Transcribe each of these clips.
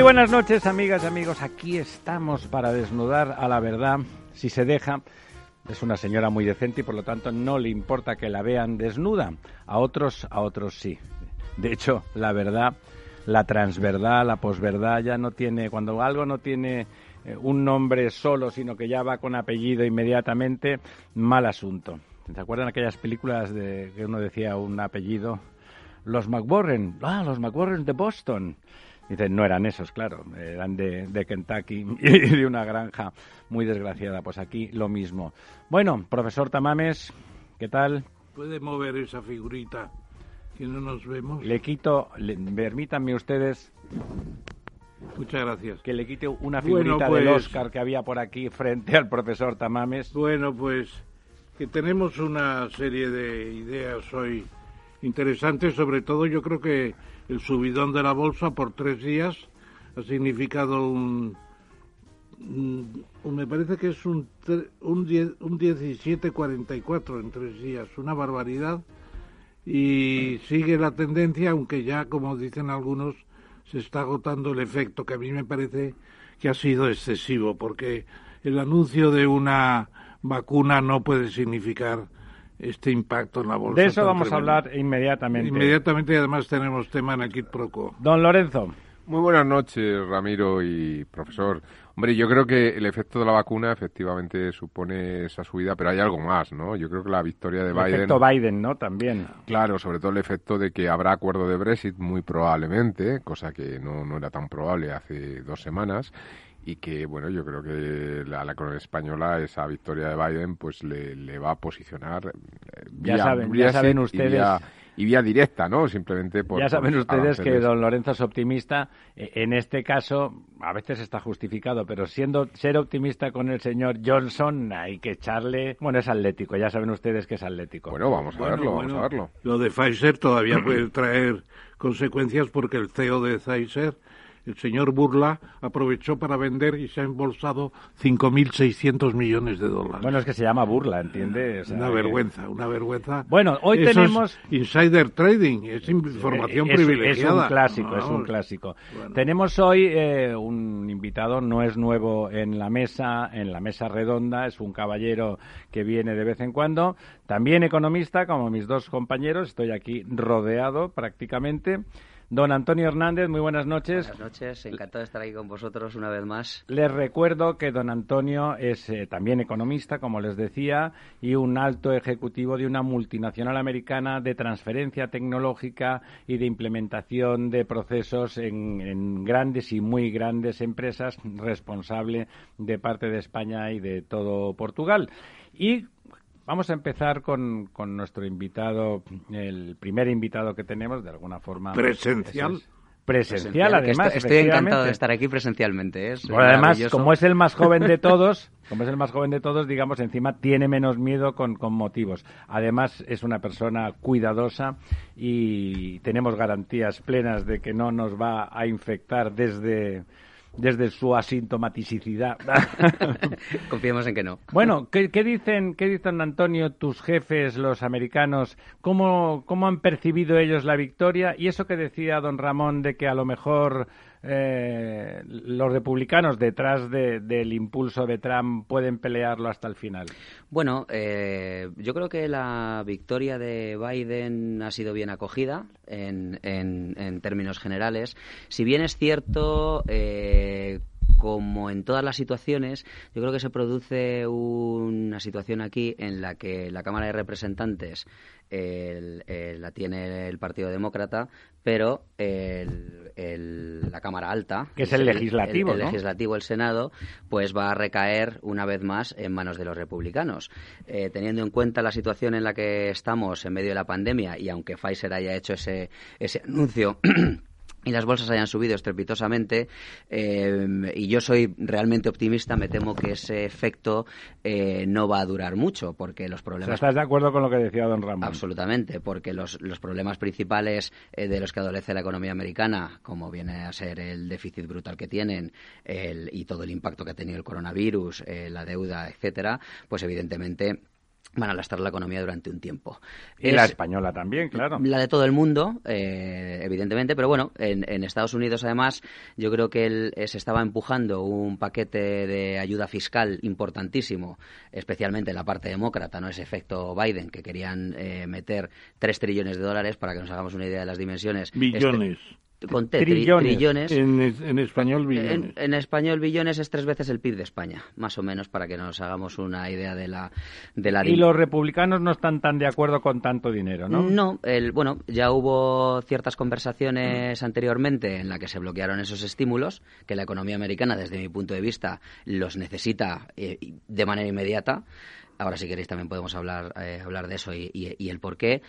Muy buenas noches, amigas y amigos. Aquí estamos para desnudar a la verdad, si se deja. Es una señora muy decente y por lo tanto no le importa que la vean desnuda. A otros, a otros sí. De hecho, la verdad, la transverdad, la posverdad ya no tiene, cuando algo no tiene eh, un nombre solo, sino que ya va con apellido inmediatamente, mal asunto. ¿Se acuerdan aquellas películas de que uno decía un apellido? Los McWarren, ah, los McWarren de Boston. Dicen, no eran esos, claro, eran de, de, Kentucky y de una granja muy desgraciada. Pues aquí lo mismo. Bueno, profesor Tamames, ¿qué tal? ¿Puede mover esa figurita que no nos vemos? Le quito, le, permítanme ustedes. Muchas gracias. Que le quite una figurita bueno, pues, del Oscar que había por aquí frente al profesor Tamames. Bueno, pues que tenemos una serie de ideas hoy interesantes, sobre todo yo creo que el subidón de la bolsa por tres días ha significado un, me parece que es un, un, 10, un 17,44 en tres días, una barbaridad. Y sigue la tendencia, aunque ya, como dicen algunos, se está agotando el efecto, que a mí me parece que ha sido excesivo, porque el anuncio de una vacuna no puede significar este impacto en la bolsa. De eso vamos tremendo. a hablar inmediatamente. Inmediatamente y además tenemos tema en el Kit Proco. Don Lorenzo. Muy buenas noches, Ramiro y profesor. Hombre, yo creo que el efecto de la vacuna efectivamente supone esa subida, pero hay algo más, ¿no? Yo creo que la victoria de el Biden... El efecto Biden, ¿no? También. Claro, sobre todo el efecto de que habrá acuerdo de Brexit, muy probablemente, cosa que no, no era tan probable hace dos semanas y que bueno yo creo que la, la economía española esa victoria de Biden pues le, le va a posicionar eh, ya saben ya saben ustedes y vía, y vía, directa no simplemente por ya saben por ustedes que don Lorenzo es optimista en este caso a veces está justificado pero siendo ser optimista con el señor Johnson hay que echarle bueno es atlético ya saben ustedes que es atlético. Bueno vamos a bueno, verlo bueno, vamos a verlo. lo de Pfizer todavía puede traer consecuencias porque el CEO de Pfizer el señor Burla aprovechó para vender y se ha embolsado 5.600 millones de dólares. Bueno, es que se llama Burla, ¿entiende? O sea, una vergüenza, una vergüenza. Bueno, hoy Eso tenemos... Es insider trading, es información es, privilegiada. Es un clásico, no, es un clásico. Bueno. Tenemos hoy eh, un invitado, no es nuevo en la mesa, en la mesa redonda, es un caballero que viene de vez en cuando, también economista, como mis dos compañeros, estoy aquí rodeado prácticamente. Don Antonio Hernández, muy buenas noches. Buenas noches, encantado de estar aquí con vosotros una vez más. Les recuerdo que don Antonio es eh, también economista, como les decía, y un alto ejecutivo de una multinacional americana de transferencia tecnológica y de implementación de procesos en, en grandes y muy grandes empresas, responsable de parte de España y de todo Portugal. Y Vamos a empezar con, con, nuestro invitado, el primer invitado que tenemos, de alguna forma. Presencial. Es, presencial, además. Estoy, estoy encantado de estar aquí presencialmente. Es bueno, además, como es el más joven de todos, como es el más joven de todos, digamos, encima tiene menos miedo con, con motivos. Además, es una persona cuidadosa y tenemos garantías plenas de que no nos va a infectar desde desde su asintomaticidad. Confiemos en que no. Bueno, ¿qué, dicen, qué dicen, Antonio, tus jefes, los americanos? ¿Cómo, ¿Cómo han percibido ellos la victoria? Y eso que decía don Ramón de que a lo mejor eh, los republicanos detrás del impulso de Trump pueden pelearlo hasta el final? Bueno, eh, yo creo que la victoria de Biden ha sido bien acogida en, en, términos generales. Si bien es cierto, eh, como en todas las situaciones, yo creo que se produce una situación aquí en la que la Cámara de Representantes la tiene el Partido Demócrata, pero la Cámara Alta, que es el legislativo, el, legislativo, el Senado, pues va a recaer una vez más en manos de los republicanos. Eh, teniendo en cuenta la situación en la que estamos en medio de la pandemia y aunque Pfizer haya hecho ese, ese anuncio y las bolsas hayan subido estrepitosamente eh, y yo soy realmente optimista me temo que ese efecto eh, no va a durar mucho porque los problemas ¿Estás de acuerdo con lo que decía don Ramón? absolutamente porque los, los problemas principales eh, de los que adolece la economía americana como viene a ser el déficit brutal que tienen el, y todo el impacto que ha tenido el coronavirus la deuda etcétera pues evidentemente van a lastrar la economía durante un tiempo. Y la española también, claro. La de todo el mundo, eh, evidentemente, pero bueno, en, Estados Unidos además yo creo que eh, se estaba empujando un paquete de ayuda fiscal importantísimo, especialmente en la parte demócrata, ¿no? Ese efecto Biden, que querían eh, meter 3 trillones de dólares, para que nos hagamos una idea de las dimensiones. Conté trillones. En, español billones. En, español billones es tres veces el PIB de España, más o menos, para que nos hagamos una idea de la... De la y los republicanos no están tan de acuerdo con tanto dinero, ¿no? No, el, bueno, ya hubo ciertas conversaciones anteriormente en las que se bloquearon esos estímulos, que la economía americana, desde mi punto de vista, los necesita eh, de manera inmediata. Ahora, si queréis, también podemos hablar, eh, hablar de eso y, y, el por qué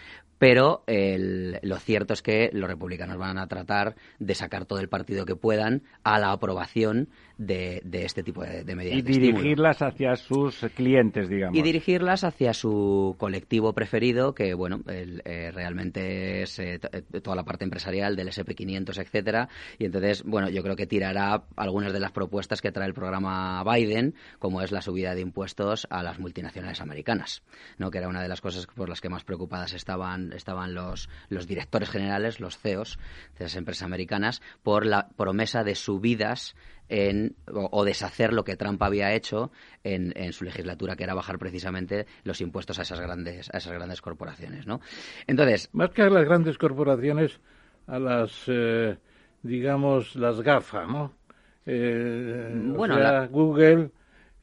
pero lo cierto es que los republicanos van a tratar de sacar todo el partido que puedan a la aprobación de, este tipo de, medidas. Y dirigirlas hacia sus clientes, digamos. Y dirigirlas hacia su colectivo preferido, que bueno, eh, realmente es eh, eh, toda la parte empresarial del SP500, etcétera. Y entonces, bueno, yo creo que tirará algunas de las propuestas que trae el programa Biden, como es la subida de impuestos a las multinacionales americanas, ¿no? que era una de las cosas por las que más preocupadas estaban estaban los, los directores generales, los CEOs de las empresas americanas, por la promesa de subidas en, o, deshacer lo que Trump había hecho en, en, su legislatura, que era bajar precisamente los impuestos a esas grandes, a esas grandes corporaciones, ¿no? Entonces... Más que a las grandes corporaciones, a las, eh, digamos, las GAFA, ¿no? Eh, bueno, Google,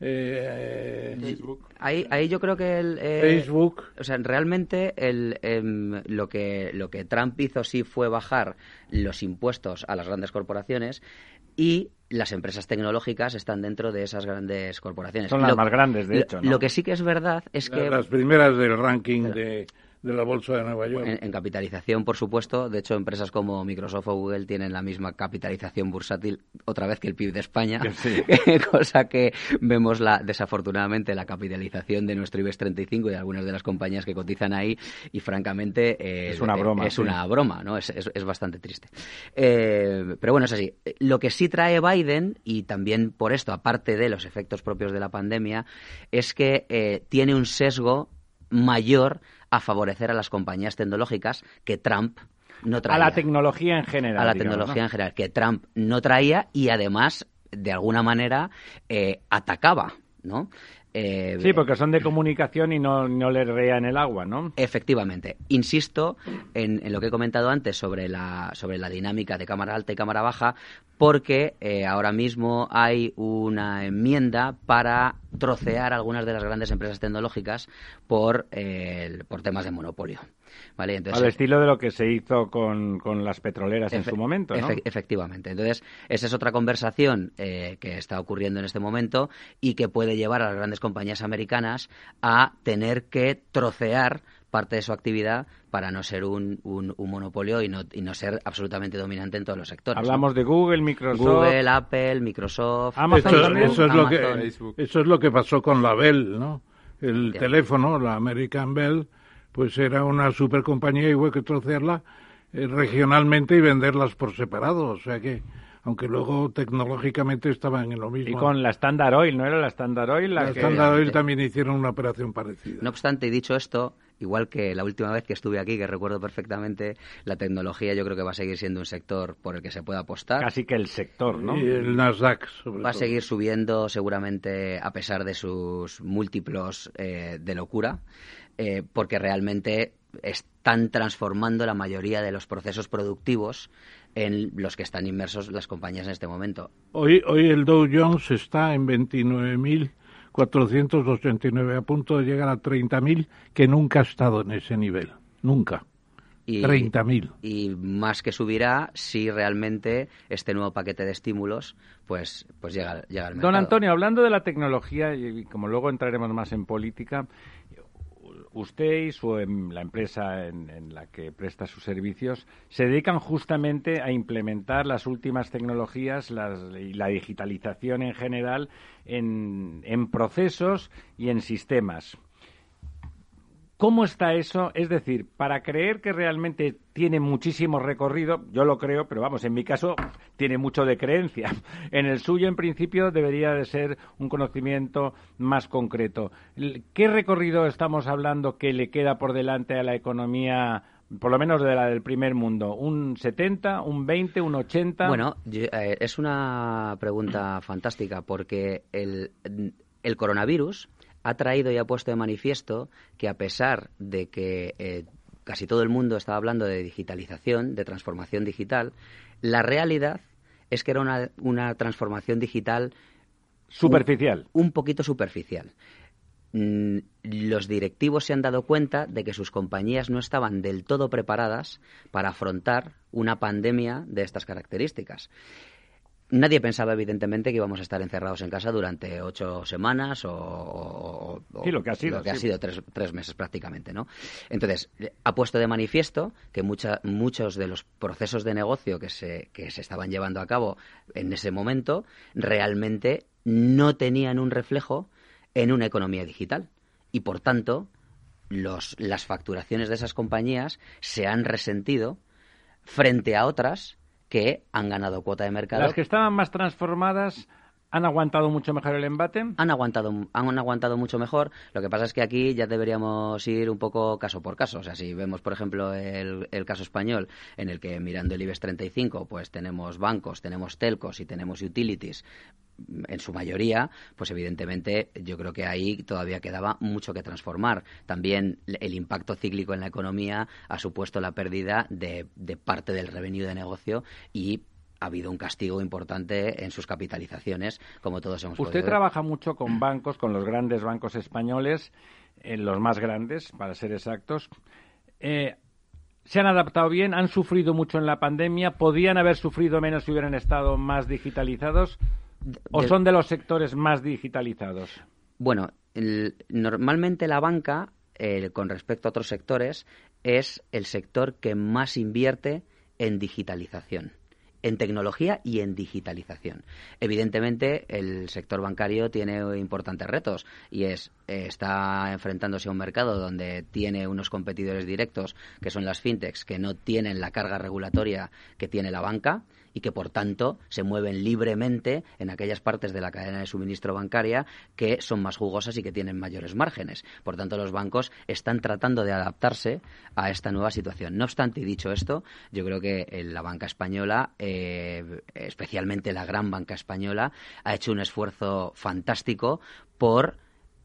eh, Facebook. Ahí, ahí yo creo que el eh, Facebook, o sea, realmente el, em, lo que lo que Trump hizo sí fue bajar los impuestos a las grandes corporaciones y las empresas tecnológicas están dentro de esas grandes corporaciones. Son las más grandes, de hecho. Lo que sí que es verdad es que las primeras del ranking de de la bolsa de Nueva York. En, capitalización, por supuesto. De hecho, empresas como Microsoft o Google tienen la misma capitalización bursátil otra vez que el PIB de España, cosa que vemos la desafortunadamente la capitalización de nuestro IBEX 35 y de algunas de las compañías que cotizan ahí y francamente eh, es una broma. Es una broma, ¿no? Es, es, bastante triste. Eh, pero bueno, es así. Lo que sí trae Biden y también por esto, aparte de los efectos propios de la pandemia, es que eh, tiene un sesgo mayor a favorecer a las compañías tecnológicas que Trump no traía. A la tecnología en general. A la tecnología en general, que Trump no traía y además, de alguna manera, eh, atacaba, ¿no? Eh, sí, porque son de comunicación y no, no les en el agua, ¿no? Efectivamente. Insisto en, lo que he comentado antes sobre la, sobre la dinámica de cámara alta y cámara baja, porque eh, ahora mismo hay una enmienda para trocear algunas de las grandes empresas tecnológicas por, eh, por temas de monopolio. ¿Vale? Entonces, Al estilo de lo que se hizo con, con las petroleras en su momento, ¿no? efectivamente. Entonces, esa es otra conversación eh, que está ocurriendo en este momento y que puede llevar a las grandes compañías americanas a tener que trocear parte de su actividad para no ser un, un, monopolio y no, y no ser absolutamente dominante en todos los sectores. Hablamos de Google, Microsoft. Google, Apple, Microsoft. Amazon eso, es lo que, eso es lo que pasó con la Bell, ¿no? El teléfono, la American Bell, pues era una super compañía y hubo que trocearla eh, regionalmente y venderlas por separado. O sea que aunque luego tecnológicamente estaban en lo mismo. Y con la Standard Oil, ¿no era la Standard Oil? La, Standard Oil también hicieron una operación parecida. No obstante, dicho esto, igual que la última vez que estuve aquí, que recuerdo perfectamente, la tecnología yo creo que va a seguir siendo un sector por el que se puede apostar. Casi que el sector, ¿no? Y el Nasdaq, sobre Va a seguir subiendo seguramente a pesar de sus múltiplos eh, de locura, eh, porque realmente están transformando la mayoría de los procesos productivos en los que están inmersos las compañías en este momento. Hoy, hoy el Dow Jones está en 29.489, a punto de llegar a 30.000, que nunca ha estado en ese nivel, nunca. Y, 30.000. Y más que subirá si realmente este nuevo paquete de estímulos pues, pues llega, llega al mercado. Don Antonio, hablando de la tecnología, y como luego entraremos más en política, usted y su, em, la empresa en, la que presta sus servicios se dedican justamente a implementar las últimas tecnologías y la digitalización en general en, en procesos y en sistemas. ¿Cómo está eso? Es decir, para creer que realmente tiene muchísimo recorrido, yo lo creo, pero vamos, en mi caso tiene mucho de creencia. En el suyo, en principio, debería de ser un conocimiento más concreto. ¿Qué recorrido estamos hablando que le queda por delante a la economía por lo menos de la del primer mundo, un 70, un 20, un 80. Bueno, eh, es una pregunta fantástica porque el, el coronavirus ha traído y ha puesto de manifiesto que a pesar de que eh, casi todo el mundo estaba hablando de digitalización, de transformación digital, la realidad es que era una, una transformación digital superficial. Un, poquito superficial. Mm, los directivos se han dado cuenta de que sus compañías no estaban del todo preparadas para afrontar una pandemia de estas características. Nadie pensaba, evidentemente, que íbamos a estar encerrados en casa durante ocho semanas o, lo que ha sido, lo que ha sido tres, tres, meses prácticamente, ¿no? Entonces, ha puesto de manifiesto que muchos de los procesos de negocio que se, que se estaban llevando a cabo en ese momento realmente no tenían un reflejo en una economía digital. Y, por tanto, los, las facturaciones de esas compañías se han resentido frente a otras que han ganado cuota de mercado. Las que estaban más transformadas ¿Han aguantado mucho mejor el embate? Han aguantado, han aguantado mucho mejor. Lo que pasa es que aquí ya deberíamos ir un poco caso por caso. O sea, si vemos, por ejemplo, el, el caso español, en el que mirando el IBEX 35, pues tenemos bancos, tenemos telcos y tenemos utilities, en su mayoría, pues evidentemente yo creo que ahí todavía quedaba mucho que transformar. También el impacto cíclico en la economía ha supuesto la pérdida de, parte del revenue de negocio y ha habido un castigo importante en sus capitalizaciones, como todos hemos Usted trabaja mucho con bancos, con los grandes bancos españoles, los más grandes, para ser exactos. Eh, se han adaptado bien, han sufrido mucho en la pandemia, podían haber sufrido menos si hubieran estado más digitalizados. ¿O son de los sectores más digitalizados? Bueno, normalmente la banca, con respecto a otros sectores, es el sector que más invierte en digitalización en tecnología y en digitalización. Evidentemente, el sector bancario tiene importantes retos y es eh, está enfrentándose a un mercado donde tiene unos competidores directos que son las fintechs que no tienen la carga regulatoria que tiene la banca y que por tanto se mueven libremente en aquellas partes de la cadena de suministro bancaria que son más jugosas y que tienen mayores márgenes. Por tanto, los bancos están tratando de adaptarse a esta nueva situación. No obstante, dicho esto, yo creo que eh, la banca española, eh, especialmente la gran banca española, ha hecho un esfuerzo fantástico por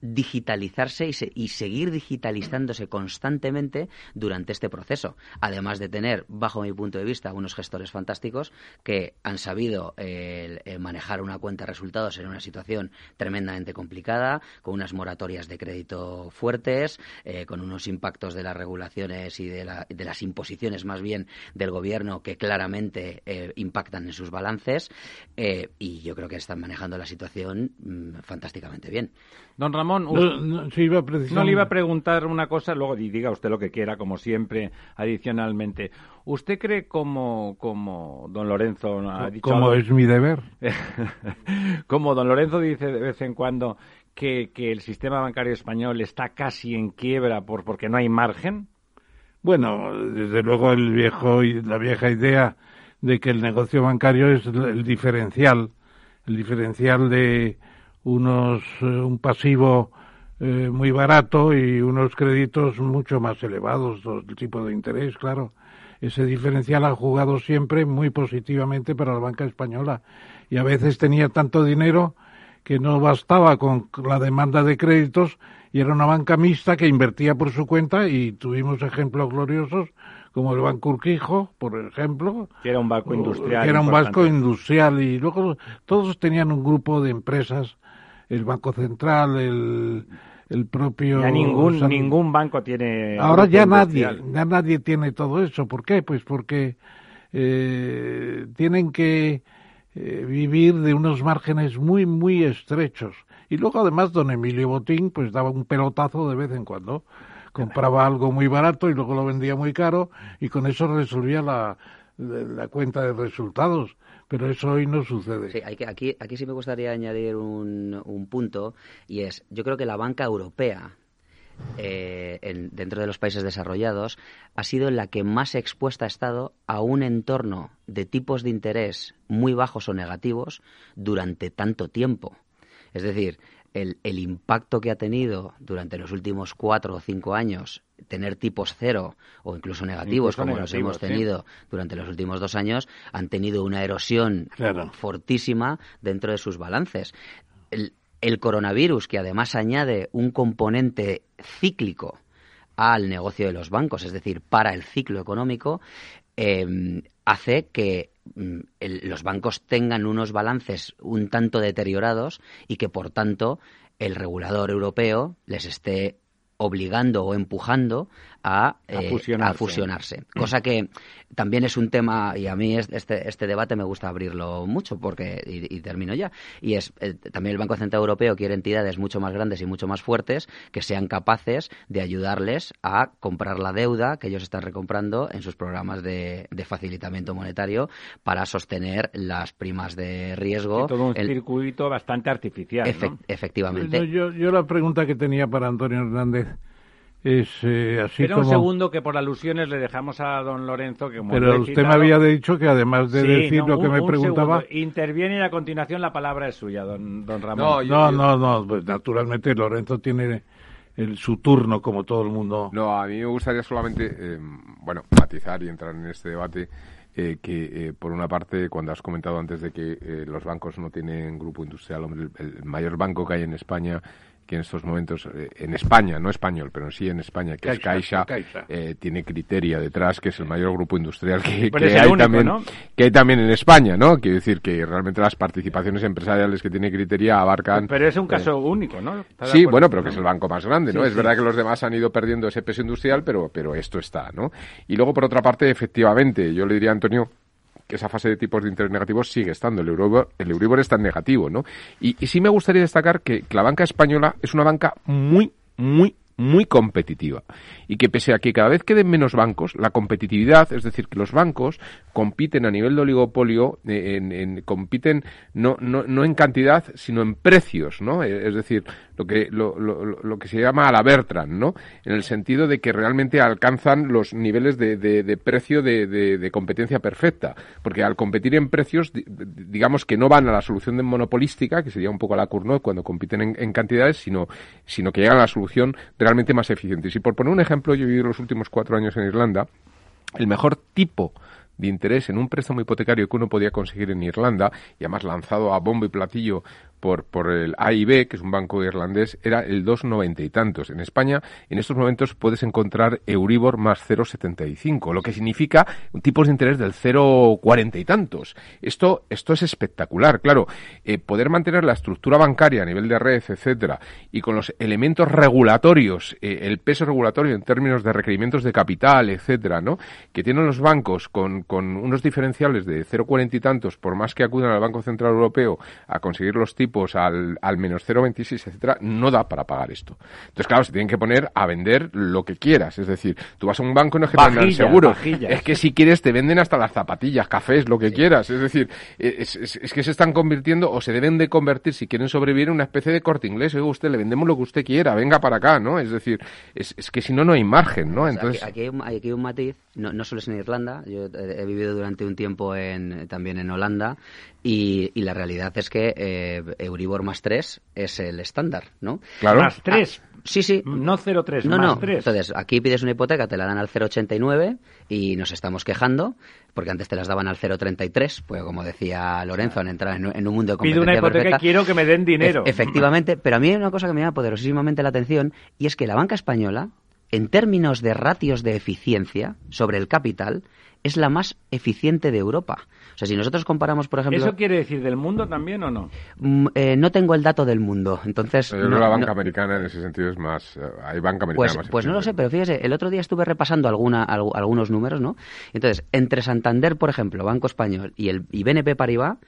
digitalizarse y, seguir digitalizándose constantemente durante este proceso. Además de tener, bajo mi punto de vista, unos gestores fantásticos que han sabido eh, manejar una cuenta de resultados en una situación tremendamente complicada, con unas moratorias de crédito fuertes, eh, con unos impactos de las regulaciones y de, las imposiciones más bien del gobierno que claramente eh, impactan en sus balances. y yo creo que están manejando la situación mm, fantásticamente bien. Don Ramón, no, le iba a preguntar una cosa, luego diga usted lo que quiera, como siempre, adicionalmente. ¿Usted cree como, como don Lorenzo ha dicho... Como es mi deber. como don Lorenzo dice de vez en cuando que, que el sistema bancario español está casi en quiebra por, porque no hay margen? Bueno, desde luego el viejo, la vieja idea de que el negocio bancario es el diferencial, el diferencial de unos eh, un pasivo eh, muy barato y unos créditos mucho más elevados, el tipo de interés, claro. Ese diferencial ha jugado siempre muy positivamente para la banca española y a veces tenía tanto dinero que no bastaba con la demanda de créditos y era una banca mixta que invertía por su cuenta y tuvimos ejemplos gloriosos como el Banco Urquijo, por ejemplo. Que era un banco industrial. Que era un banco industrial y luego todos tenían un grupo de empresas, el Banco Central, el, el propio... Ya ningún, ningún banco tiene... Ahora ya nadie, ya nadie tiene todo eso. ¿Por qué? Pues porque eh, tienen que eh, vivir de unos márgenes muy, muy estrechos. Y luego además don Emilio Botín pues daba un pelotazo de vez en cuando. Compraba algo muy barato y luego lo vendía muy caro y con eso resolvía la, la cuenta de resultados pero eso hoy no sucede. Sí, hay que, aquí, aquí sí me gustaría añadir un, un punto y es, yo creo que la banca europea eh, dentro de los países desarrollados ha sido la que más expuesta ha estado a un entorno de tipos de interés muy bajos o negativos durante tanto tiempo. Es decir, el, el, impacto que ha tenido durante los últimos cuatro o cinco años tener tipos cero o incluso negativos, como los hemos tenido durante los últimos dos años, han tenido una erosión fortísima dentro de sus balances. El, el coronavirus, que además añade un componente cíclico al negocio de los bancos, es decir, para el ciclo económico, eh, hace que mm, los bancos tengan unos balances un tanto deteriorados y que, por tanto, el regulador europeo les esté obligando o empujando a, eh, fusionarse. Cosa que también es un tema, y a mí este, este debate me gusta abrirlo mucho, porque, y, termino ya, y es eh, también el Banco Central Europeo quiere entidades mucho más grandes y mucho más fuertes que sean capaces de ayudarles a comprar la deuda que ellos están recomprando en sus programas de, facilitamiento monetario para sostener las primas de riesgo. todo un circuito bastante artificial. Efectivamente. yo, yo la pregunta que tenía para Antonio Hernández es eh, así Espera un segundo que por alusiones le dejamos a don Lorenzo que Pero usted me había dicho que además de decir lo que me preguntaba... Interviene y a continuación la palabra es suya, don, don Ramón. No, no, no, pues naturalmente Lorenzo tiene el, su turno como todo el mundo. No, a mí me gustaría solamente, eh, bueno, matizar y entrar en este debate. Eh, que eh, por una parte, cuando has comentado antes de que los bancos no tienen grupo industrial, hombre, el, mayor banco que hay en España que en estos momentos eh, en España, no español, pero sí en España, que es Caixa, eh, tiene Criteria detrás, que es el mayor grupo industrial que, hay también, que hay también en España, ¿no? Quiero decir que realmente las participaciones empresariales que tiene Criteria abarcan... Pero es un caso eh, único, ¿no? Sí, bueno, pero que es el banco más grande, ¿no? es verdad que los demás han ido perdiendo ese peso industrial, pero, pero esto está, ¿no? Y luego, por otra parte, efectivamente, yo le diría a Antonio que esa fase de tipos de interés negativos sigue estando. El Euribor, el Euribor está en negativo, ¿no? Y, y sí me gustaría destacar que, que la banca española es una banca muy, muy, muy competitiva y que pese a que cada vez queden menos bancos, la competitividad, es decir, que los bancos compiten a nivel de oligopolio, eh, en, compiten no, no, no, en cantidad, sino en precios, ¿no? Eh, es decir, lo que, lo, lo, lo que se llama a la Bertrand, ¿no? En el sentido de que realmente alcanzan los niveles de, de, precio de, de, competencia perfecta, porque al competir en precios, digamos que no van a la solución de monopolística, que sería un poco la Cournot cuando compiten en, en cantidades, sino, sino que llegan a la solución más eficiente. Y por poner un ejemplo, yo he vivido los últimos cuatro años en Irlanda, el mejor tipo de interés en un préstamo hipotecario que uno podía conseguir en Irlanda, y además lanzado a bombo y platillo por, por el AIB, que es un banco irlandés, era el 2,90 y tantos. En España, en estos momentos puedes encontrar Euribor más 0,75, lo que significa un tipo de interés del 0,40 y tantos. Esto, esto es espectacular, claro. Eh, poder mantener la estructura bancaria a nivel de red, etcétera, y con los elementos regulatorios, eh, el peso regulatorio en términos de requerimientos de capital, etcétera, ¿no? Que tienen los bancos con, con unos diferenciales de 0,40 y tantos, por más que acudan al Banco Central Europeo a conseguir los tipos al, al menos 0,26, etcétera, no da para pagar esto. Entonces, claro, se tienen que poner a vender lo que quieras. Es decir, tú vas a un banco y no es que te seguro. Es que si quieres te venden hasta las zapatillas, cafés, lo que quieras. Es decir, es, es, que se están convirtiendo o se deben de convertir, si quieren sobrevivir, en una especie de corte inglés. Oiga, usted le vendemos lo que usted quiera, venga para acá, ¿no? Es decir, es, es que si no, no hay margen, ¿no? Entonces... Aquí, hay, un, aquí hay un matiz no, no solo es en Irlanda, yo he, vivido durante un tiempo en, también en Holanda y, la realidad es que eh, Euribor más 3 es el estándar, ¿no? Claro. Más 3. Ah, sí, sí. No 0,3, no, más no. 3. Entonces, aquí pides una hipoteca, te la dan al 0,89 y nos estamos quejando porque antes te las daban al 0,33, pues como decía Lorenzo, han entrado en, un mundo de competencia Pido una hipoteca y quiero que me den dinero. efectivamente, pero a mí hay una cosa que me llama poderosísimamente la atención y es que la banca española en términos de ratios de eficiencia sobre el capital, es la más eficiente de Europa. O sea, si nosotros comparamos, por ejemplo... ¿Eso quiere decir del mundo también o no? Mm, eh, no tengo el dato del mundo, entonces... no, la banca americana en ese sentido es más... Eh, hay banca americana pues, más Pues no lo sé, pero fíjese, el otro día estuve repasando alguna, algunos números, ¿no? Entonces, entre Santander, por ejemplo, Banco Español, y, el, y BNP Paribas,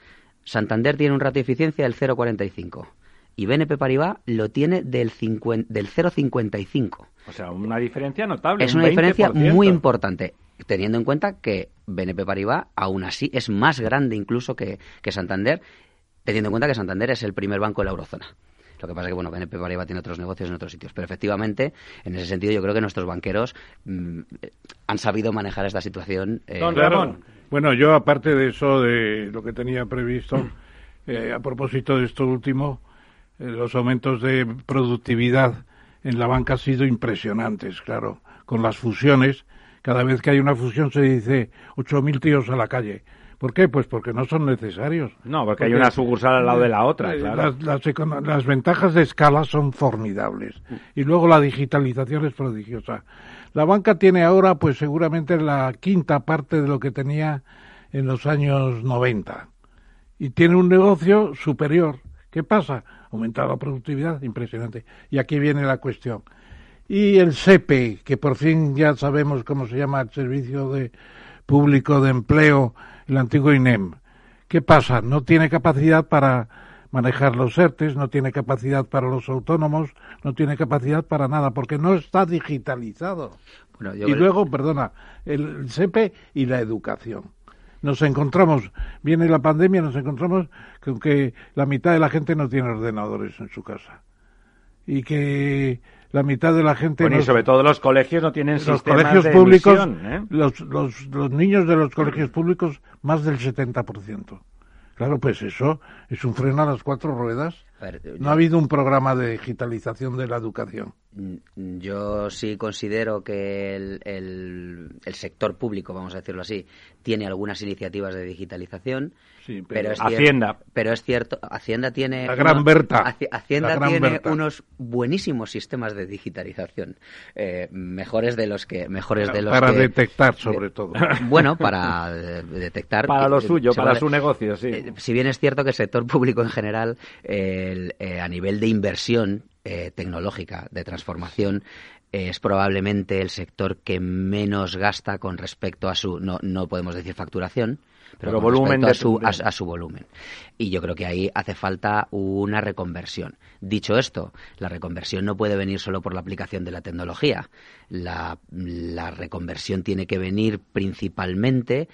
Santander tiene un ratio de eficiencia del 0,45 y BNP Paribas lo tiene del, del 0,55. O sea, una diferencia notable. Es una diferencia muy importante, teniendo en cuenta que BNP Paribas aún así es más grande incluso que, Santander, teniendo en cuenta que Santander es el primer banco de la eurozona. Lo que pasa es que, bueno, BNP Paribas tiene otros negocios en otros sitios. Pero efectivamente, en ese sentido, yo creo que nuestros banqueros mm, han sabido manejar esta situación. Eh, Don Ramón. Bueno, yo, aparte de eso, de lo que tenía previsto, eh, a propósito de esto último, los aumentos de productividad en la banca han sido impresionantes, claro, con las fusiones. Cada vez que hay una fusión se dice 8.000 tíos a la calle. ¿Por qué? Pues porque no son necesarios. No, porque, hay una sucursal al lado de la otra, claro. Las, ventajas de escala son formidables. Y luego la digitalización es prodigiosa. La banca tiene ahora, pues seguramente la quinta parte de lo que tenía en los años 90. Y tiene un negocio superior. ¿Qué pasa? Aumentado la productividad, impresionante. Y aquí viene la cuestión. Y el SEPE, que por fin ya sabemos cómo se llama el Servicio de Público de Empleo, el antiguo INEM. ¿Qué pasa? No tiene capacidad para manejar los ERTES, no tiene capacidad para los autónomos, no tiene capacidad para nada, porque no está digitalizado. y luego, perdona, el SEPE y la educación nos encontramos, viene la pandemia, nos encontramos con que la mitad de la gente no tiene ordenadores en su casa. Y que la mitad de la gente... Bueno, y sobre todo los colegios no tienen los colegios públicos, ¿eh? los, los, los niños de los colegios públicos, más del 70%. Claro, pues eso es un freno a las cuatro ruedas. No ha habido un programa de digitalización de la educación. Mm, yo sí considero que el, el, sector público, vamos a decirlo así, tiene algunas iniciativas de digitalización. pero, es Hacienda. Cierto, pero es cierto, Hacienda tiene. La gran Berta. Hacienda tiene unos buenísimos sistemas de digitalización, eh, mejores de los que mejores de los para detectar sobre todo. Bueno, para detectar. Para lo suyo, para su negocio, sí. Eh, si bien es cierto que el sector público en general, eh, a nivel de inversión eh, tecnológica de transformación es probablemente el sector que menos gasta con respecto a su, no, no podemos decir facturación, pero, volumen a, su, a, su volumen. Y yo creo que ahí hace falta una reconversión. Dicho esto, la reconversión no puede venir solo por la aplicación de la tecnología. La, la reconversión tiene que venir principalmente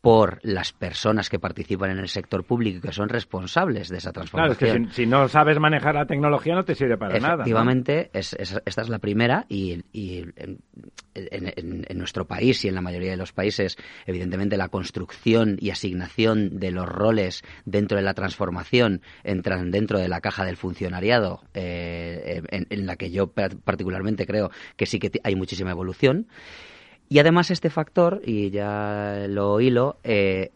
por las personas que participan en el sector público y que son responsables de esa transformación. Claro, es que si, no sabes manejar la tecnología no te sirve para nada. Efectivamente, esta es la primera y, en, nuestro país y en la mayoría de los países, evidentemente, la construcción y asignación de los roles dentro de la transformación entran dentro de la caja del funcionariado, eh, en la que yo particularmente creo que sí que hay muchísima evolución. Y además este factor, y ya lo hilo, eh,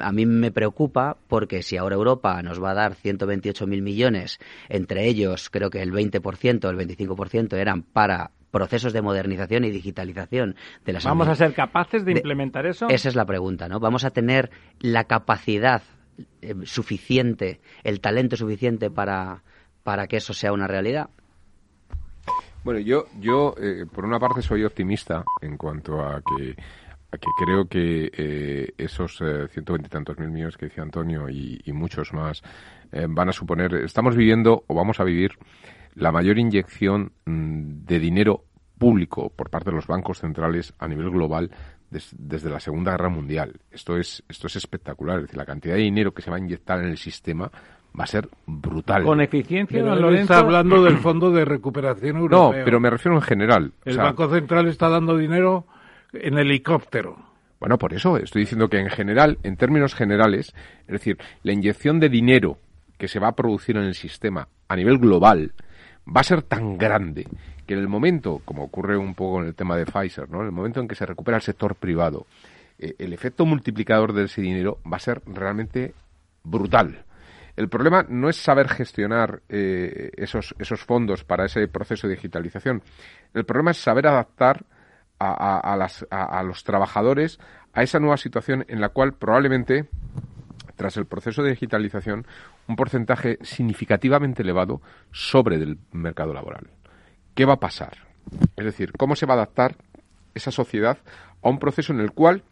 a mí me preocupa porque si ahora Europa nos va a dar 128.000 millones, entre ellos creo que el 20%, el 25% eran para procesos de modernización y digitalización de las ¿Vamos a ser capaces de, implementar eso? Esa es la pregunta, ¿no? ¿Vamos a tener la capacidad eh, suficiente, el talento suficiente para, para que eso sea una realidad? Bueno, yo, yo eh, por una parte soy optimista en cuanto a que, que creo que eh, esos eh, ciento veintitantos mil millones que decía Antonio y, muchos más van a suponer, estamos viviendo o vamos a vivir la mayor inyección mm, de dinero público por parte de los bancos centrales a nivel global desde la Segunda Guerra Mundial. Esto es, esto es espectacular. Es decir, la cantidad de dinero que se va a inyectar en el sistema va a ser brutal. Con eficiencia, don Lorenzo. está hablando del Fondo de Recuperación Europeo. No, pero me refiero en general. El Banco Central está dando dinero en helicóptero. Bueno, por eso estoy diciendo que en general, en términos generales, es decir, la inyección de dinero que se va a producir en el sistema a nivel global va a ser tan grande que en el momento, como ocurre un poco en el tema de Pfizer, ¿no? en el momento en que se recupera el sector privado, eh, el efecto multiplicador de ese dinero va a ser realmente brutal. El problema no es saber gestionar eh, esos, esos fondos para ese proceso de digitalización. El problema es saber adaptar a, a, los trabajadores a esa nueva situación en la cual probablemente tras el proceso de digitalización, un porcentaje significativamente elevado sobre del mercado laboral. ¿Qué va a pasar? Es decir, ¿cómo se va a adaptar esa sociedad a un proceso en el cual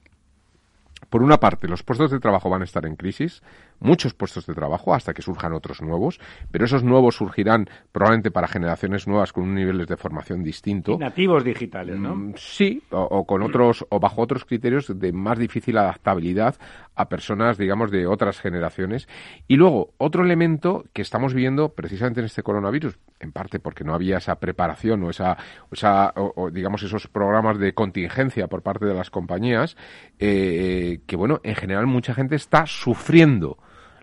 por una parte, los puestos de trabajo van a estar en crisis, muchos puestos de trabajo hasta que surjan otros nuevos, pero esos nuevos surgirán probablemente para generaciones nuevas con un niveles de formación distinto. nativos digitales, ¿no? Mm, sí, o, con otros o bajo otros criterios de más difícil adaptabilidad a personas, digamos, de otras generaciones. Y luego, otro elemento que estamos viendo precisamente en este coronavirus, en parte porque no había esa preparación o esa, esa o, digamos, esos programas de contingencia por parte de las compañías, eh, que bueno, en general mucha gente está sufriendo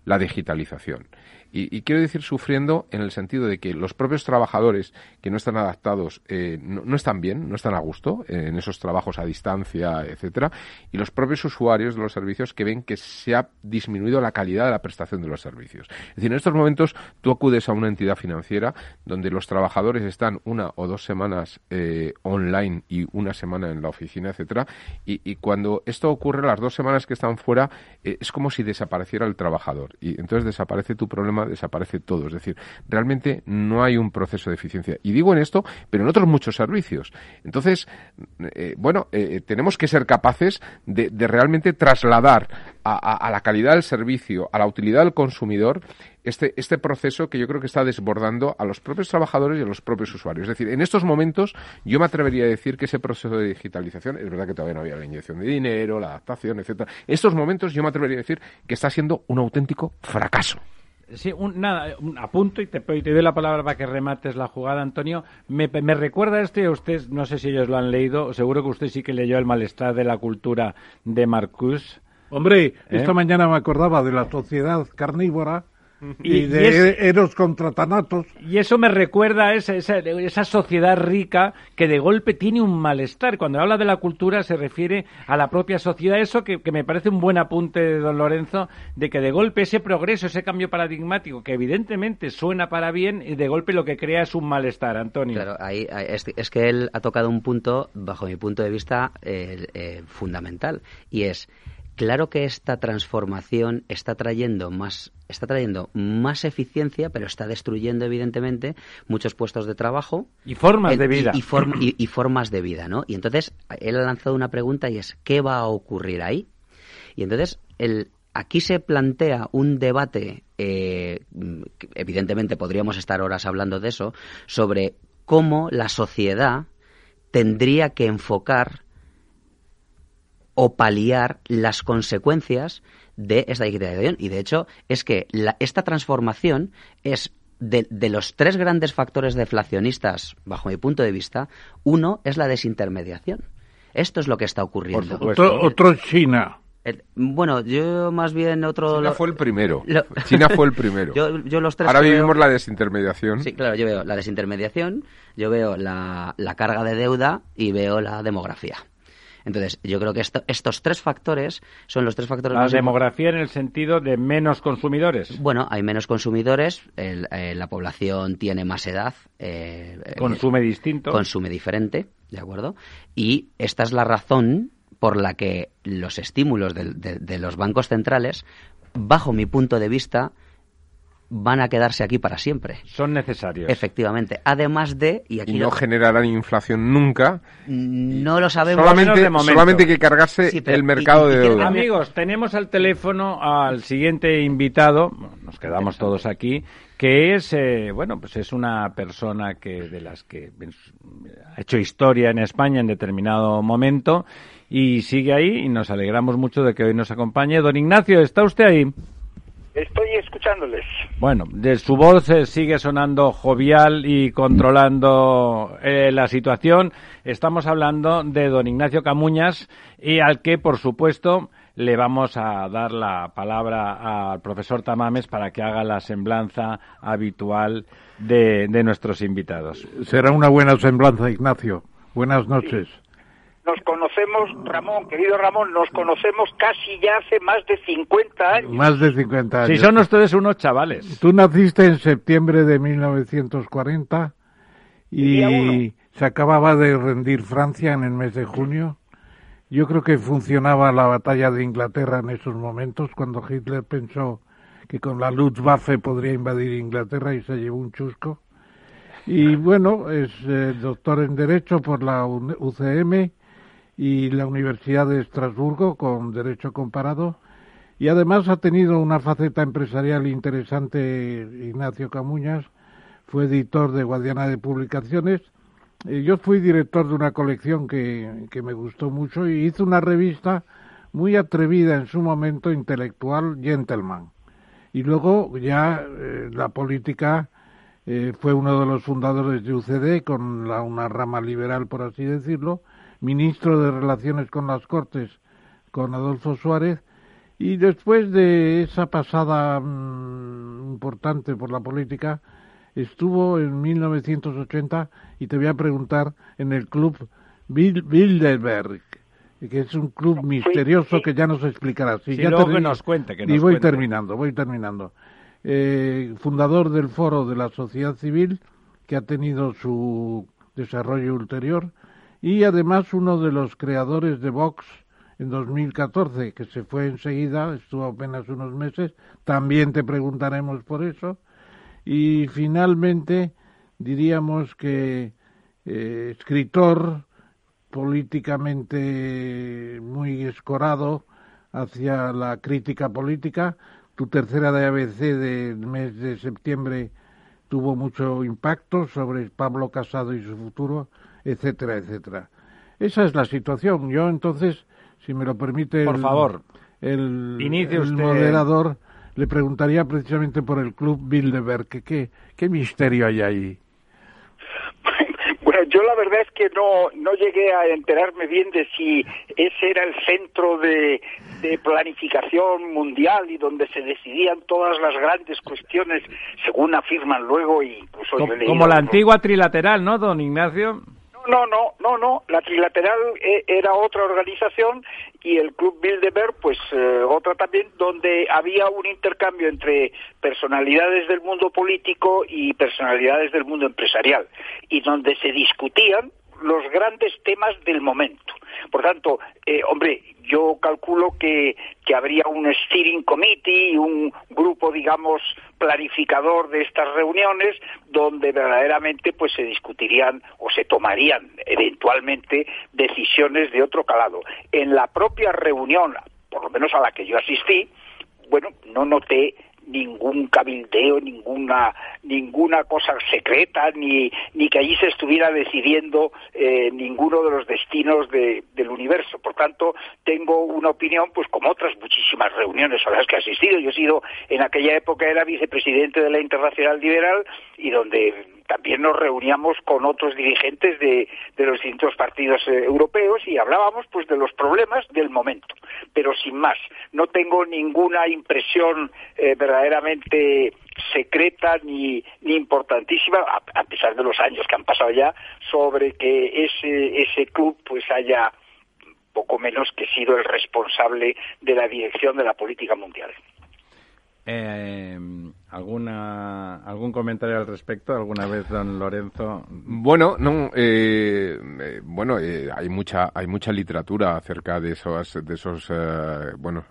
la digitalización. Y, quiero decir sufriendo en el sentido de que los propios trabajadores que no están adaptados eh, no, están bien, no están a gusto eh, en esos trabajos a distancia, etcétera, y los propios usuarios de los servicios que ven que se ha disminuido la calidad de la prestación de los servicios. Es decir, en estos momentos tú acudes a una entidad financiera donde los trabajadores están una o dos semanas eh, online y una semana en la oficina, etcétera, y, y, cuando esto ocurre, las dos semanas que están fuera, es como si desapareciera el trabajador y entonces desaparece tu problema desaparece todo. Es decir, realmente no hay un proceso de eficiencia. Y digo en esto, pero en otros muchos servicios. Entonces, eh, bueno, eh, tenemos que ser capaces de, realmente trasladar a, la calidad del servicio, a la utilidad del consumidor, este, este proceso que yo creo que está desbordando a los propios trabajadores y a los propios usuarios. Es decir, en estos momentos yo me atrevería a decir que ese proceso de digitalización, es verdad que todavía no había la inyección de dinero, la adaptación, etcétera. En estos momentos yo me atrevería a decir que está siendo un auténtico fracaso. Sí, un, nada, un apunto y te, y te doy la palabra para que remates la jugada, Antonio. Me, me recuerda esto a usted, no sé si ellos lo han leído, seguro que usted sí que leyó El malestar de la cultura de Marcus. Hombre, esta ¿Eh? mañana me acordaba de la sociedad carnívora y, de Eros contra Tanatos. Y eso me recuerda a esa, esa, sociedad rica que de golpe tiene un malestar. Cuando habla de la cultura se refiere a la propia sociedad. Eso que, me parece un buen apunte de don Lorenzo, de que de golpe ese progreso, ese cambio paradigmático, que evidentemente suena para bien, y de golpe lo que crea es un malestar, Antonio. Claro, ahí, es, que él ha tocado un punto, bajo mi punto de vista, eh, fundamental, y es Claro que esta transformación está trayendo más está trayendo más eficiencia, pero está destruyendo evidentemente muchos puestos de trabajo y formas de vida y, formas de vida, ¿no? Y entonces él ha lanzado una pregunta y es ¿qué va a ocurrir ahí? Y entonces el, aquí se plantea un debate, eh, evidentemente podríamos estar horas hablando de eso, sobre cómo la sociedad tendría que enfocar o paliar las consecuencias de esta digitalización. Y de hecho, es que esta transformación es de, los tres grandes factores deflacionistas, bajo mi punto de vista, uno es la desintermediación. Esto es lo que está ocurriendo. Otro, China. bueno, yo más bien otro... China fue el primero. China fue el primero. yo, los tres Ahora vivimos la desintermediación. Sí, claro, yo veo la desintermediación, yo veo la carga de deuda y veo la demografía. Entonces, yo creo que estos tres factores son los tres factores la demografía en el sentido de menos consumidores. Bueno, hay menos consumidores, eh, la población tiene más edad. Eh, consume distinto. Consume diferente, ¿de acuerdo? Y esta es la razón por la que los estímulos de los bancos centrales, bajo mi punto de vista, van a quedarse aquí para siempre. Son necesarios. Efectivamente. Además de... Y, aquí no generarán inflación nunca. No lo sabemos. Solamente, solamente hay que cargarse el mercado de deuda. Amigos, tenemos al teléfono al siguiente invitado, nos quedamos todos aquí, que es, eh, bueno, pues es una persona que de las que ha hecho historia en España en determinado momento y sigue ahí y nos alegramos mucho de que hoy nos acompañe. Don Ignacio, ¿está usted ahí? Estoy escuchándoles. Bueno, de su voz eh, sigue sonando jovial y controlando eh, la situación. Estamos hablando de don Ignacio Camuñas y al que, por supuesto, le vamos a dar la palabra al profesor Tamames para que haga la semblanza habitual de, de nuestros invitados. Será una buena semblanza, Ignacio. Buenas noches nos conocemos, Ramón, querido Ramón, nos conocemos casi ya hace más de 50 años. Más de 50 años. Sí, son ustedes unos chavales. Tú naciste en septiembre de 1940 y se acababa de rendir Francia en el mes de junio. Yo creo que funcionaba la batalla de Inglaterra en esos momentos, cuando Hitler pensó que con la Luftwaffe podría invadir Inglaterra y se llevó un chusco. Y bueno, es eh, doctor en Derecho por la UCM y la Universidad de Estrasburgo con Derecho Comparado. Y además ha tenido una faceta empresarial interesante Ignacio Camuñas, fue editor de Guadiana de Publicaciones. Yo fui director de una colección que, que me gustó mucho y hizo una revista muy atrevida en su momento intelectual, Gentleman. Y luego ya eh, la política eh, fue uno de los fundadores de UCD, con la, una rama liberal, por así decirlo, ministro de Relaciones con las Cortes con Adolfo Suárez y después de esa pasada mm, importante por la política estuvo en 1980 y te voy a preguntar en el club Bilderberg que es un club misterioso que ya nos explicará. Sí, ya luego que nos cuente. Que y voy terminando, voy terminando. Eh, fundador del foro de la sociedad civil, que ha tenido su desarrollo ulterior, y además uno de los creadores de Vox en 2014, que se fue enseguida, estuvo apenas unos meses, también te preguntaremos por eso. Y finalmente diríamos que eh, escritor políticamente muy escorado hacia la crítica política, tu tercera de ABC del mes de septiembre tuvo mucho impacto sobre Pablo Casado y su futuro etcétera, etcétera. Esa es la situación. Yo entonces, si me lo permite, por el, favor, el, moderador le preguntaría precisamente por el club Bilderberg. ¿Qué, qué misterio hay ahí? Bueno, yo la verdad es que no, no llegué a enterarme bien de si ese era el centro de, de planificación mundial y donde se decidían todas las grandes cuestiones, según afirman luego, incluso como, como la antigua trilateral, ¿no, don Ignacio? No, no, no, no. La Trilateral eh, era otra organización y el Club Bilderberg, pues eh, otra también, donde había un intercambio entre personalidades del mundo político y personalidades del mundo empresarial y donde se discutían los grandes temas del momento. Por tanto, eh, hombre, yo calculo que, que habría un steering committee, un grupo, digamos, planificador de estas reuniones, donde verdaderamente pues se discutirían o se tomarían eventualmente decisiones de otro calado. En la propia reunión, por lo menos a la que yo asistí, bueno, no noté ningún cabildeo, ninguna ninguna cosa secreta, ni, ni que allí se estuviera decidiendo eh, ninguno de los destinos de, del universo. Por tanto, tengo una opinión, pues como otras muchísimas reuniones a las que he asistido. Yo he sido, en aquella época era vicepresidente de la Internacional Liberal y donde también nos reuníamos con otros dirigentes de, los distintos partidos eh, europeos y hablábamos pues de los problemas del momento, pero sin más. No tengo ninguna impresión eh, verdaderamente secreta ni, ni importantísima, a, pesar de los años que han pasado ya, sobre que ese, ese club pues haya poco menos que sido el responsable de la dirección de la política mundial. Eh, ¿Alguna, ¿Algún comentario al respecto? ¿Alguna vez, don Lorenzo? Bueno, no, eh, eh, bueno, eh, hay mucha, hay mucha literatura acerca de esos, de esos, bueno,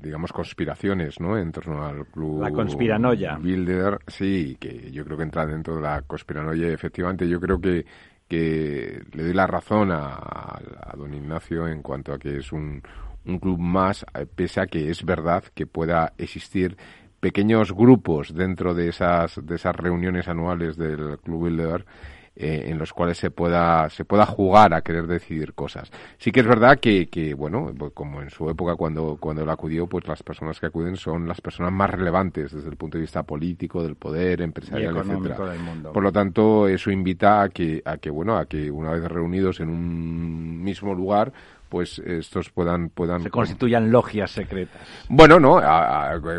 digamos conspiraciones, ¿no? En torno al club. La conspiranoia. Bilder, sí, que yo creo que entra dentro de la conspiranoia. Efectivamente, yo creo que que le doy la razón a, a don Ignacio en cuanto a que es un, un club más, pese a que es verdad que pueda existir pequeños grupos dentro de esas, de esas reuniones anuales del Club Bilder eh, en los cuales se pueda, se pueda jugar a querer decidir cosas. Sí que es verdad que, que, bueno, pues como en su época cuando, cuando él acudió, pues las personas que acuden son las personas más relevantes desde el punto de vista político, del poder, empresarial, etcétera. Del mundo. Por lo tanto, eso invita a que, a que, bueno, a que una vez reunidos en un mismo lugar, pues estos puedan puedan se constituyan logias secretas. Bueno, no,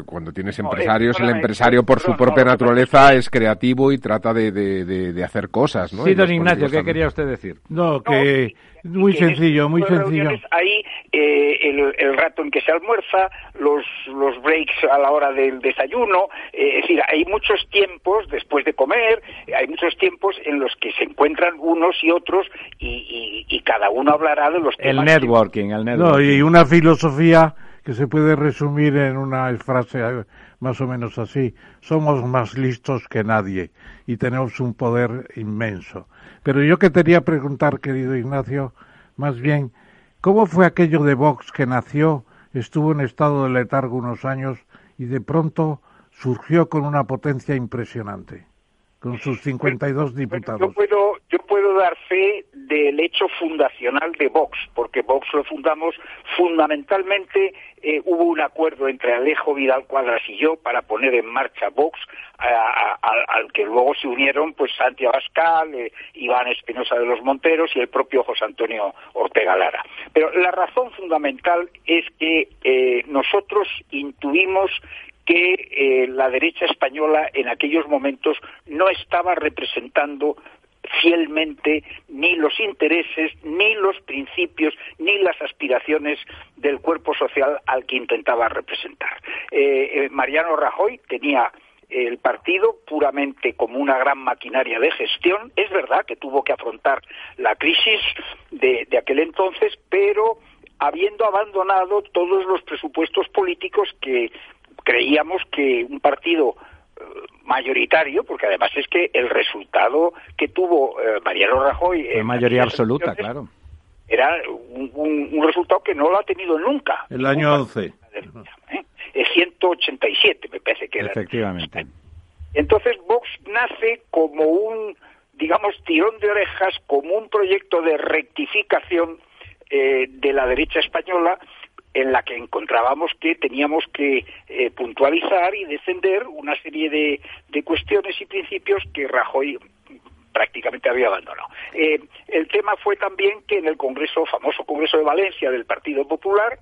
cuando tienes empresarios, el empresario por su propia naturaleza es creativo y trata de, de, de, hacer cosas, ¿no? Sí, don Ignacio, ¿qué quería usted decir? No, que muy sencillo, muy sencillo. Ahí eh, el, el, rato en que se almuerza, los, los breaks a la hora del desayuno, eh, es decir, hay muchos tiempos después de comer, hay muchos tiempos en los que se encuentran unos y otros y, y, y cada uno hablará de los temas. El networking, el networking. No, y una filosofía que se puede resumir en una frase más o menos así. Somos más listos que nadie y tenemos un poder inmenso. Pero yo que quería preguntar, querido Ignacio, más bien, ¿cómo fue aquello de Vox que nació, estuvo en estado de letargo unos años y de pronto surgió con una potencia impresionante? con sus 52 diputados. yo, puedo, yo puedo dar fe del hecho fundacional de Vox, porque Vox lo fundamos fundamentalmente, eh, hubo un acuerdo entre Alejo Vidal Cuadras y yo para poner en marcha Vox, al que luego se unieron pues Santiago Abascal, eh, Iván Espinosa de los Monteros y el propio José Antonio Ortega Lara. Pero la razón fundamental es que eh, nosotros intuimos que la derecha española en aquellos momentos no estaba representando fielmente ni los intereses, ni los principios, ni las aspiraciones del cuerpo social al que intentaba representar. Eh, eh, Mariano Rajoy tenía el partido puramente como una gran maquinaria de gestión. Es verdad que tuvo que afrontar la crisis de aquel entonces, pero habiendo abandonado todos los presupuestos políticos que creíamos que un partido mayoritario, porque además es que el resultado que tuvo eh, Mariano Rajoy... En mayoría absoluta, claro. Era un, resultado que no lo ha tenido nunca. El año 11. ¿eh? Es 187, me parece que era. Efectivamente. Entonces Vox nace como un, digamos, tirón de orejas, como un proyecto de rectificación de la derecha española en la que encontrábamos que teníamos que eh, puntualizar y defender una serie de, cuestiones y principios que Rajoy prácticamente había abandonado. Eh, el tema fue también que en el Congreso, famoso Congreso de Valencia del Partido Popular,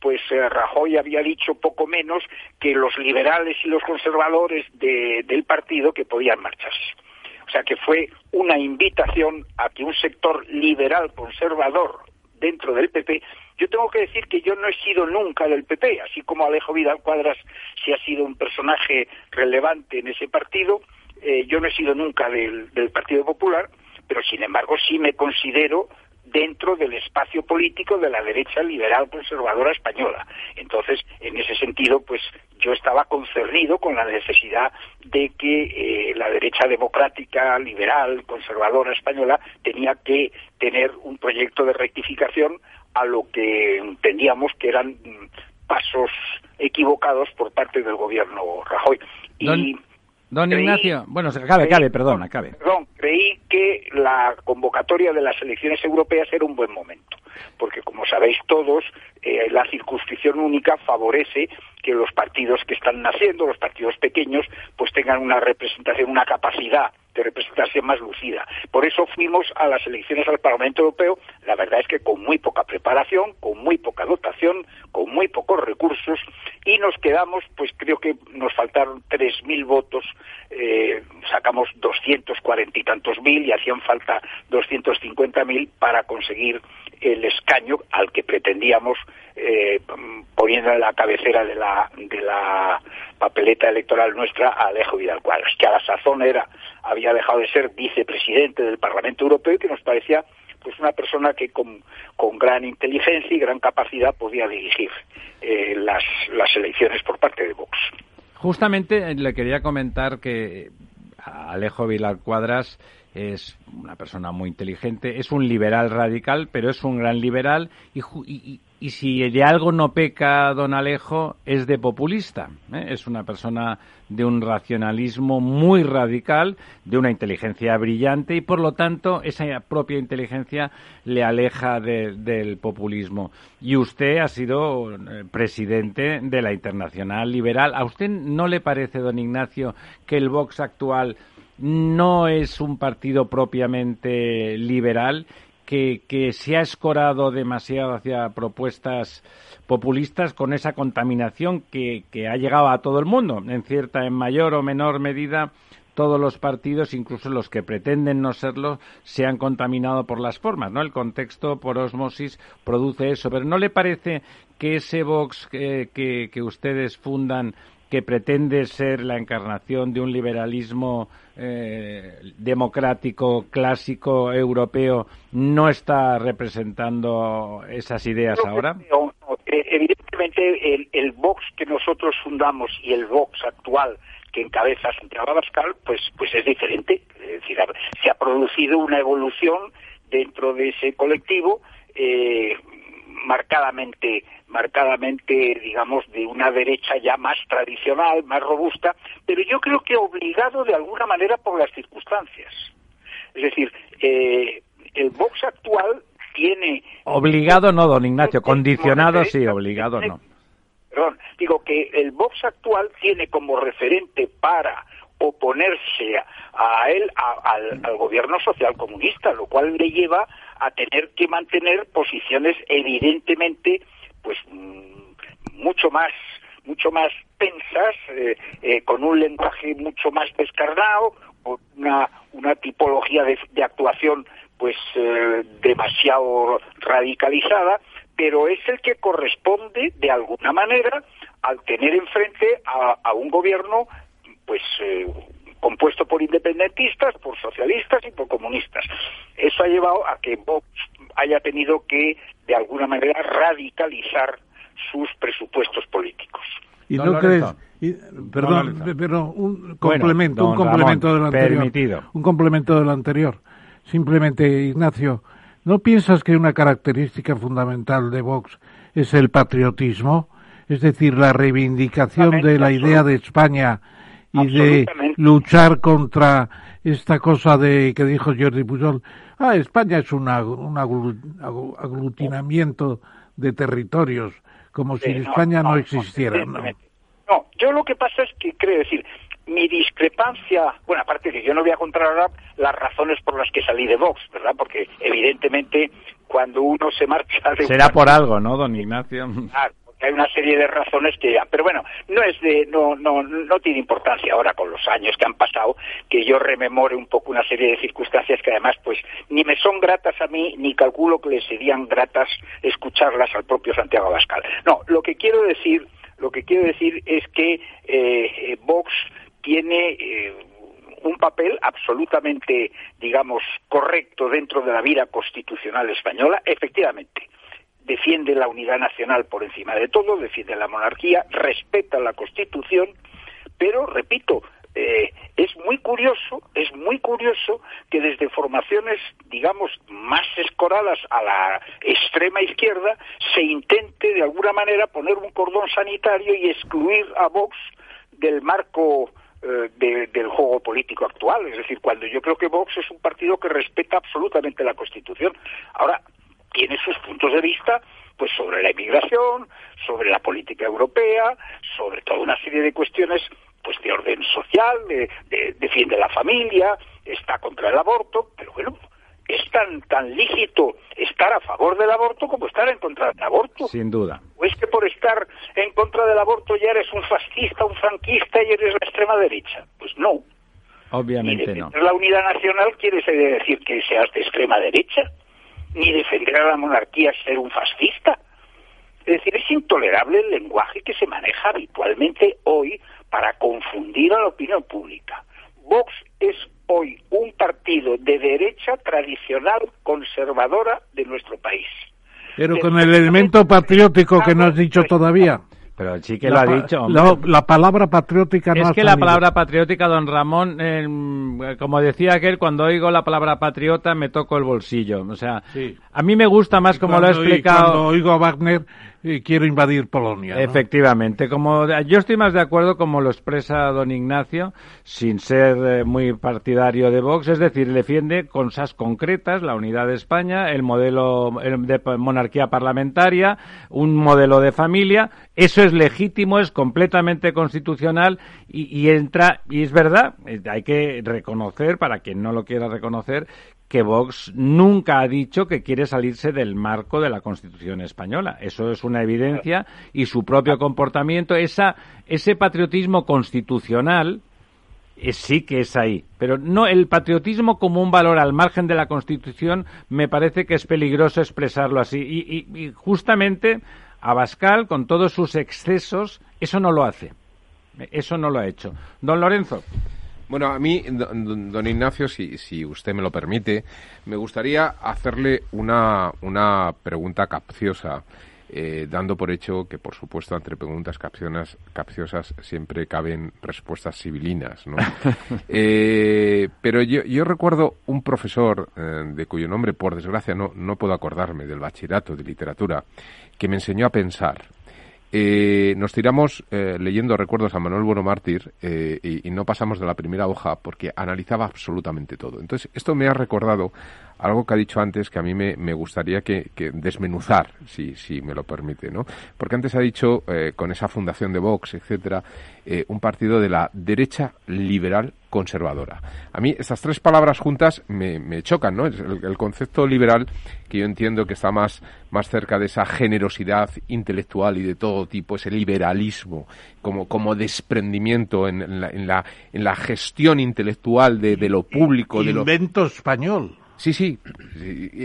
pues eh, Rajoy había dicho poco menos que los liberales y los conservadores del partido que podían marcharse. O sea que fue una invitación a que un sector liberal conservador dentro del PP yo tengo que decir que yo no he sido nunca del PP, así como Alejo Vidal Cuadras sí ha sido un personaje relevante en ese partido, eh, yo no he sido nunca del, del Partido Popular, pero sin embargo sí me considero dentro del espacio político de la derecha liberal conservadora española. Entonces, en ese sentido, pues yo estaba concernido con la necesidad de que eh, la derecha democrática, liberal, conservadora española tenía que tener un proyecto de rectificación a lo que entendíamos que eran mm, pasos equivocados por parte del gobierno Rajoy. Y Don, Ignacio, bueno, acabe, acabe, perdón, acabe. Perdón, creí que la convocatoria de las elecciones europeas era un buen momento, porque como sabéis todos, eh, la circunscripción única favorece que los partidos que están naciendo, los partidos pequeños, pues tengan una representación, una capacidad de representación más lucida. Por eso fuimos a las elecciones al Parlamento Europeo, la verdad es que con muy poca preparación, con muy poca dotación, con muy pocos recursos, y nos quedamos, pues creo que nos faltaron 3.000 votos, eh, sacamos 240 y tantos mil y hacían falta 250.000 para conseguir el escaño al que pretendíamos eh, poniendo en la cabecera de la papeleta electoral nuestra a Alejo Vidal Cuadras, que a la sazón era, había dejado de ser vicepresidente del Parlamento Europeo y que nos parecía pues una persona que con, con gran inteligencia y gran capacidad podía dirigir eh, las, las elecciones por parte de Vox. Justamente eh, le quería comentar que Alejo Vidal Cuadras es una persona muy inteligente, es un liberal radical, pero es un gran liberal y si de algo no peca don Alejo es de populista. ¿eh? Es una persona de un racionalismo muy radical, de una inteligencia brillante y por lo tanto esa propia inteligencia le aleja del populismo. Y usted ha sido eh, presidente de la Internacional Liberal. ¿A usted no le parece, don Ignacio, que el Vox actual no es un partido propiamente liberal que, se ha escorado demasiado hacia propuestas populistas con esa contaminación que, que ha llegado a todo el mundo, en cierta, en mayor o menor medida, todos los partidos, incluso los que pretenden no serlo, se han contaminado por las formas, ¿no? El contexto por osmosis produce eso. Pero ¿no le parece que ese Vox que, que ustedes fundan que pretende ser la encarnación de un liberalismo eh, democrático clásico europeo no está representando esas ideas ahora? Eh, evidentemente el, el, Vox que nosotros fundamos y el Vox actual que encabeza Santiago Abascal, pues, pues es diferente. Es decir, se ha producido una evolución dentro de ese colectivo eh, marcadamente marcadamente, digamos, de una derecha ya más tradicional, más robusta, pero yo creo que obligado de alguna manera por las circunstancias. Es decir, eh, el Vox actual tiene... Obligado no, don Ignacio, condicionado sí, obligado no. Perdón, digo que el Vox actual tiene como referente para oponerse a él, al, al, gobierno social comunista, lo cual le lleva a tener que mantener posiciones evidentemente pues mm, mucho más mucho más tensas, eh, eh, con un lenguaje mucho más descarnado, con una, una tipología de, actuación pues eh, demasiado radicalizada, pero es el que corresponde de alguna manera al tener enfrente a, a un gobierno pues compuesto por independentistas, por socialistas y por comunistas. Eso ha llevado a que Vox haya tenido que, de alguna manera, radicalizar sus presupuestos políticos. ¿Y no, crees? perdón, pero un complemento, un complemento del anterior. Un complemento del anterior. Simplemente, Ignacio, ¿no piensas que una característica fundamental de Vox es el patriotismo? Es decir, la reivindicación de la idea de España y de luchar contra esta cosa de que dijo Jordi Pujol, ah, España es un aglutinamiento de territorios, como si España no, existiera. No. no, yo lo que pasa es que creo decir, mi discrepancia, bueno, aparte que yo no voy a contar ahora las razones por las que salí de Vox, ¿verdad? Porque evidentemente cuando uno se marcha de... Será por algo, ¿no, don Ignacio? Hay una serie de razones que ya, pero bueno, no es de, no, no, no tiene importancia ahora con los años que han pasado que yo rememore un poco una serie de circunstancias que además pues ni me son gratas a mí ni calculo que le serían gratas escucharlas al propio Santiago Abascal. No, lo que quiero decir, lo que quiero decir es que eh, Vox tiene eh, un papel absolutamente, digamos, correcto dentro de la vida constitucional española, efectivamente defiende la unidad nacional por encima de todo, defiende la monarquía, respeta la Constitución, pero, repito, eh, es muy curioso, es muy curioso que desde formaciones, digamos, más escoradas a la extrema izquierda, se intente de alguna manera poner un cordón sanitario y excluir a Vox del marco eh, del juego político actual. Es decir, cuando yo creo que Vox es un partido que respeta absolutamente la Constitución. Ahora, tiene sus puntos de vista pues sobre la inmigración, sobre la política europea, sobre toda una serie de cuestiones pues de orden social, de, defiende la familia, está contra el aborto, pero bueno, es tan tan lícito estar a favor del aborto como estar en contra del aborto. Sin duda. ¿O es que por estar en contra del aborto ya eres un fascista, un franquista y eres la extrema derecha? Pues no. Obviamente no. La unidad nacional quiere decir que seas de extrema derecha ni defender a la monarquía ser un fascista. Es decir, es intolerable el lenguaje que se maneja habitualmente hoy para confundir a la opinión pública. Vox es hoy un partido de derecha tradicional conservadora de nuestro país. Pero con el elemento patriótico que no has dicho todavía. Pero sí que lo ha dicho. La, palabra patriótica no Es que la palabra patriótica, don Ramón, eh, como decía aquel, cuando oigo la palabra patriota me toco el bolsillo. O sea, a mí me gusta más como lo he explicado. Cuando oigo a Wagner y quiero invadir Polonia. Efectivamente, como yo estoy más de acuerdo como lo expresa don Ignacio, sin ser eh, muy partidario de Vox, es decir, defiende cosas concretas, la unidad de España, el modelo de monarquía parlamentaria, un modelo de familia, eso es legítimo, es completamente constitucional y, entra, y es verdad, eh, hay que reconocer, para quien no lo quiera reconocer, que Vox nunca ha dicho que quiere salirse del marco de la Constitución española. Eso es una evidencia y su propio comportamiento, ese patriotismo constitucional, eh, sí que es ahí. Pero no el patriotismo como un valor al margen de la Constitución me parece que es peligroso expresarlo así. Y, y, y justamente Abascal, con todos sus excesos, eso no lo hace. Eso no lo ha hecho. Don Lorenzo. Bueno, a mí, don, Ignacio, si, si, usted me lo permite, me gustaría hacerle una, una pregunta capciosa, eh, dando por hecho que, por supuesto, entre preguntas capciosas, capciosas siempre caben respuestas civilinas, ¿no? eh, pero yo, yo, recuerdo un profesor, eh, de cuyo nombre, por desgracia, no, no puedo acordarme, del bachillerato de literatura, que me enseñó a pensar eh, nos tiramos eh, leyendo recuerdos a Manuel Bueno Mártir eh, y, no pasamos de la primera hoja porque analizaba absolutamente todo. Entonces, esto me ha recordado algo que ha dicho antes que a mí me, gustaría que, desmenuzar, si, si me lo permite, ¿no? Porque antes ha dicho, con esa fundación de Vox, etcétera, un partido de la derecha liberal conservadora. A mí estas tres palabras juntas me, chocan, ¿no? El, concepto liberal, que yo entiendo que está más, más cerca de esa generosidad intelectual y de todo tipo, ese liberalismo como, como desprendimiento en, la, en, la, en la gestión intelectual de, de lo público. lo... español. Sí, sí.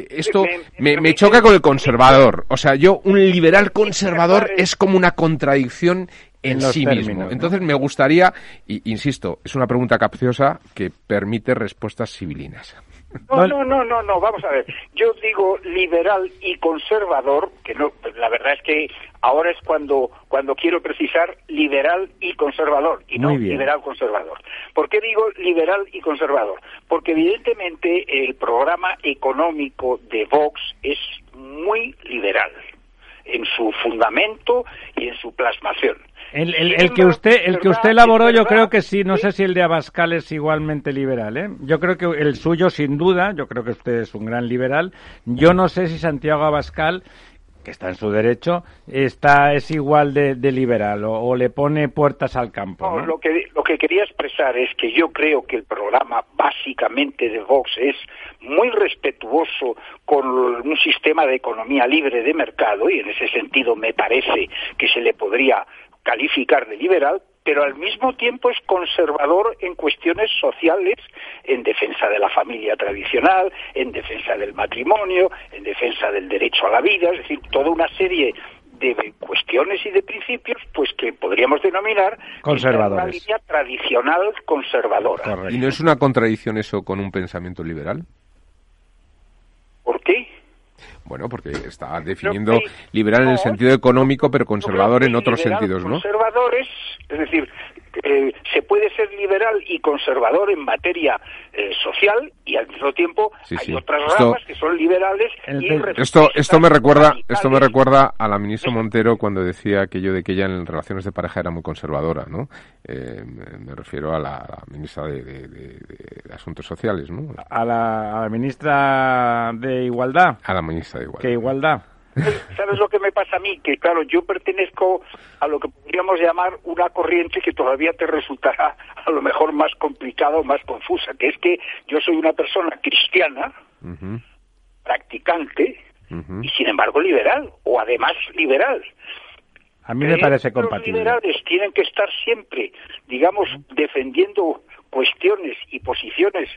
Esto me, me, choca con el conservador. O sea, yo, un liberal conservador es como una contradicción en, sí mismo. Entonces me gustaría, y, insisto, es una pregunta capciosa que permite respuestas civilinas. No, no, no, no, no, vamos a ver. Yo digo liberal y conservador, que no, la verdad es que ahora es cuando, cuando quiero precisar liberal y conservador, y no liberal conservador. ¿Por qué digo liberal y conservador? Porque evidentemente el programa económico de Vox es muy liberal en su fundamento y en su plasmación. El, el, que usted el que usted elaboró yo creo que sí, no sé si el de Abascal es igualmente liberal, ¿eh? Yo creo que el suyo sin duda, yo creo que usted es un gran liberal. Yo no sé si Santiago Abascal que está en su derecho, está es igual de, liberal o, le pone puertas al campo. ¿no? Lo, que, lo que quería expresar es que yo creo que el programa básicamente de Vox es muy respetuoso con un sistema de economía libre de mercado y en ese sentido me parece que se le podría calificar de liberal, pero al mismo tiempo es conservador en cuestiones sociales, en defensa de la familia tradicional, en defensa del matrimonio, en defensa del derecho a la vida, es decir, toda una serie de cuestiones y de principios pues que podríamos denominar conservadores. una línea tradicional conservadora. ¿Y no es una contradicción eso con un pensamiento liberal? ¿Por qué? Bueno, porque está definiendo liberal en el sentido económico, pero conservador en otros sentidos, ¿no? Conservadores, es decir, eh, se puede ser liberal y conservador en materia eh, social y al mismo tiempo hay otras ramas que son liberales y esto esto me recuerda esto me recuerda a la ministra Montero cuando decía aquello de que ella en relaciones de pareja era muy conservadora no eh, me, refiero a la, ministra de, asuntos sociales no a la, a la ministra de igualdad. A la ministra de igualdad. Qué igualdad ¿Sabes lo que me pasa a mí? Que claro, yo pertenezco a lo que podríamos llamar una corriente que todavía te resultará a lo mejor más complicada o más confusa, que es que yo soy una persona cristiana, practicante, y sin embargo liberal, o además liberal. A mí me parece compatible. Los liberales tienen que estar siempre, digamos, defendiendo cuestiones y posiciones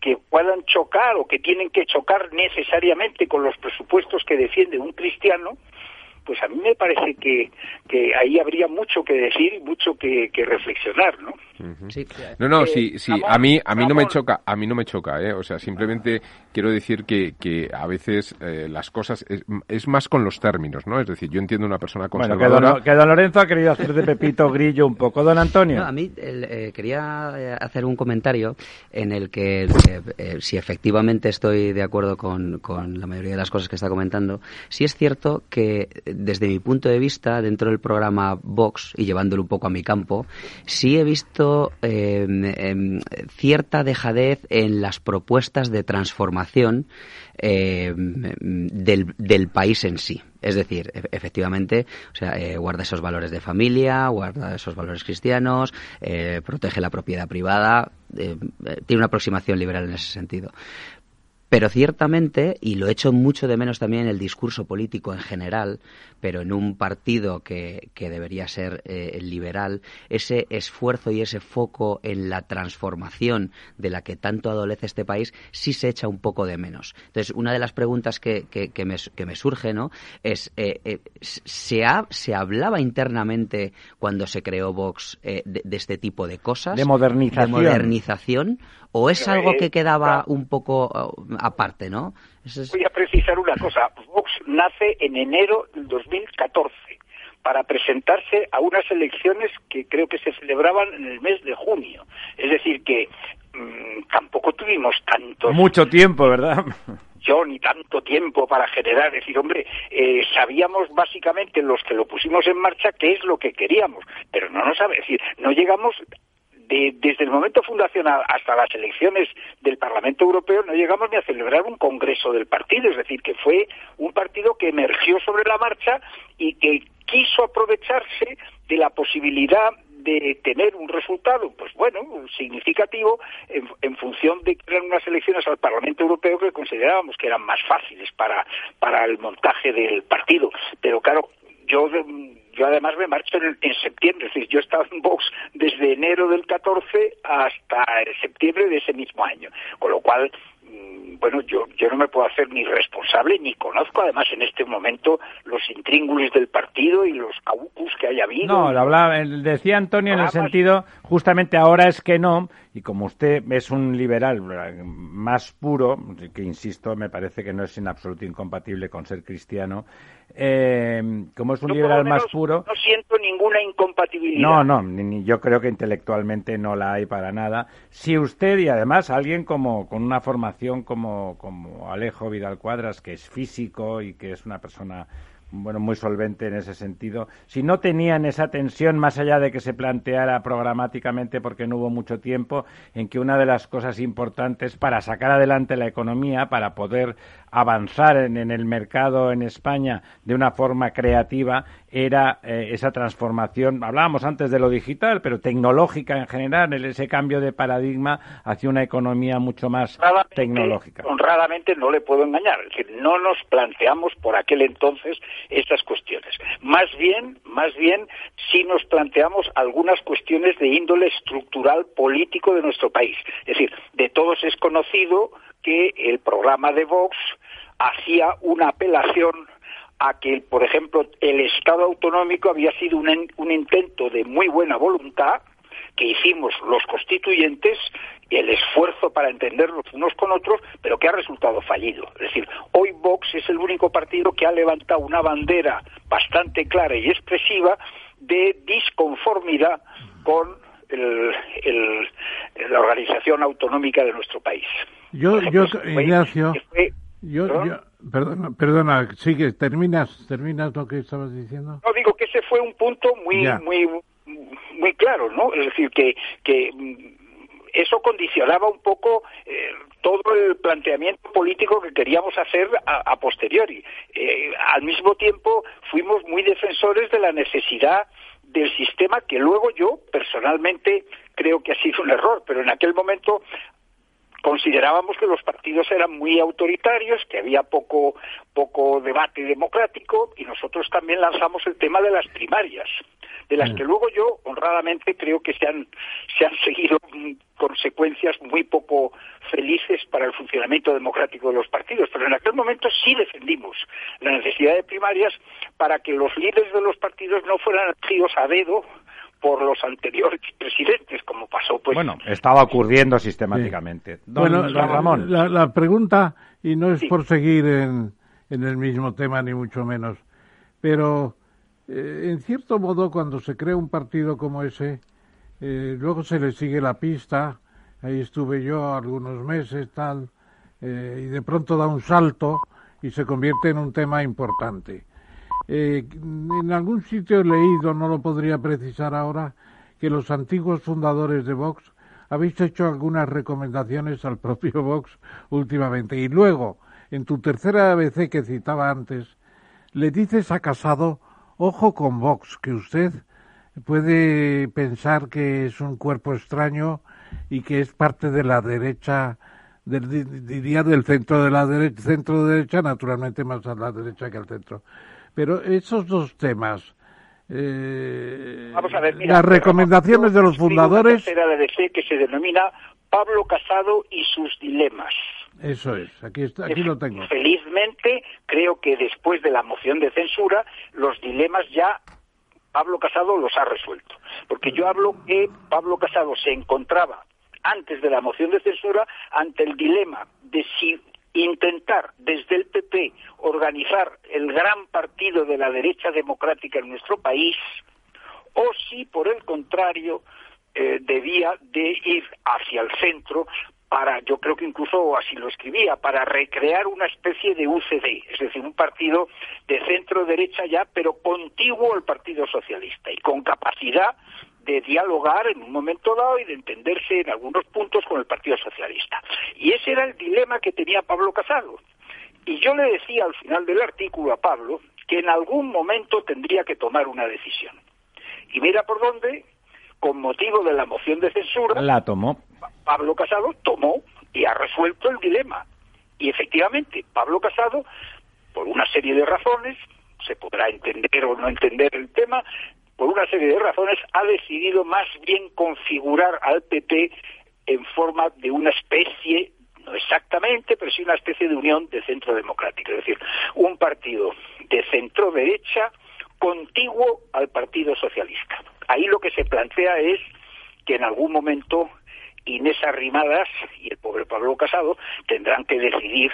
que puedan chocar o que tienen que chocar necesariamente con los presupuestos que defiende un cristiano, pues a mí me parece que, que ahí habría mucho que decir y mucho que, reflexionar, ¿no? No, no, sí, sí, a mí, a mí no me choca, a mí no me choca, ¿eh? O sea, simplemente quiero decir que, que a veces eh, las cosas es, más con los términos, ¿no? Es decir, yo entiendo una persona conservadora... Bueno, que don, Lorenzo ha querido hacer de Pepito Grillo un poco. Don Antonio. a mí eh, quería eh, hacer un comentario en el que, si efectivamente estoy de acuerdo con, con la mayoría de las cosas que está comentando, sí es cierto que desde mi punto de vista, dentro del programa Vox, y llevándolo un poco a mi campo, sí he visto em, cierta dejadez en las propuestas de transformación em, del, del país en sí. Es decir, e-, efectivamente, o sea, eh, guarda esos valores de familia, guarda esos valores cristianos, eh, protege la propiedad privada, eh, tiene una aproximación liberal en ese sentido. Pero ciertamente, y lo echo mucho de menos también en el discurso político en general, pero en un partido que, que debería ser eh, liberal, ese esfuerzo y ese foco en la transformación de la que tanto adolece este país sí se echa un poco de menos. Entonces, una de las preguntas que, que, me, que me, surge ¿no? es, eh, eh, ¿se, ha, ¿se hablaba internamente cuando se creó Vox de, de, este tipo de cosas? De modernización. De modernización ¿O es algo que quedaba un poco uh, aparte, no? Voy a precisar una cosa. Vox nace en enero del 2014 para presentarse a unas elecciones que creo que se celebraban en el mes de junio. Es decir, que mm, tampoco tuvimos tanto... Mucho tiempo, ¿verdad? yo ni tanto tiempo para generar, es decir, hombre, eh, sabíamos básicamente los que lo pusimos en marcha qué es lo que queríamos, pero no nos sabe, es decir, no llegamos desde el momento fundacional hasta las elecciones del Parlamento Europeo no llegamos ni a celebrar un congreso del partido, es decir, que fue un partido que emergió sobre la marcha y que quiso aprovecharse de la posibilidad de tener un resultado, pues bueno, significativo en, función de que eran unas elecciones al Parlamento Europeo que considerábamos que eran más fáciles para, para el montaje del partido. Pero claro, yo yo además me marcho en, septiembre, es decir, yo he en Vox desde enero del 14 hasta septiembre de ese mismo año, con lo cual mm, bueno, yo, yo no me puedo hacer ni responsable, ni conozco además en este momento los intríngulis del partido y los caucus que haya habido. No, lo hablaba, decía Antonio en el sentido, justamente ahora es que no, y como usted es un liberal más puro, que insisto, me parece que no es en absoluto incompatible con ser cristiano, eh, como es un liberal más puro... No siento ninguna incompatibilidad. No, no, ni, yo creo que intelectualmente no la hay para nada. Si usted y además alguien como con una formación como, como Alejo Vidal Cuadras, que es físico y que es una persona bueno, muy solvente en ese sentido. Si no tenían esa tensión, más allá de que se planteara programáticamente, porque no hubo mucho tiempo, en que una de las cosas importantes para sacar adelante la economía, para poder avanzar en, el mercado en España de una forma creativa, era eh, esa transformación, hablábamos antes de lo digital, pero tecnológica en general, ese cambio de paradigma hacia una economía mucho más tecnológica. Honradamente no le puedo engañar, es decir, no nos planteamos por aquel entonces estas cuestiones. Más bien, más bien, sí nos planteamos algunas cuestiones de índole estructural político de nuestro país. Es decir, de todos es conocido que el programa de Vox hacía una apelación a que, por ejemplo, el Estado autonómico había sido un, intento de muy buena voluntad que hicimos los constituyentes y el esfuerzo para entendernos unos con otros, pero que ha resultado fallido. Es decir, hoy Vox es el único partido que ha levantado una bandera bastante clara y expresiva de disconformidad con la organización autonómica de nuestro país. Yo, yo Ignacio, yo, perdona, perdona, sigue, terminas, terminas lo que estabas diciendo. No digo que ese fue un punto muy, muy, muy claro, ¿no? Es decir, que, que eso condicionaba un poco eh, todo el planteamiento político que queríamos hacer a, posteriori. Eh, al mismo tiempo, fuimos muy defensores de la necesidad del sistema que luego yo personalmente creo que ha sido un error, pero en aquel momento considerábamos que los partidos eran muy autoritarios, que había poco, poco debate democrático y nosotros también lanzamos el tema de las primarias, de las que luego yo honradamente creo que se han, se han seguido consecuencias muy poco felices para el funcionamiento democrático de los partidos, pero en aquel momento sí defendimos la necesidad de primarias para que los líderes de los partidos no fueran elegidos a dedo por los anteriores presidentes, como pasó pues. Bueno, estaba ocurriendo sistemáticamente. bueno, Ramón. La, pregunta, y no es por seguir en, en, el mismo tema, ni mucho menos, pero eh, en cierto modo, cuando se crea un partido como ese, eh, luego se le sigue la pista, ahí estuve yo algunos meses, tal, eh, y de pronto da un salto y se convierte en un tema importante. Eh, en algún sitio he leído, no lo podría precisar ahora, que los antiguos fundadores de Vox habéis hecho algunas recomendaciones al propio Vox últimamente. Y luego, en tu tercera ABC que citaba antes, le dices a Casado, ojo con Vox, que usted puede pensar que es un cuerpo extraño y que es parte de la derecha, diría del centro de la derecha, centro derecha, naturalmente más a la derecha que al centro. Pero esos dos temas, eh, las recomendaciones de los fundadores. Una de DC que se denomina Pablo Casado y sus dilemas. Eso es, aquí, está, aquí lo tengo. Felizmente, creo que después de la moción de censura, los dilemas ya Pablo Casado los ha resuelto. Porque yo hablo que Pablo Casado se encontraba antes de la moción de censura ante el dilema de si intentar desde el PP organizar el gran partido de la derecha democrática en nuestro país o si por el contrario eh, debía de ir hacia el centro para, yo creo que incluso así lo escribía, para recrear una especie de UCD, es decir, un partido de centro derecha ya, pero contiguo al Partido Socialista y con capacidad de dialogar en un momento dado y de entenderse en algunos puntos con el Partido Socialista. Y ese era el dilema que tenía Pablo Casado. Y yo le decía al final del artículo a Pablo que en algún momento tendría que tomar una decisión. Y mira por dónde, con motivo de la moción de censura, la tomó. Pablo Casado tomó y ha resuelto el dilema. Y efectivamente, Pablo Casado, por una serie de razones, se podrá entender o no entender el tema, por una serie de razones, ha decidido más bien configurar al PP en forma de una especie, no exactamente, pero sí una especie de unión de centro democrático, es decir, un partido de centro derecha contiguo al Partido Socialista. Ahí lo que se plantea es que en algún momento Inés Arrimadas y el pobre Pablo Casado tendrán que decidir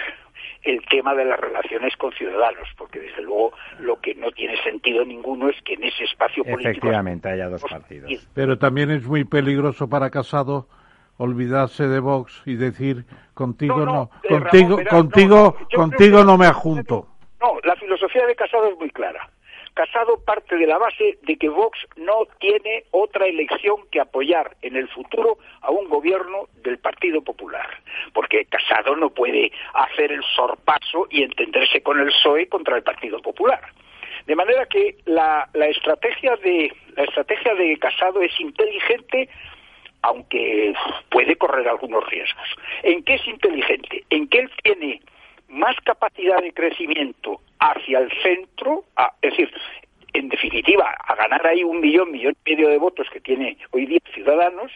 el tema de las relaciones con ciudadanos, porque desde luego lo que no tiene sentido ninguno es que en ese espacio político... Efectivamente, haya dos partidos. Pero también es muy peligroso para Casado olvidarse de Vox y decir contigo no, eh, contigo, contigo, contigo no me adjunto. No, la filosofía de Casado es muy clara. Casado parte de la base de que Vox no tiene otra elección que apoyar en el futuro a un gobierno del Partido Popular, porque Casado no puede hacer el sorpaso y entenderse con el PSOE contra el Partido Popular. De manera que la, estrategia de la estrategia de Casado es inteligente aunque puede correr algunos riesgos. ¿En qué es inteligente? En que él tiene más capacidad de crecimiento hacia el centro, es decir, en definitiva, a ganar ahí un millón, millón y medio de votos que tiene hoy día Ciudadanos,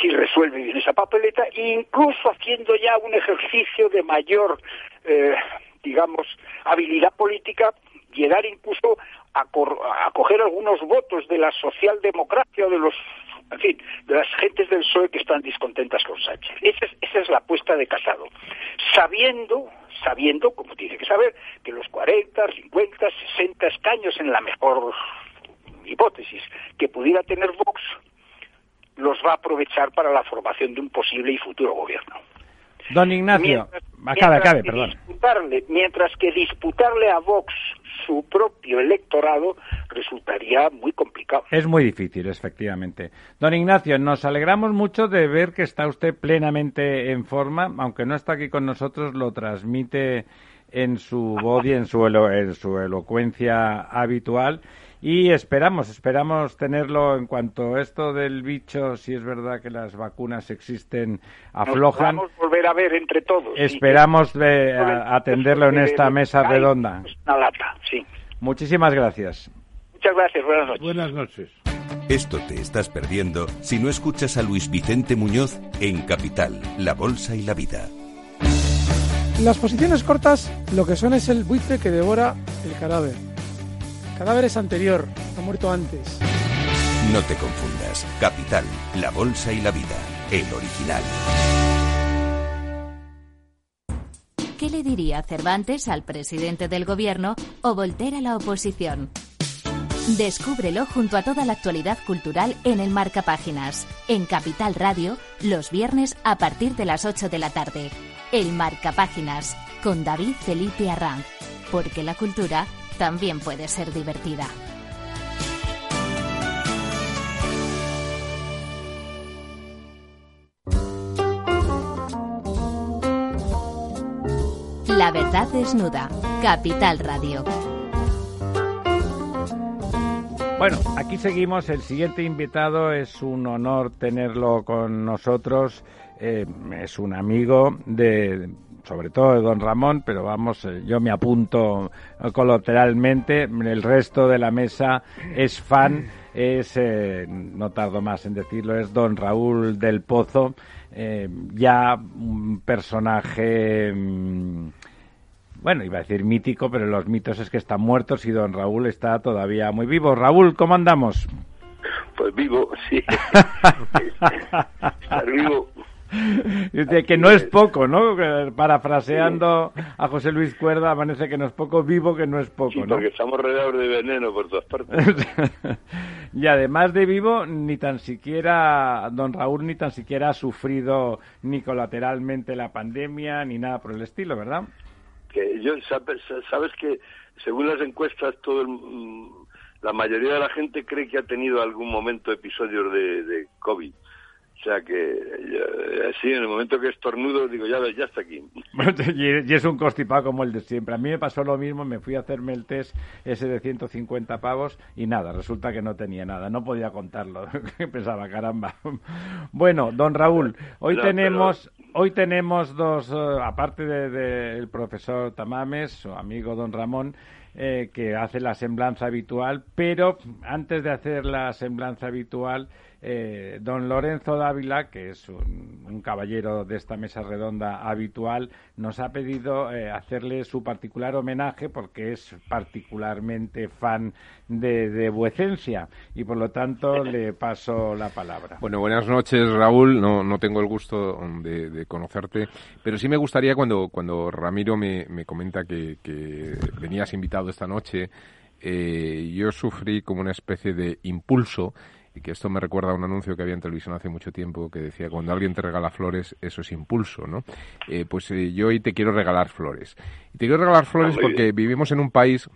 si resuelve bien esa papeleta, e incluso haciendo ya un ejercicio de mayor, eh, digamos, habilidad política, llegar incluso a, a coger algunos votos de la socialdemocracia o de los en fin, de las gentes del PSOE que están descontentas con Sánchez. Esa es, esa es la apuesta de Casado. Sabiendo, sabiendo, como tiene que saber, que los 40, 50, 60 escaños en la mejor hipótesis que pudiera tener Vox, los va a aprovechar para la formación de un posible y futuro gobierno. Don Ignacio, acabe, acabe, perdón. mientras que disputarle a Vox su propio electorado resultaría muy complicado. Es muy difícil, efectivamente. Don Ignacio, nos alegramos mucho de ver que está usted plenamente en forma, aunque no está aquí con nosotros, lo transmite en su voz y en su, en su elocuencia habitual y esperamos, esperamos tenerlo en cuanto esto del bicho, si es verdad que las vacunas existen, aflojan. Nos vamos a volver a ver entre todos. Esperamos de, atenderlo en esta mesa redonda. Una lata, sí. Muchísimas gracias. Muchas gracias, buenas noches. Buenas noches. Esto te estás perdiendo si no escuchas a Luis Vicente Muñoz en Capital, La Bolsa y la Vida. Las posiciones cortas lo que son es el buitre que devora el cadáver. Cadáver es anterior, ha muerto antes. No te confundas. Capital, La Bolsa y la Vida. El original. ¿Qué le diría Cervantes al presidente del gobierno o Voltaire a la oposición? Descúbrelo junto a toda la actualidad cultural en el Marca Páginas, en Capital Radio, los viernes a partir de las 8 de la tarde. El Marca Páginas, con David Felipe Arranz, porque la cultura también puede ser divertida. La verdad desnuda, Capital Radio. Bueno, aquí seguimos. El siguiente invitado es un honor tenerlo con nosotros. Eh, es un amigo de, sobre todo de don Ramón, pero vamos, eh, yo me apunto colateralmente. El resto de la mesa es fan. Es, eh, no tardo más en decirlo, es don Raúl del Pozo. ya un personaje. mm, bueno, iba a decir mítico, pero los mitos es que están muertos y don Raúl está todavía muy vivo. Raúl, ¿cómo andamos? Pues vivo, sí. Estar vivo. Que no es poco, ¿no? Parafraseando a José Luis Cuerda, amanece que no es poco, vivo que no es poco, Sí, ¿no? porque estamos rodeados de veneno por todas partes. y además de vivo, ni tan siquiera, don Raúl, ni tan siquiera ha sufrido ni colateralmente la pandemia, ni nada por el estilo, ¿verdad? que yo sabes, sabes que según las encuestas todo el, mm, la mayoría de la gente cree que ha tenido algún momento episodios de, de COVID. O sea que yo, así en el momento que estornudo digo ya ya está aquí. y, es un constipado como el de siempre. A mí me pasó lo mismo, me fui a hacerme el test ese de 150 pavos y nada, resulta que no tenía nada, no podía contarlo. Pensaba, caramba. Bueno, don Raúl, hoy tenemos hoy tenemos dos, eh, aparte del de, el profesor Tamames, su amigo don Ramón, eh, que hace la semblanza habitual, pero antes de hacer la semblanza habitual, eh, don Lorenzo Dávila, que es un, un caballero de esta mesa redonda habitual, nos ha pedido eh, hacerle su particular homenaje porque es particularmente fan de, de Vuecencia y por lo tanto le paso la palabra. Bueno, buenas noches, Raúl. No, no tengo el gusto de, de conocerte, pero sí me gustaría cuando, cuando Ramiro me, me comenta que, que venías invitado esta noche, eh, yo sufrí como una especie de impulso y que esto me recuerda a un anuncio que había en televisión hace mucho tiempo que decía cuando alguien te regala flores eso es impulso, ¿no? Eh, pues eh, yo hoy te quiero regalar flores. Y te quiero regalar flores muy porque bien. vivimos en un país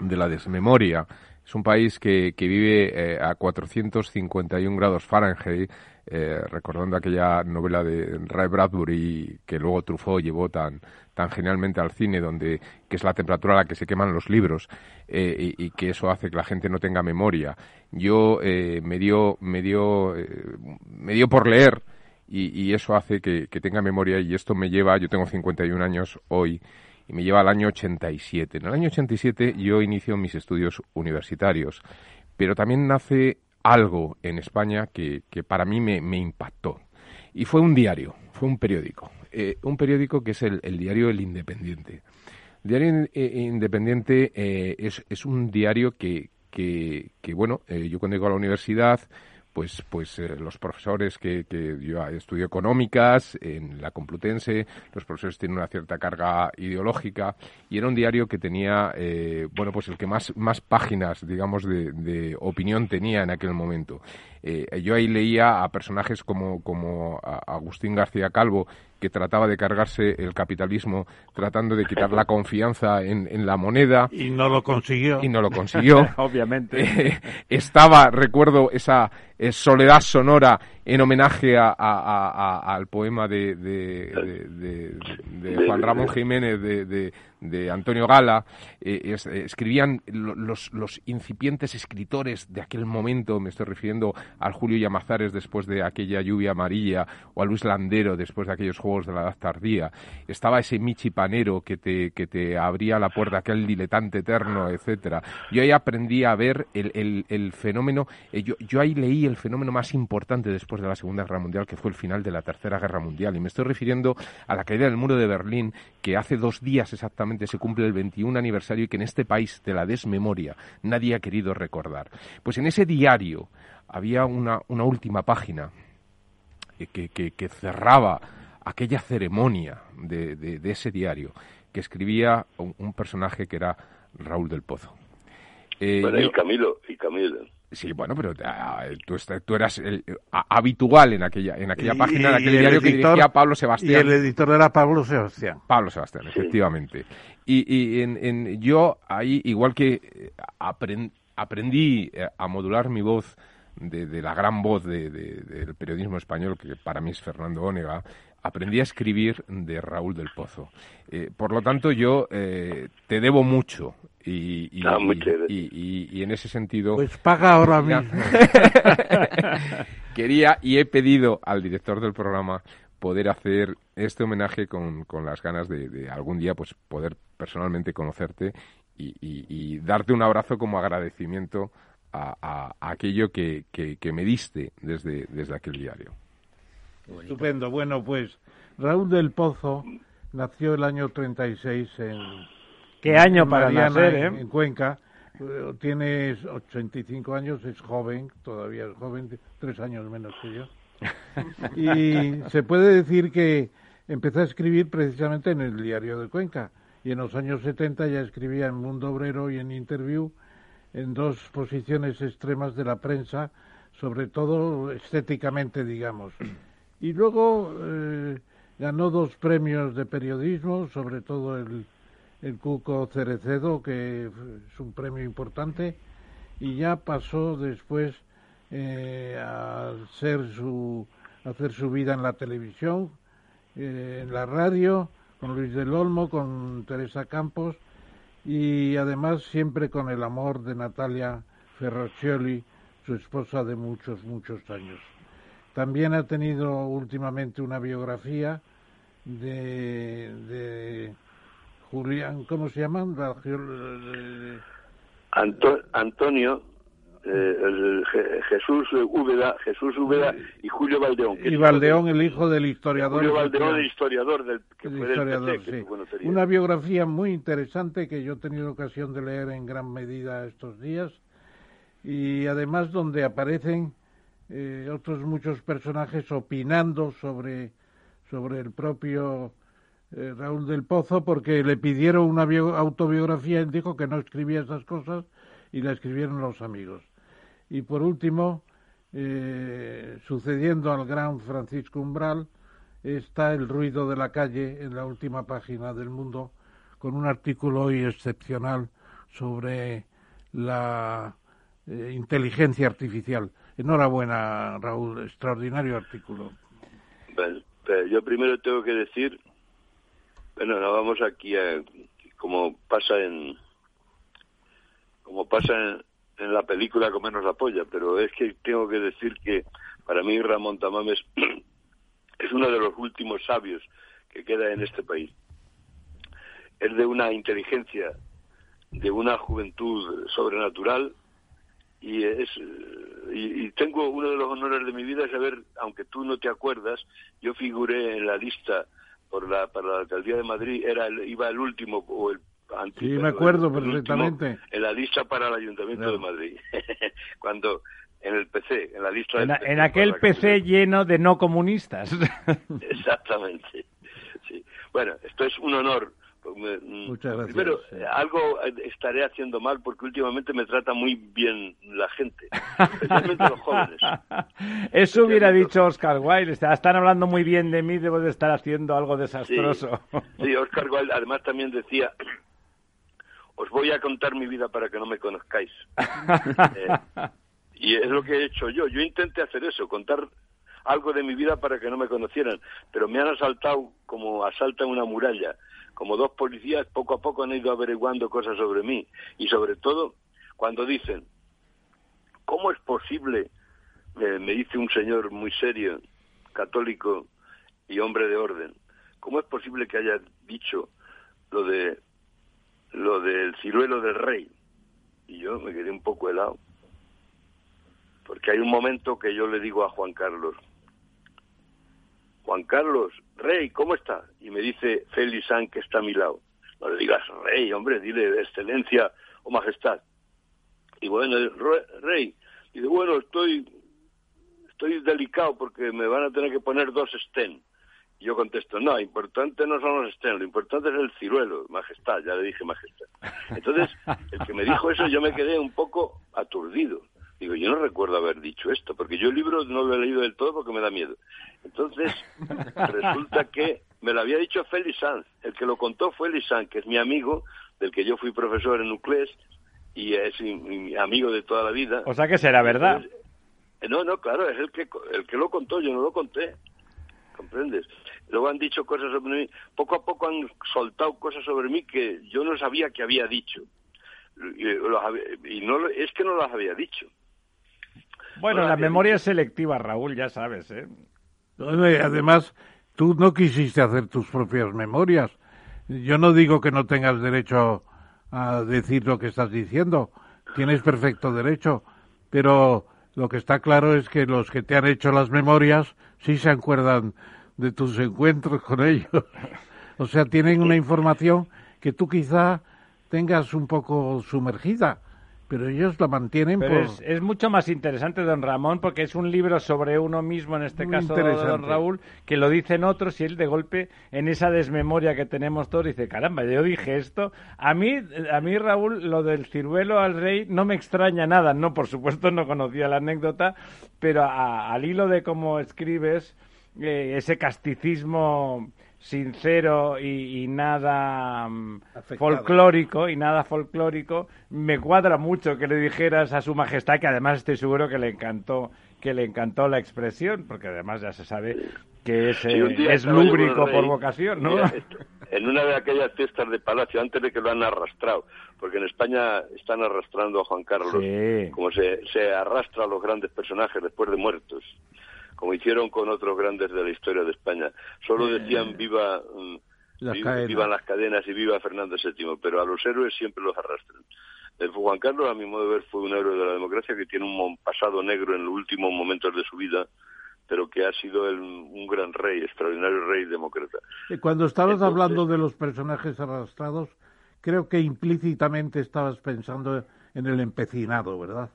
de la desmemoria. Es un país que, que vive eh, a 451 grados Fahrenheit, eh, recordando aquella novela de Ray Bradbury que luego Truffaut llevó tan, tan genialmente al cine, donde que es la temperatura a la que se queman los libros eh, y, que eso hace que la gente no tenga memoria. Yo eh, me dio me dio eh, me dio por leer y, eso hace que, que tenga memoria y esto me lleva, yo tengo 51 años hoy y me lleva al año 87. En el año 87 yo inicio mis estudios universitarios, pero también nace algo en España que, que para mí me impactó. Y fue un diario, fue un periódico. Eh, un periódico que es el, el diario El Independiente. El diario eh, Independiente eh, es, es un diario que, que, bueno, yo cuando llego a la universidad, pues, pues los profesores que, que yo estudio económicas en la Complutense, los profesores tienen una cierta carga ideológica y era un diario que tenía, eh, bueno, pues el que más, más páginas, digamos, de, de opinión tenía en aquel momento. Yo ahí leía a personajes como, como Agustín García Calvo, que trataba de cargarse el capitalismo, tratando de quitar la confianza en, en la moneda. Y no lo consiguió. Y no lo consiguió. Obviamente. Eh, estaba, recuerdo, esa eh, soledad sonora en homenaje al poema de, de, Juan Ramón Jiménez, de, de Antonio Gala, eh, eh, escribían los, los, incipientes escritores de aquel momento, me estoy refiriendo al Julio Llamazares después de aquella lluvia amarilla, o a Luis Landero después de aquellos juegos de la edad tardía. Estaba ese Michi Panero que te, que te abría la puerta, aquel diletante eterno, etcétera. Yo ahí aprendí a ver el, el, fenómeno, eh, yo, yo ahí leí el fenómeno más importante después de la Segunda Guerra Mundial, que fue el final de la Tercera Guerra Mundial. Y me estoy refiriendo a la caída del muro de Berlín, que hace dos días exactamente se cumple el 21 aniversario y que en este país de la desmemoria nadie ha querido recordar. Pues en ese diario había una, una última página que, que, cerraba aquella ceremonia de, de, ese diario que escribía un, personaje que era Raúl del Pozo. Eh, y Camilo, y Camilo. Sí, bueno, pero ah, tú, tú, eras habitual en aquella en aquella página de aquel diario que dirigía Pablo Sebastián. Y el editor era Pablo Sebastián. Pablo Sebastián, efectivamente. Y, y en, yo ahí, igual que eh, aprendí eh, a modular mi voz de, la gran voz del periodismo español, que para mí es Fernando Ónega, aprendí a escribir de Raúl del Pozo. Eh, por lo tanto, yo te debo mucho y, ah, y, y, en ese sentido... Pues paga ahora mismo. quería y he pedido al director del programa poder hacer este homenaje con, con las ganas de, algún día pues poder personalmente conocerte y, darte un abrazo como agradecimiento a, aquello que, que, me diste desde, desde aquel diario. Estupendo. Bueno, pues Raúl del Pozo nació el año 36 en ¿Qué año para nacer, eh? En Cuenca. Tiene 85 años, es joven, todavía es joven, tres años menos que yo. Y se puede decir que empezó a escribir precisamente en el diario de Cuenca. Y en los años 70 ya escribía en Mundo Obrero y en Interview en dos posiciones extremas de la prensa, sobre todo estéticamente, digamos. Y luego eh, ganó dos premios de periodismo, sobre todo el Cuco Cerecedo, que es un premio importante, y ya pasó después eh, a ser su, hacer su vida en la televisión, eh, en la radio, con Luis del Olmo, con Teresa Campos, y además siempre con el amor de Natalia Ferroccioli, su esposa de muchos, muchos años. También ha tenido últimamente una biografía de Julián, ¿cómo se llaman? Antonio, eh, Jesús Úbeda, Jesús Úbeda y Julio Valdeón. y Valdeón, el hijo del historiador. Julio Valdeón, el historiador del que Una biografía muy interesante que yo he tenido ocasión de leer en gran medida estos días y además donde aparecen eh, otros muchos personajes opinando sobre sobre el propio eh, Raúl del Pozo porque le pidieron una autobiografía y dijo que no escribía esas cosas y la escribieron los amigos. Y por último, eh, sucediendo al gran Francisco Umbral, está El ruido de la calle en la última página del mundo con un artículo hoy excepcional sobre la inteligencia artificial. Enhorabuena, Raúl, extraordinario artículo. yo primero tengo que decir bueno, no vamos aquí a, como pasa en como pasa en, la película Comernos la polla, pero es que tengo que decir que para mí Ramón Tamames es uno de los últimos sabios que queda en este país. Es de una inteligencia, de una juventud sobrenatural y es y, y, tengo uno de los honores de mi vida saber, aunque tú no te acuerdas, yo figuré en la lista por la, para la alcaldía de Madrid era iba el último o el sí, me acuerdo perfectamente. en la lista para el Ayuntamiento de Madrid. Cuando en el PC, en la lista En, aquel PC lleno de no comunistas. Exactamente. Sí. Bueno, esto es un honor Muchas gracias. Primero, algo eh, estaré haciendo mal porque últimamente me trata muy bien la gente, especialmente los jóvenes. Eso hubiera dicho Oscar Wilde. Están hablando muy bien de mí, debo de estar haciendo algo desastroso. Sí, Oscar Wilde además también decía, os voy a contar mi vida para que no me conozcáis. Eh, y es lo que he hecho yo. Yo intenté hacer eso, contar algo de mi vida para que no me conocieran, pero me han asaltado como asaltan una muralla, como dos policías poco a poco han ido averiguando cosas sobre mí y sobre todo cuando dicen, ¿cómo es posible? me dice un señor muy serio, católico y hombre de orden, ¿cómo es posible que haya dicho lo de lo del ciruelo del rey? Y yo me quedé un poco helado. Porque hay un momento que yo le digo a Juan Carlos, Juan Carlos, rey, ¿cómo está? Y me dice Félix San, que está a mi lado. No le digas rey, hombre, dile excelencia o majestad. Y bueno, rey, dice, bueno, estoy, estoy delicado porque me van a tener que poner dos estén. Y yo contesto, no, importante no son los estén, lo importante es el ciruelo, majestad, ya le dije majestad. Entonces, el que me dijo eso, yo me quedé un poco aturdido. Digo, yo no recuerdo haber dicho esto, porque yo el libro no lo he leído del todo porque me da miedo. Entonces, resulta que me lo había dicho Félix Sanz. El que lo contó fue Félix Sanz, que es mi amigo, del que yo fui profesor en Nuclés, y es mi, amigo de toda la vida. O sea que será verdad. Eh, no, no, claro, es el que, el que lo contó, yo no lo conté. ¿Comprendes? Luego han dicho cosas sobre mí. Poco a poco han soltado cosas sobre mí que yo no sabía que había dicho. Y, no, es que no las había dicho. Bueno, la memoria es selectiva, Raúl, ya sabes, ¿eh? Además, tú no quisiste hacer tus propias memorias. Yo no digo que no tengas derecho a decir lo que estás diciendo. Tienes perfecto derecho. Pero lo que está claro es que los que te han hecho las memorias sí se acuerdan de tus encuentros con ellos. o sea, tienen una información que tú quizá tengas un poco sumergida pero ellos lo mantienen por... es, mucho más interesante, don Ramón, porque es un libro sobre uno mismo, en este caso don Raúl, que lo dicen otros y él de golpe, en esa desmemoria que tenemos todos, dice, caramba, yo dije esto. A mí, a mí Raúl, lo del ciruelo al rey no me extraña nada. No, por supuesto, no conocía la anécdota, pero al hilo de cómo escribes, eh, ese casticismo sincero y, nada mm, folclórico y nada folclórico. Me cuadra mucho que le dijeras a su majestad que además estoy seguro que le encantó que le encantó la expresión porque además ya se sabe que es, eh, es lúbrico por vocación ¿no? en una de aquellas fiestas de palacio antes de que lo han arrastrado porque en España están arrastrando a Juan Carlos como se, se arrastra a los grandes personajes después de muertos como hicieron con otros grandes de la historia de España. Solo decían viva, mm, vivan las cadenas y viva Fernando VII, pero a los héroes siempre los arrastran. El Juan Carlos, a mi modo de ver, fue un héroe de la democracia que tiene un pasado negro en los últimos momentos de su vida, pero que ha sido un gran rey, extraordinario rey demócrata. Cuando estabas hablando de los personajes arrastrados, creo que implícitamente estabas pensando en el empecinado, ¿verdad?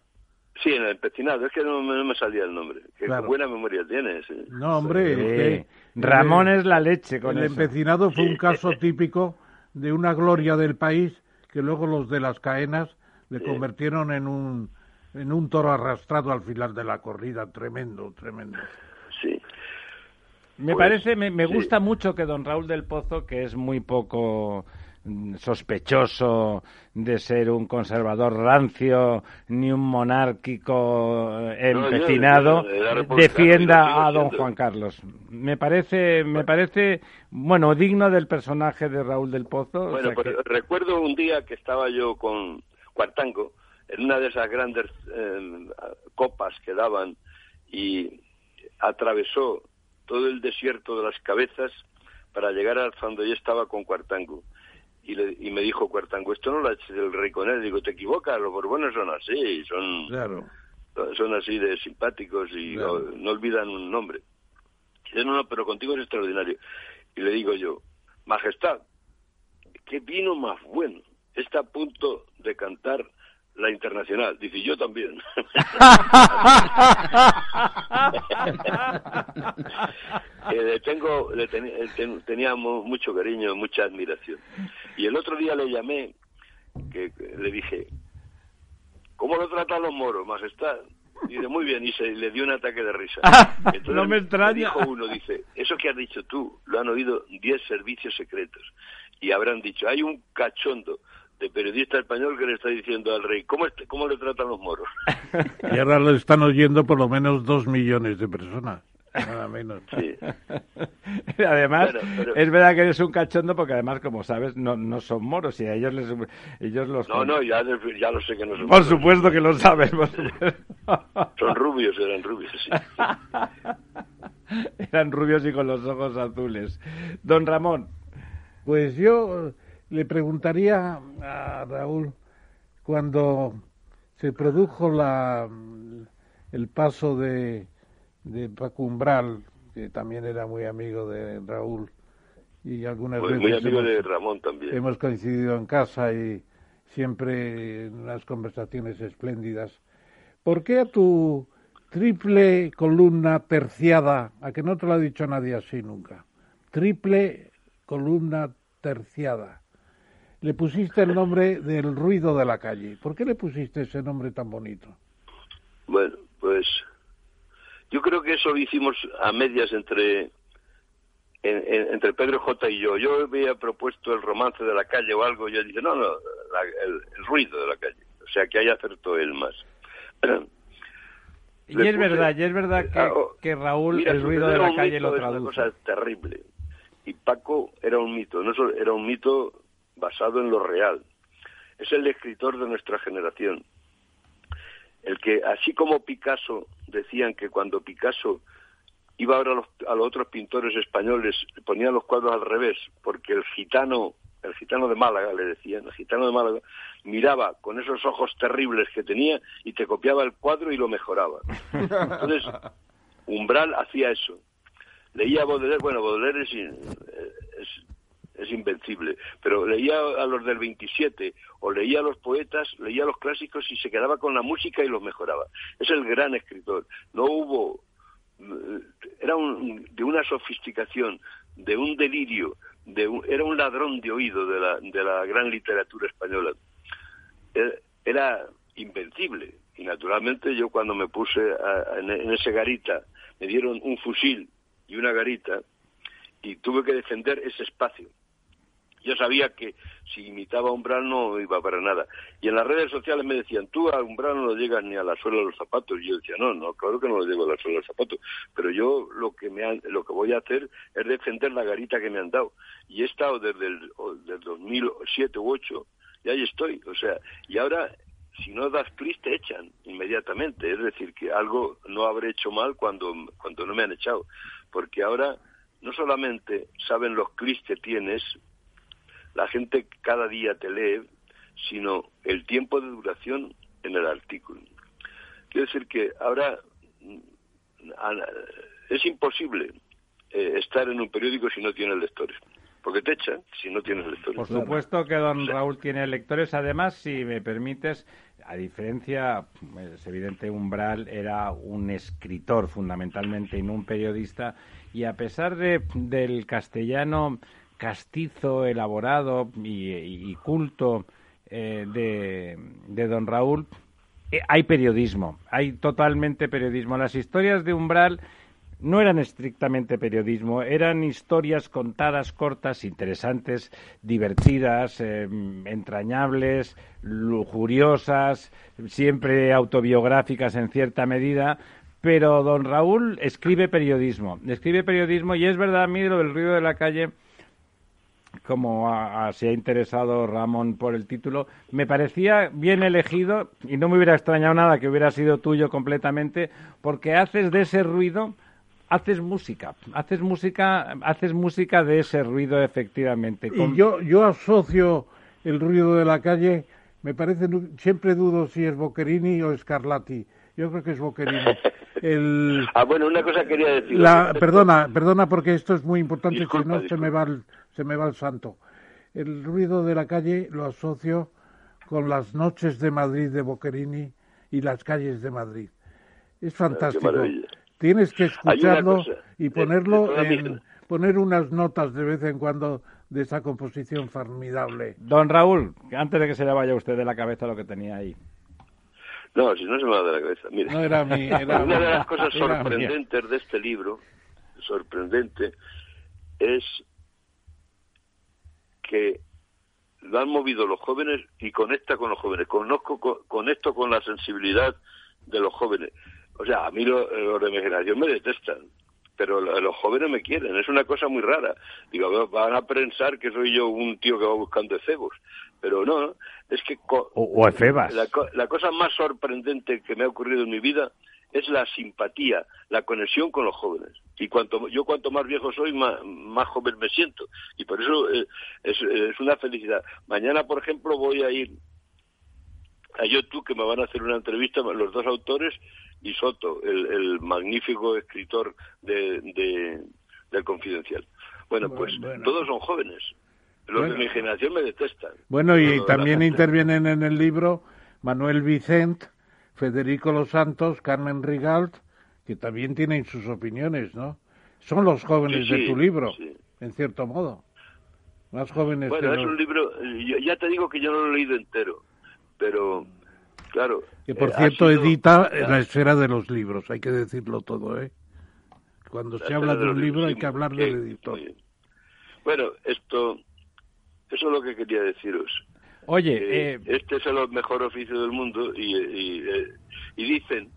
Sí, en el empecinado, es que no, me salía el nombre. Qué buena memoria tienes. ¿eh? No, hombre, Ramón es la leche con El empecinado fue un caso típico de una gloria del país que luego los de las caenas le convirtieron en un, en un toro arrastrado al final de la corrida. Tremendo, tremendo. Sí. Me pues, parece, me, me gusta mucho que don Raúl del Pozo, que es muy poco sospechoso de ser un conservador rancio ni un monárquico eh, empecinado defienda a don Juan Carlos. Me parece, me parece, bueno, digno del personaje de Raúl del Pozo. Bueno, pues recuerdo un día que estaba yo con Cuartango en una de esas grandes eh, copas que daban y atravesó todo el desierto de las cabezas para llegar al fondo y estaba con Cuartango y, me dijo Cuartango, esto no lo ha hecho el rey con él. Digo, te equivocas, los borbones son así, son, son así de simpáticos y no, olvidan un nombre. dice, no, no, pero contigo es extraordinario. Y le digo yo, Majestad, qué vino más bueno. Está a punto de cantar la internacional. Dice, yo también. le tengo, le teníamos mucho cariño, mucha admiración. Y el otro día le llamé, que, le dije, ¿cómo lo tratan los moros, majestad? Dice, muy bien, y se le dio un ataque de risa. no me extraña. dijo uno, dice, eso que has dicho tú, lo han oído diez servicios secretos. Y habrán dicho, hay un cachondo de periodista español que le está diciendo al rey, ¿cómo, cómo le tratan los moros? y ahora lo están oyendo por lo menos dos millones de personas. nada menos. Sí. además, Bueno, pero- es verdad que eres un cachondo porque además, como sabes, no, no son moros y a ellos les ellos los No, no, ya, ya lo sé que no son Por moros. supuesto que lo sabes. Son rubios, eran rubios, sí. Eran rubios y con los ojos azules. Don Ramón, Pues yo le preguntaría a Raúl cuando se produjo la el paso de, de Paco Umbral, que también era muy amigo de Raúl, y algunas Muy, veces muy amigo hemos, de Ramón también. hemos coincidido en casa y siempre en unas conversaciones espléndidas. ¿Por qué a tu triple columna terciada, a que no te lo ha dicho nadie así nunca, triple columna terciada, le pusiste el nombre del ruido de la calle? ¿Por qué le pusiste ese nombre tan bonito? Bueno, pues yo creo que eso lo hicimos a medias entre en- en- entre Pedro J y yo. Yo había propuesto el romance de la calle o algo, y yo dije, no, no, la- el, el ruido de la calle. O sea, que ahí acertó él más. y es verdad, y es verdad que, Ah, oh, que Raúl Mira, el ruido de la calle lo es una traduce. cosa terrible. Y Paco era un mito, no solo- era un mito basado en lo real. Es el escritor de nuestra generación. El que, así como Picasso, decían que cuando Picasso iba ahora a los, a los otros pintores españoles, ponían los cuadros al revés, porque el gitano, el gitano de Málaga, le decían, el gitano de Málaga, miraba con esos ojos terribles que tenía y te copiaba el cuadro y lo mejoraba. Entonces, Umbral hacía eso. Leía a Baudelaire, bueno, Baudelaire es, es, es invencible, pero leía a los del 27 o leía a los poetas, leía a los clásicos y se quedaba con la música y los mejoraba. Es el gran escritor. No hubo eh, era un, de una sofisticación, de un delirio, de un- era un ladrón de oído de la, de la gran literatura española. Era, era invencible. Y naturalmente yo cuando me puse a- en ese garita, me dieron un fusil y una garita y tuve que defender ese espacio. Yo sabía que si imitaba a Umbral no iba para nada. Y en las redes sociales me decían, tú a Umbral no llegas ni a la suela de los zapatos. Y yo decía, no, no, claro que no lo llego a la suela de los zapatos. Pero yo lo que, me han- lo que voy a hacer es defender la garita que me han dado. Y he estado desde el desde 2007 u 8 y ahí estoy. O sea, y ahora, si no das clic, te echan inmediatamente. Es decir, que algo no habré hecho mal cuando, cuando no me han echado. Porque ahora no solamente saben los clics que tienes, la gente cada día te lee, sino el tiempo de duración en el artículo. Quiero decir que ahora mm, es imposible eh, estar en un periódico si no tienes lectores, porque te echan si no tienes lectores. Por supuesto que don Raúl tiene lectores. Además, si me permites, a diferencia, es evidente, Umbral era un escritor fundamentalmente y no un periodista. Y a pesar de, del castellano castizo, elaborado y, culto eh, de, de don Raúl, eh, hay periodismo, hay totalmente periodismo. Las historias de Umbral no eran estrictamente periodismo, eran historias contadas cortas, interesantes, divertidas, eh, entrañables, lujuriosas, siempre autobiográficas en cierta medida. Pero don Raúl escribe periodismo, escribe periodismo y es verdad a mí lo del ruido de la calle como a- a- se ha interesado Ramón por el título, me parecía bien elegido y no me hubiera extrañado nada que hubiera sido tuyo completamente, porque haces de ese ruido, haces música, haces música, haces música de ese ruido efectivamente. Y yo, yo asocio el ruido de la calle, me parece, siempre dudo si es Boccherini o Scarlatti. Yo creo que es Boccherini. El, Ah, bueno, una cosa quería decir. la, perdona, perdona porque esto es muy importante, Disculpa, si no se me, va el, se me va el santo. El ruido de la calle lo asocio con las noches de Madrid de Boccherini y las calles de Madrid. Es fantástico. Ah, maravilla. Tienes que escucharlo cosa, y de- ponerlo de en, poner unas notas de vez en cuando de esa composición formidable. Don Raúl, antes de que se le vaya a usted de la cabeza lo que tenía ahí. No, si no se me va de la cabeza. Mira, No era mi, era una de las cosas sorprendentes de este libro, sorprendente, es que lo han movido los jóvenes y conecta con los jóvenes. Conozco, co- conecto con la sensibilidad de los jóvenes. O sea, a mí lo- los de mi generación me detestan. pero los jóvenes me quieren, es una cosa muy rara. Digo, van a pensar que soy yo un tío que va buscando efebos, pero no, es que... O, efebas. La, la cosa más sorprendente que me ha ocurrido en mi vida es la simpatía, la conexión con los jóvenes. Y cuanto yo cuanto más viejo soy, más, más joven me siento. Y por eso eh, es, es, una felicidad. Mañana, por ejemplo, voy a ir a YouTube, que me van a hacer una entrevista, los dos autores, y Soto, el, magnífico escritor de, del Confidencial. Bueno, pues todos son jóvenes. Los de mi generación me detestan. Bueno, y también intervienen en el libro Manuel Vicent, Federico Los Santos, Carmen Rigalt, que también tienen sus opiniones, ¿no? Son los jóvenes de tu libro, en cierto modo. Más jóvenes. Bueno, es un libro, ya te digo que yo no lo he leído entero, pero claro. Que por eh, cierto edita la esfera de los libros, hay que decirlo todo, ¿eh? Cuando se habla de, un libro hay que hablar del editor. Bueno, esto, eso es lo que quería deciros. Oye, eh, este es el mejor oficio del mundo y, eh, y, dicen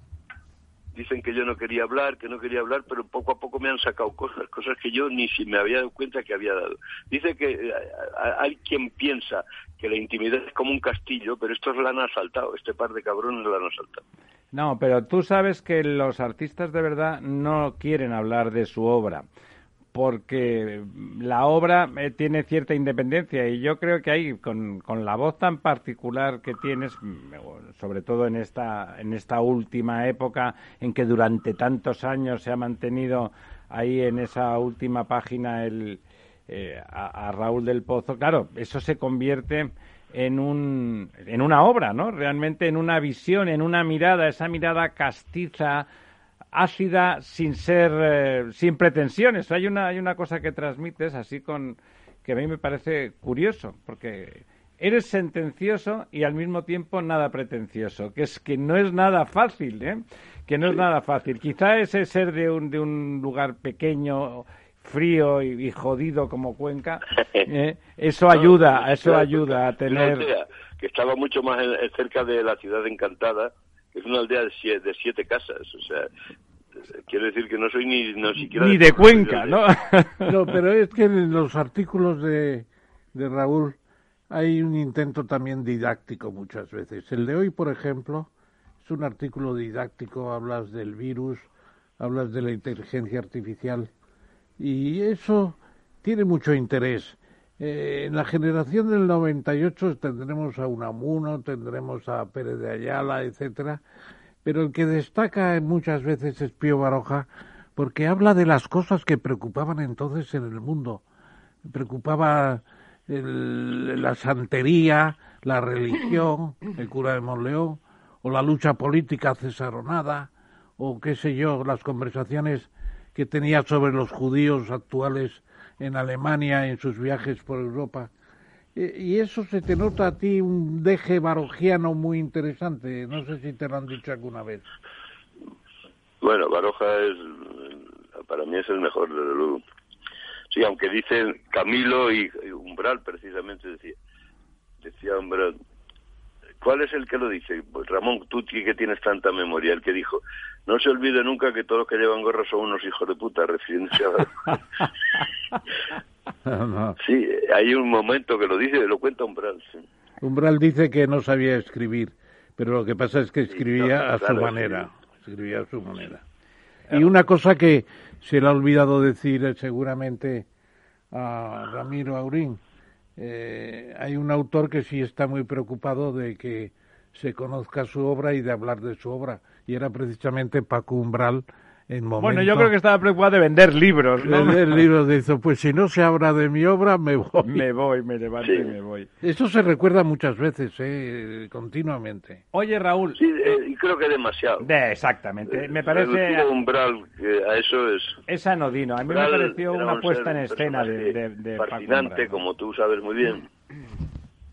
dicen que yo no quería hablar, que no quería hablar, pero poco a poco me han sacado cosas, cosas que yo ni si me había dado cuenta que había dado. Dice que eh, hay quien piensa que la intimidad es como un castillo, pero estos la han asaltado, este par de cabrones la han asaltado. No, pero tú sabes que los artistas de verdad no quieren hablar de su obra porque la obra eh, tiene cierta independencia y yo creo que ahí con, con, la voz tan particular que tienes mm, sobre todo en esta en esta última época en que durante tantos años se ha mantenido ahí en esa última página el eh, a, Raúl del Pozo claro eso se convierte en un en una obra no realmente en una visión en una mirada esa mirada castiza ácida sin ser, eh, sin pretensiones. Hay una, hay una cosa que transmites así con, que a mí me parece curioso, porque eres sentencioso y al mismo tiempo nada pretencioso, que es que no es nada fácil, ¿eh? Que no es nada fácil. Quizá ese ser de un, de un lugar pequeño, frío y, jodido como Cuenca, ¿eh? eso ayuda, eso ayuda a tener... que estaba mucho más cerca de la ciudad encantada, es una aldea de siete, de siete casas, o sea, quiere decir que no soy ni no siquiera ni de, Cuenca, ¿no? no, pero es que en los artículos de, de Raúl hay un intento también didáctico muchas veces. El de hoy, por ejemplo, es un artículo didáctico, hablas del virus, hablas de la inteligencia artificial y eso tiene mucho interés. Eh, en la generación del 98 tendremos a Unamuno, tendremos a Pérez de Ayala, etcétera, pero el que destaca muchas veces es Pío Baroja porque habla de las cosas que preocupaban entonces en el mundo. Preocupaba la santería, la religión, el cura de Monleón, o la lucha política cesaronada, o qué sé yo, las conversaciones que tenía sobre los judíos actuales en Alemania en sus viajes por Europa. Y eso se te nota a ti un deje barojiano muy interesante. No sé si te lo han dicho alguna vez. Bueno, Baroja es, para mí es el mejor, de luego. Sí, aunque dicen Camilo y, Umbral, precisamente decía, decía Umbral, ¿Cuál es el que lo dice? Pues Ramón, tú que tienes tanta memoria, el que dijo, no se olvide nunca que todos los que llevan gorra son unos hijos de puta, refiriéndose a... Sí, hay un momento que lo dice, lo cuenta Umbral. Umbral dice que no sabía escribir, pero lo que pasa es que escribía a su manera, escribía a su manera. Y una cosa que se le ha olvidado decir eh, seguramente a Ramiro Aurín, eh, hay un autor que sí está muy preocupado de que se conozca su obra y de hablar de su obra, y era precisamente Paco Umbral, bueno, yo creo que estaba preocupado de vender libros, ¿no? Vender libros, de eso. Pues si no se habla de mi obra, me voy. Me voy, me levanto y me voy. Eso se recuerda muchas veces, ¿eh? continuamente. Oye, Raúl. Sí, eh, creo que demasiado. exactamente. Me parece... umbral a eso es... Es anodino. A mí me pareció una puesta en escena de, de, Fascinante, como tú sabes muy bien.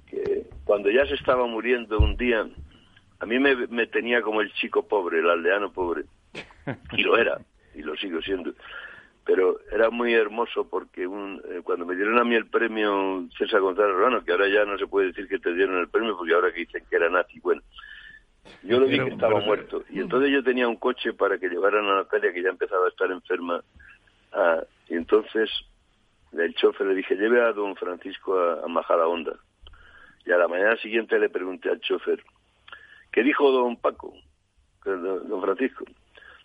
Que cuando ya se estaba muriendo un día, a mí me, me tenía como el chico pobre, el aldeano pobre y lo era, y lo sigo siendo. Pero era muy hermoso porque un, eh, cuando me dieron a mí el premio César González Romano, que ahora ya no se puede decir que te dieron el premio porque ahora que dicen que era nazi, bueno, yo le dije que estaba muerto. Y entonces yo tenía un coche para que llevaran a Natalia, que ya empezaba a estar enferma Ah, y entonces el chofer le dije, lleve a don Francisco a, a Majada. Y a la mañana siguiente le pregunté al chofer, ¿qué dijo don Paco? Don Francisco.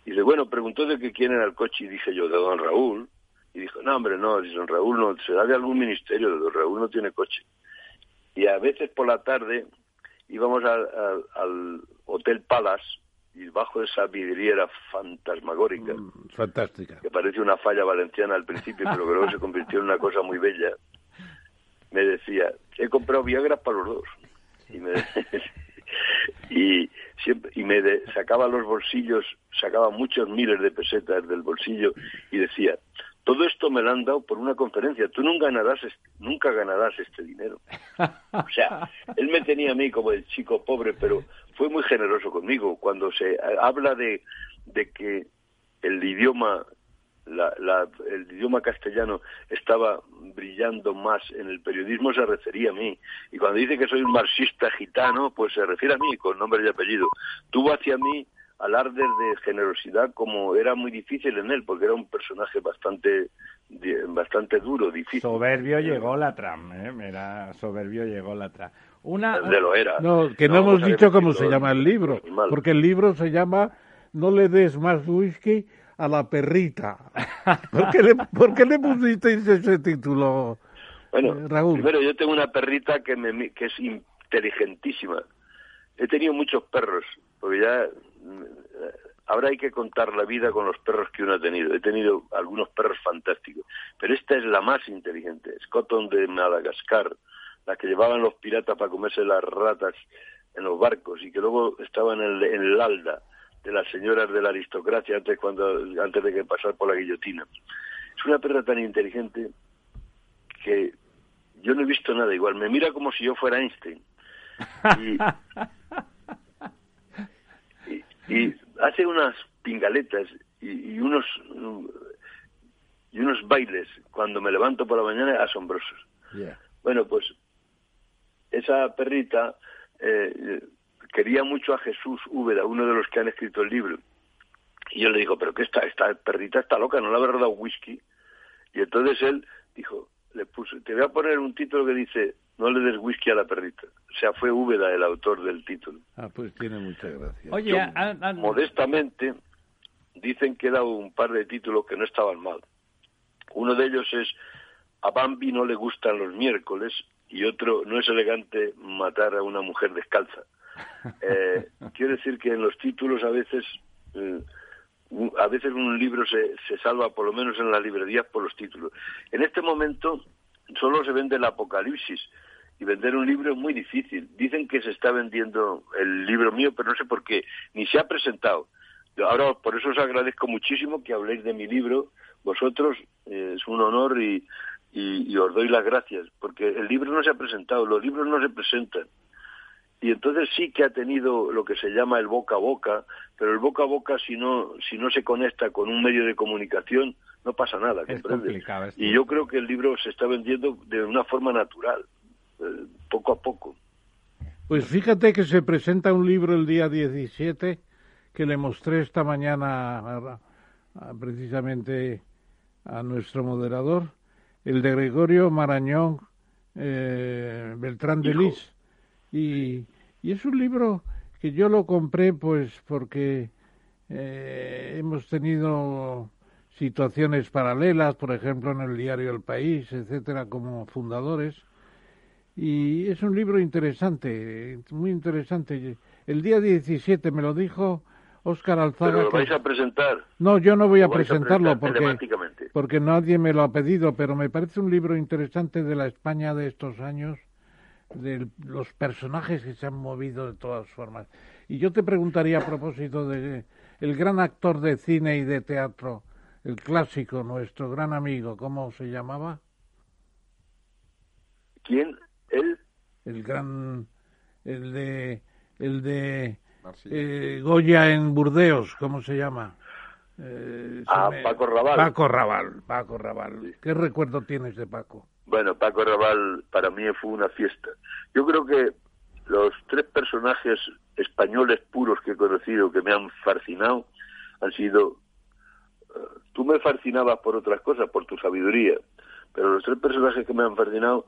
Dice, bueno, preguntó de que quién era el coche y dije yo, de don Raúl. Y dijo, no, hombre, no, si don Raúl no, será de algún ministerio, don Raúl no tiene coche. Y a veces por la tarde íbamos al, Hotel Palace y bajo esa vidriera fantasmagórica, Fantástica. que parece una falla valenciana al principio, pero que luego se convirtió en una cosa muy bella, me decía, he comprado Viagra para los dos. Y me, y siempre y me de- sacaba los bolsillos, sacaba muchos miles de pesetas del bolsillo y decía, todo esto me lo han dado por una conferencia, tú nunca ganarás, nunca ganarás este dinero. O sea, él me tenía a mí como el chico pobre, pero fue muy generoso conmigo. Cuando se habla de, de que el idioma, la- la- el idioma castellano estaba brillando más en el periodismo, se refería a mí. Y cuando dice que soy un marxista gitano, pues se refiere a mí con nombre y apellido. Tuvo hacia mí alardes de generosidad como era muy difícil en él, porque era un personaje bastante, bastante duro, difícil. Soberbio llegó la tram, ¿eh? Era soberbio llegó la tram. Una, De lo era. No, que no, No, hemos a dicho cómo se llama el libro, porque el libro se llama No le des más whisky a la perrita. ¿Por qué le, por qué le pusisteis ese título, Bueno, eh, Raúl? primero yo tengo una perrita que, me, que es inteligentísima. He tenido muchos perros, porque ya eh, ahora hay que contar la vida con los perros que uno ha tenido. He tenido algunos perros fantásticos, pero esta es la más inteligente. Scotton de Madagascar, la que llevaban los piratas para comerse las ratas en los barcos y que luego estaba en el, en el Alda de las señoras de la aristocracia antes cuando antes de que pasar por la guillotina. Es una perra tan inteligente que yo no he visto nada igual. Me mira como si yo fuera Einstein. Y, y, y hace unas pingaletas y, y unos y unos bailes cuando me levanto por la mañana asombrosos. Bueno, pues esa perrita eh, quería mucho a Jesús Úbeda, uno de los que han escrito el libro. Y yo le digo, pero que esta, esta perrita está loca, no le habrá dado whisky. Y entonces él dijo, le puso, te voy a poner un título que dice, no le des whisky a la perrita. O sea, fue Úbeda el autor del título. Ah, pues tiene mucha gracia. Oye, Yo, ah, ah, modestamente, dicen que he dado un par de títulos que no estaban mal. Uno de ellos es A Bambi no le gustan los miércoles y otro no es elegante matar a una mujer descalza. Eh, quiero decir que en los títulos a veces un- a veces un libro se, se salva por lo menos en las librerías por los títulos. En este momento solo se vende el Apocalipsis y vender un libro es muy difícil. Dicen que se está vendiendo el libro mío, pero no sé por qué, ni se ha presentado. Ahora, por eso os agradezco muchísimo que habléis de mi libro. Vosotros eh, es un honor y os doy las gracias, porque el libro no se ha presentado, los libros no se presentan. Y entonces sí que ha tenido lo que se llama el boca a boca, pero el boca a boca si no si no se conecta con un medio de comunicación no pasa nada. Y yo creo que el libro se está vendiendo de una forma natural, eh, poco a poco. Pues fíjate que se presenta un libro el día 17 que le mostré esta mañana a- a- precisamente a nuestro moderador, el de Gregorio Marañón eh, Beltrán de Hijo. Lis. Y, y es un libro que yo lo compré pues porque eh, hemos tenido situaciones paralelas, por ejemplo en el diario El País, etcétera, como fundadores. Y es un libro interesante, muy interesante. El día 17 me lo dijo Óscar Alzaga. Pero lo que- vais a presentar. No, yo no voy a presentarlo presentar porque, telemáticamente. porque nadie me lo ha pedido, pero me parece un libro interesante de la España de estos años, de los personajes que se han movido de todas formas. Y yo te preguntaría a propósito de el gran actor de cine y de teatro, el clásico, nuestro gran amigo, ¿cómo se llamaba? ¿Quién? ¿Él? El gran, el de, el de eh, Goya en Burdeos, ¿cómo se llama? Eh, se Ah, Paco Raval. Paco Raval, Paco Raval. ¿Qué recuerdo tienes de Paco? Bueno, Paco Raval para mí fue una fiesta. Yo creo que los tres personajes españoles puros que he conocido que me han fascinado han sido eh, Tú me fascinabas por otras cosas, por tu sabiduría, pero los tres personajes que me han fascinado,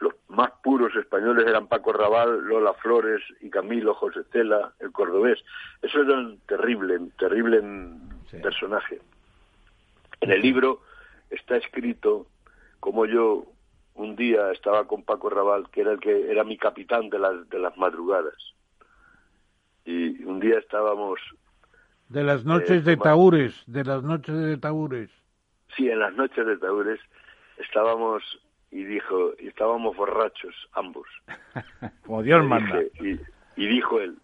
los más puros españoles eran Paco Raval, Lola Flores y Camilo José Cela, el cordobés. Eso era un terrible, terrible personaje. En el libro está escrito como yo un día estaba con Paco Raval, que era el que era mi capitán de las de las madrugadas. Y un día estábamos de las noches de Taúres, de las noches de Taúres. Sí, en las noches de Taúres estábamos y dijo, y estábamos borrachos ambos. Como Dios manda. y, dijo él,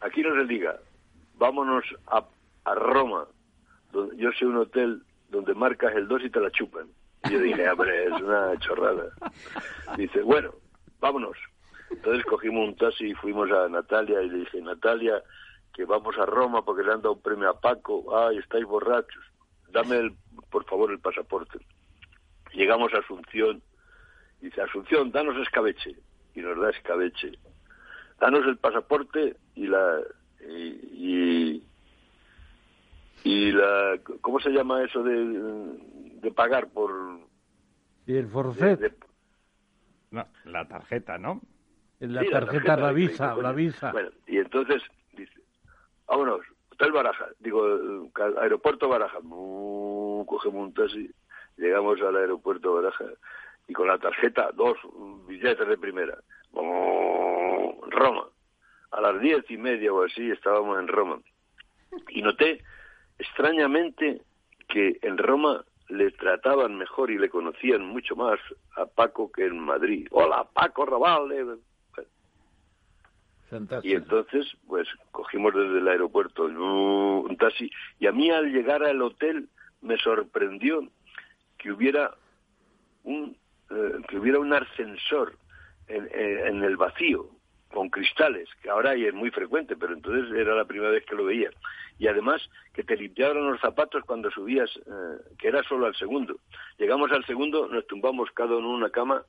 aquí no se diga, vámonos a, a Roma, donde yo sé un hotel donde marcas el 2 y te la chupan. Yo dije, hombre, es una chorrada. Dice, bueno, vámonos. Entonces cogimos un taxi y fuimos a Natalia y le dije, Natalia, que vamos a Roma porque le han dado un premio a Paco. Ay, estáis borrachos. Dame, el, por favor, el pasaporte. Llegamos a Asunción. Dice, Asunción, danos escabeche. Y nos da escabeche. Danos el pasaporte y la... y, y la ¿cómo se llama eso de, de pagar por y el forfait no, la tarjeta no la, tarjeta, la visa la visa bueno y entonces dice vámonos hotel Baraja digo aeropuerto Baraja cogemos un taxi llegamos al aeropuerto Baraja y con la tarjeta dos billetes de primera. Roma. A las diez y media o así estábamos en Roma. Y noté extrañamente que en Roma le trataban mejor y le conocían mucho más a Paco que en Madrid. Hola, Paco Raval. Y entonces, pues, cogimos desde el aeropuerto un taxi. Y a mí al llegar al hotel me sorprendió que hubiera un, eh, que hubiera un ascensor en, en el vacío con cristales, que ahora es muy frecuente, pero entonces era la primera vez que lo veía. Y además que te limpiaban los zapatos cuando subías, eh, que era solo al segundo. Llegamos al segundo, nos tumbamos cada uno en una cama,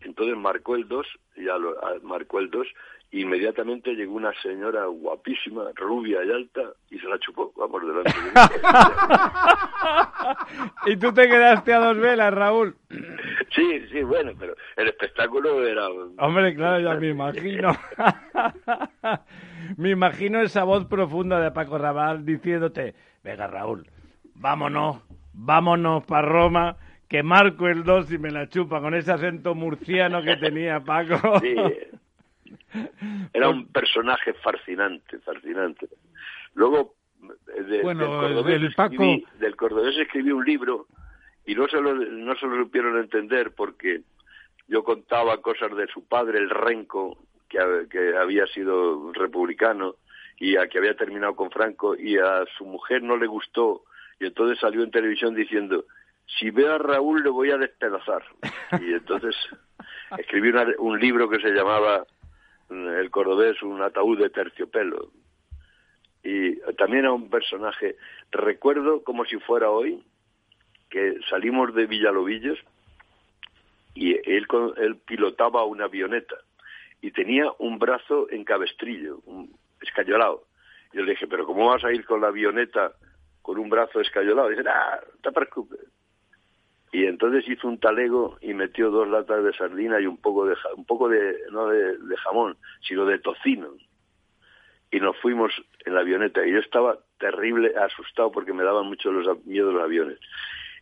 entonces marcó el 2, ya lo, ah, marcó el 2, inmediatamente llegó una señora guapísima, rubia y alta, y se la chupó, vamos delante. y tú te quedaste a dos velas, Raúl. Sí, sí, bueno, pero el espectáculo era... Hombre, claro, ya me imagino. me imagino esa voz profunda de Paco Raval diciéndote, venga, Raúl, vámonos, vámonos para Roma que marco el 2 y me la chupa con ese acento murciano que tenía Paco. Sí, era un personaje fascinante, fascinante. Luego, del, cordobés escribí, del cordobés escribí un libro y no se, lo, no se lo supieron entender porque yo contaba cosas de su padre, el Renco, que, que había sido republicano y a que había terminado con Franco y a su mujer no le gustó y entonces salió en televisión diciendo si veo a Raúl le voy a despedazar y entonces escribí un libro que se llamaba el cordobés un ataúd de terciopelo. Y también a un personaje, recuerdo como si fuera hoy, que salimos de Villalobillos y él, él pilotaba una avioneta y tenía un brazo en cabestrillo, un escayolado. Yo le dije, pero ¿cómo vas a ir con la avioneta con un brazo escayolado? Y dice, ah, no te preocupes. Y entonces hizo un talego y metió dos latas de sardina y un poco de un poco de no de, jamón, sino de tocino. Y nos fuimos en la avioneta y yo estaba terrible asustado porque me daban mucho los miedo los aviones.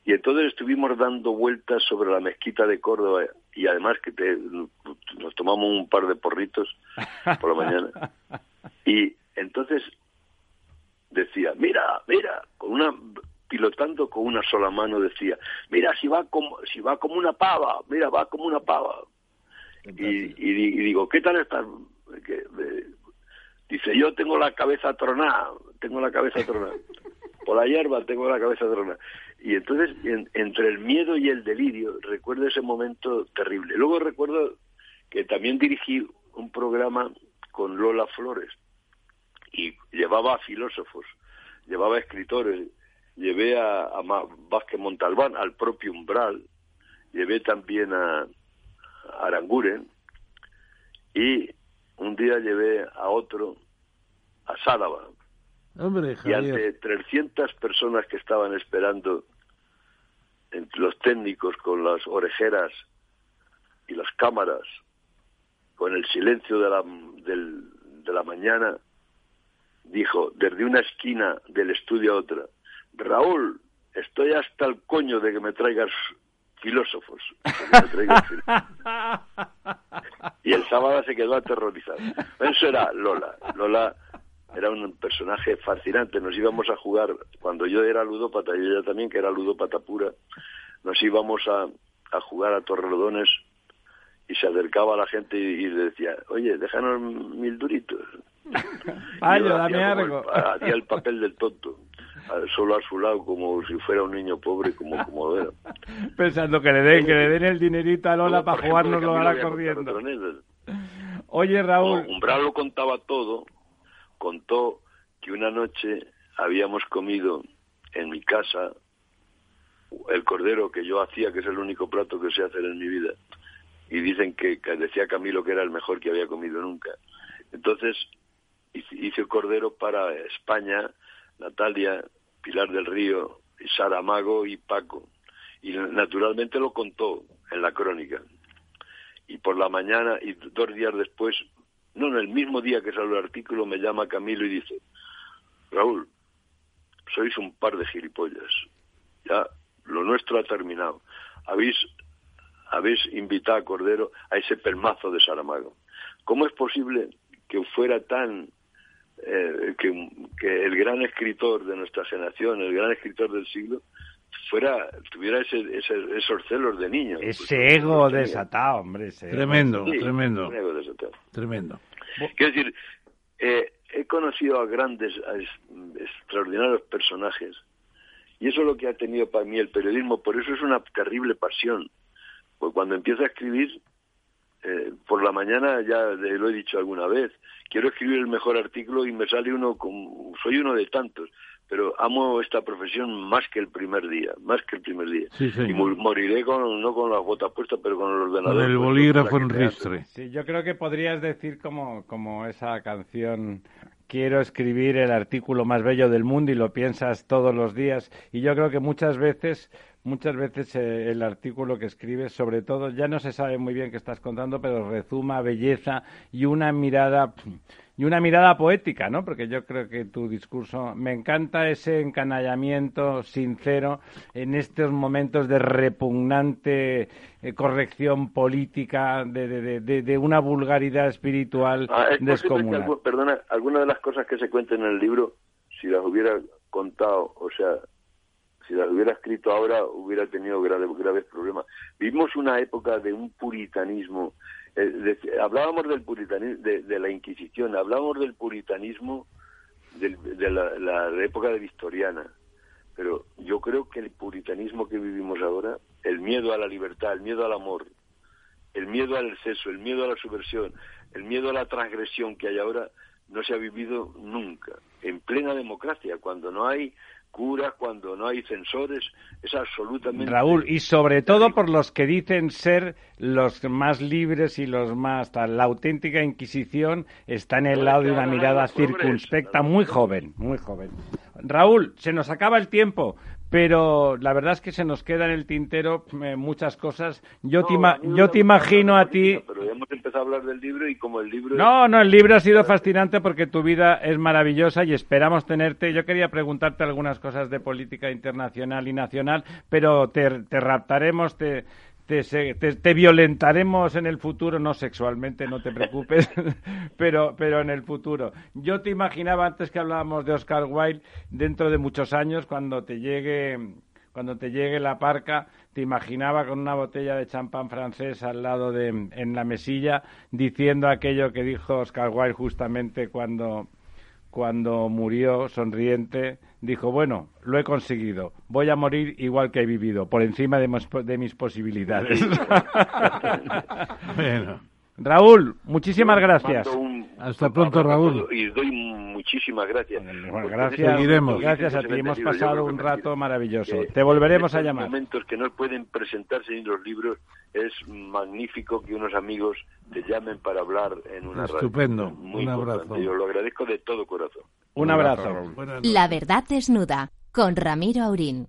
Y entonces estuvimos dando vueltas sobre la mezquita de Córdoba y además que nos tomamos un par de porritos por la mañana. Y entonces decía, mira, mira, con una pilotando con una sola mano decía, mira si va como, si va como una pava, mira, va como una pava. Y, digo, ¿qué tal estás? dice, yo tengo la cabeza tronada, tengo la cabeza tronada. Por la hierba tengo la cabeza tronada. Y entonces, entre el miedo y el delirio, recuerdo ese momento terrible. Luego recuerdo que también dirigí un programa con Lola Flores y llevaba a filósofos, llevaba a escritores, llevé a, Vázquez Montalbán, al propio Umbral, llevé también a, Aranguren y un día llevé a otro, a Sádava, Hombre, y ante 300 personas que estaban esperando, entre los técnicos con las orejeras y las cámaras, con el silencio de la, de la mañana, dijo desde una esquina del estudio a otra, Raúl, estoy hasta el coño de que me traigas filósofos. y el sábado se quedó aterrorizado. Eso era Lola. Lola era un personaje fascinante. Nos íbamos a jugar, cuando yo era ludópata y ella también, que era ludópata pura, nos íbamos a, a jugar a Torrelodones y se acercaba a la gente y, le decía, oye, déjanos mil duritos. Ay, dame algo. Hacía el papel del tonto solo a su lado como si fuera un niño pobre como como era. Pensando que le den que le den el dinerito a Lola para jugarnos lo hará corriendo. oye Raúl. Umbral lo contaba todo contó que una noche habíamos comido en mi casa el cordero que yo hacía que es el único plato que sé hacer en mi vida y dicen que, que decía Camilo que era el mejor que había comido nunca. Entonces hice el cordero para España Natalia, Pilar del Río, Sara Mago y Paco. Y naturalmente lo contó en la crónica. Y por la mañana, y dos días después, no, en el mismo día que salió el artículo, me llama Camilo y dice, Raúl, sois un par de gilipollas. Ya lo nuestro ha terminado. Habéis, habéis invitado a Cordero a ese pelmazo de Saramago. ¿Cómo es posible que fuera tan eh, que, el gran escritor de nuestra generación, el gran escritor del siglo, fuera tuviera ese, esos celos de niño. Ese ego desatado, hombre. tremendo, tremendo. Tremendo. Quiero decir, eh, he conocido a grandes, a extraordinarios personajes y eso es lo que ha tenido para mí el periodismo. Por eso es una terrible pasión. Porque cuando empiezo a escribir, eh, por la mañana ya lo he dicho alguna vez, quiero escribir el mejor artículo y me sale uno, con, soy uno de tantos, pero amo esta profesión más que el primer día, más que el primer día. y moriré con, no con las botas puestas, pero con el ordenador. Con el bolígrafo en ristre. Sí, yo creo que podrías decir como, como esa canción quiero escribir el artículo más bello del mundo y lo piensas todos los días. Y yo creo que muchas veces muchas veces eh, el artículo que escribes, sobre todo, ya no se sabe muy bien qué estás contando, pero rezuma belleza y una mirada y una mirada poética, ¿no? Porque yo creo que tu discurso me encanta ese encanallamiento sincero en estos momentos de repugnante eh, corrección política, de, de, de, una vulgaridad espiritual ah, descomunal. perdona, algunas de las cosas que se cuentan en el libro, si las hubiera contado, o sea, si las hubiera escrito ahora hubiera tenido graves, graves problemas. Vivimos una época de un puritanismo. Eh, hablábamos del puritanismo, de, la Inquisición, hablábamos del puritanismo de, la, época de Victoriana. Pero yo creo que el puritanismo que vivimos ahora, el miedo a la libertad, el miedo al amor, el miedo al exceso, el miedo a la subversión, el miedo a la transgresión que hay ahora, no se ha vivido nunca. En plena democracia, cuando no hay cura, cuando no hay censores, es absolutamente... Raúl, y sobre todo por los que dicen ser los más libres y los más... La auténtica Inquisición está en el lado de una mirada circunspecta, muy joven, muy joven. Raúl, se nos acaba el tiempo, pero la verdad es que se nos queda en el tintero eh, muchas cosas. Yo, te, yo te imagino a ti... Pero hemos empezado a hablar del libro y como el libro... No, no, el libro ha sido fascinante porque tu vida es maravillosa y esperamos tenerte. Yo quería preguntarte algunas cosas de política internacional y nacional, pero te, te raptaremos, te, te, violentaremos en el futuro, no sexualmente, no te preocupes, pero, pero en el futuro. Yo te imaginaba antes que hablábamos de Oscar Wilde, dentro de muchos años, cuando te llegue, cuando te llegue la parca, te imaginaba con una botella de champán francés al lado de, en la mesilla, diciendo aquello que dijo Oscar Wilde justamente cuando, cuando murió, sonriente, dijo, bueno, lo he conseguido, voy a morir igual que he vivido, por encima de, mis posibilidades. bueno. Raúl, muchísimas gracias. Hasta pronto, Raúl. Y doy muchísimas gracias. Bueno, gracias, gracias a ti. Hemos pasado un rato maravilloso. Te volveremos a llamar. momentos que no pueden presentarse en los libros es magnífico que unos amigos te llamen para hablar en una Estupendo. un abrazo. Yo lo agradezco de todo corazón. Un, abrazo. La verdad desnuda con Ramiro Aurín.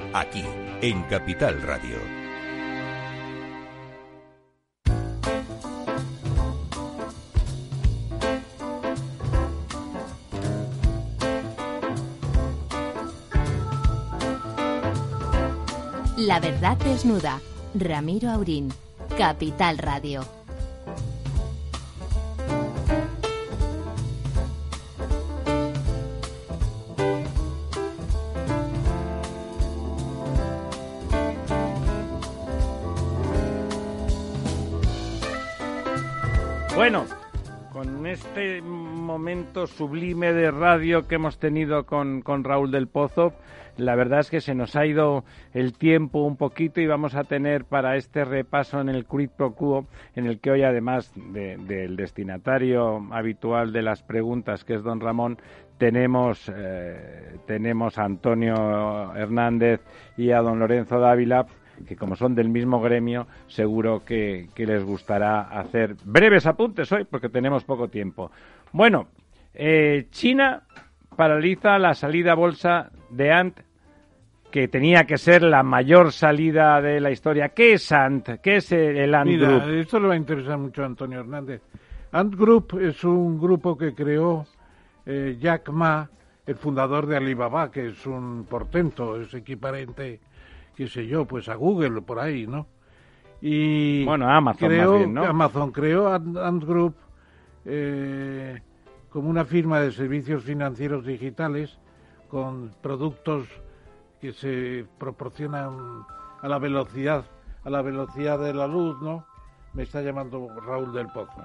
Aquí en Capital Radio. La verdad desnuda. Ramiro Aurín. Capital Radio. Bueno, con este momento sublime de radio que hemos tenido con, Raúl del Pozo, la verdad es que se nos ha ido el tiempo un poquito y vamos a tener para este repaso en el quid pro en el que hoy además del destinatario habitual de las preguntas, que es don Ramón, tenemos, eh, tenemos a Antonio Hernández y a don Lorenzo Dávila que como son del mismo gremio, seguro que, les gustará hacer breves apuntes hoy, porque tenemos poco tiempo. Bueno, eh, China paraliza la salida bolsa de Ant, que tenía que ser la mayor salida de la historia. ¿Qué es Ant? ¿Qué es el Ant Group? Esto le va a interesar mucho a Antonio Hernández. Ant Group es un grupo que creó eh, Jack Ma, el fundador de Alibaba, que es un portento, es equivalente qué sé yo, pues a Google por ahí, ¿no? Y bueno, Amazon creó, ¿no? Amazon creó Ant, Group eh, como una firma de servicios financieros digitales con productos que se proporcionan a la velocidad a la velocidad de la luz, ¿no? Me está llamando Raúl del Pozo.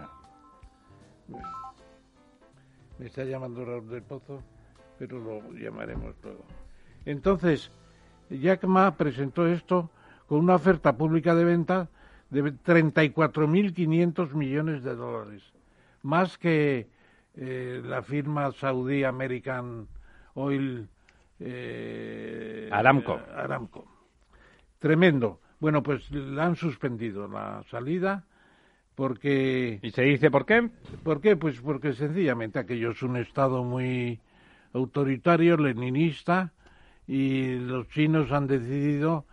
Me está llamando Raúl del Pozo, pero lo llamaremos luego. Entonces, Jack Ma presentó esto con una oferta pública de venta de 34.500 millones de dólares, más que eh, la firma saudí American Oil eh, Aramco. Aramco. Tremendo. Bueno, pues la han suspendido la salida porque... ¿Y se dice por qué? ¿Por qué? Pues porque sencillamente aquello es un Estado muy autoritario, leninista, y los chinos han decidido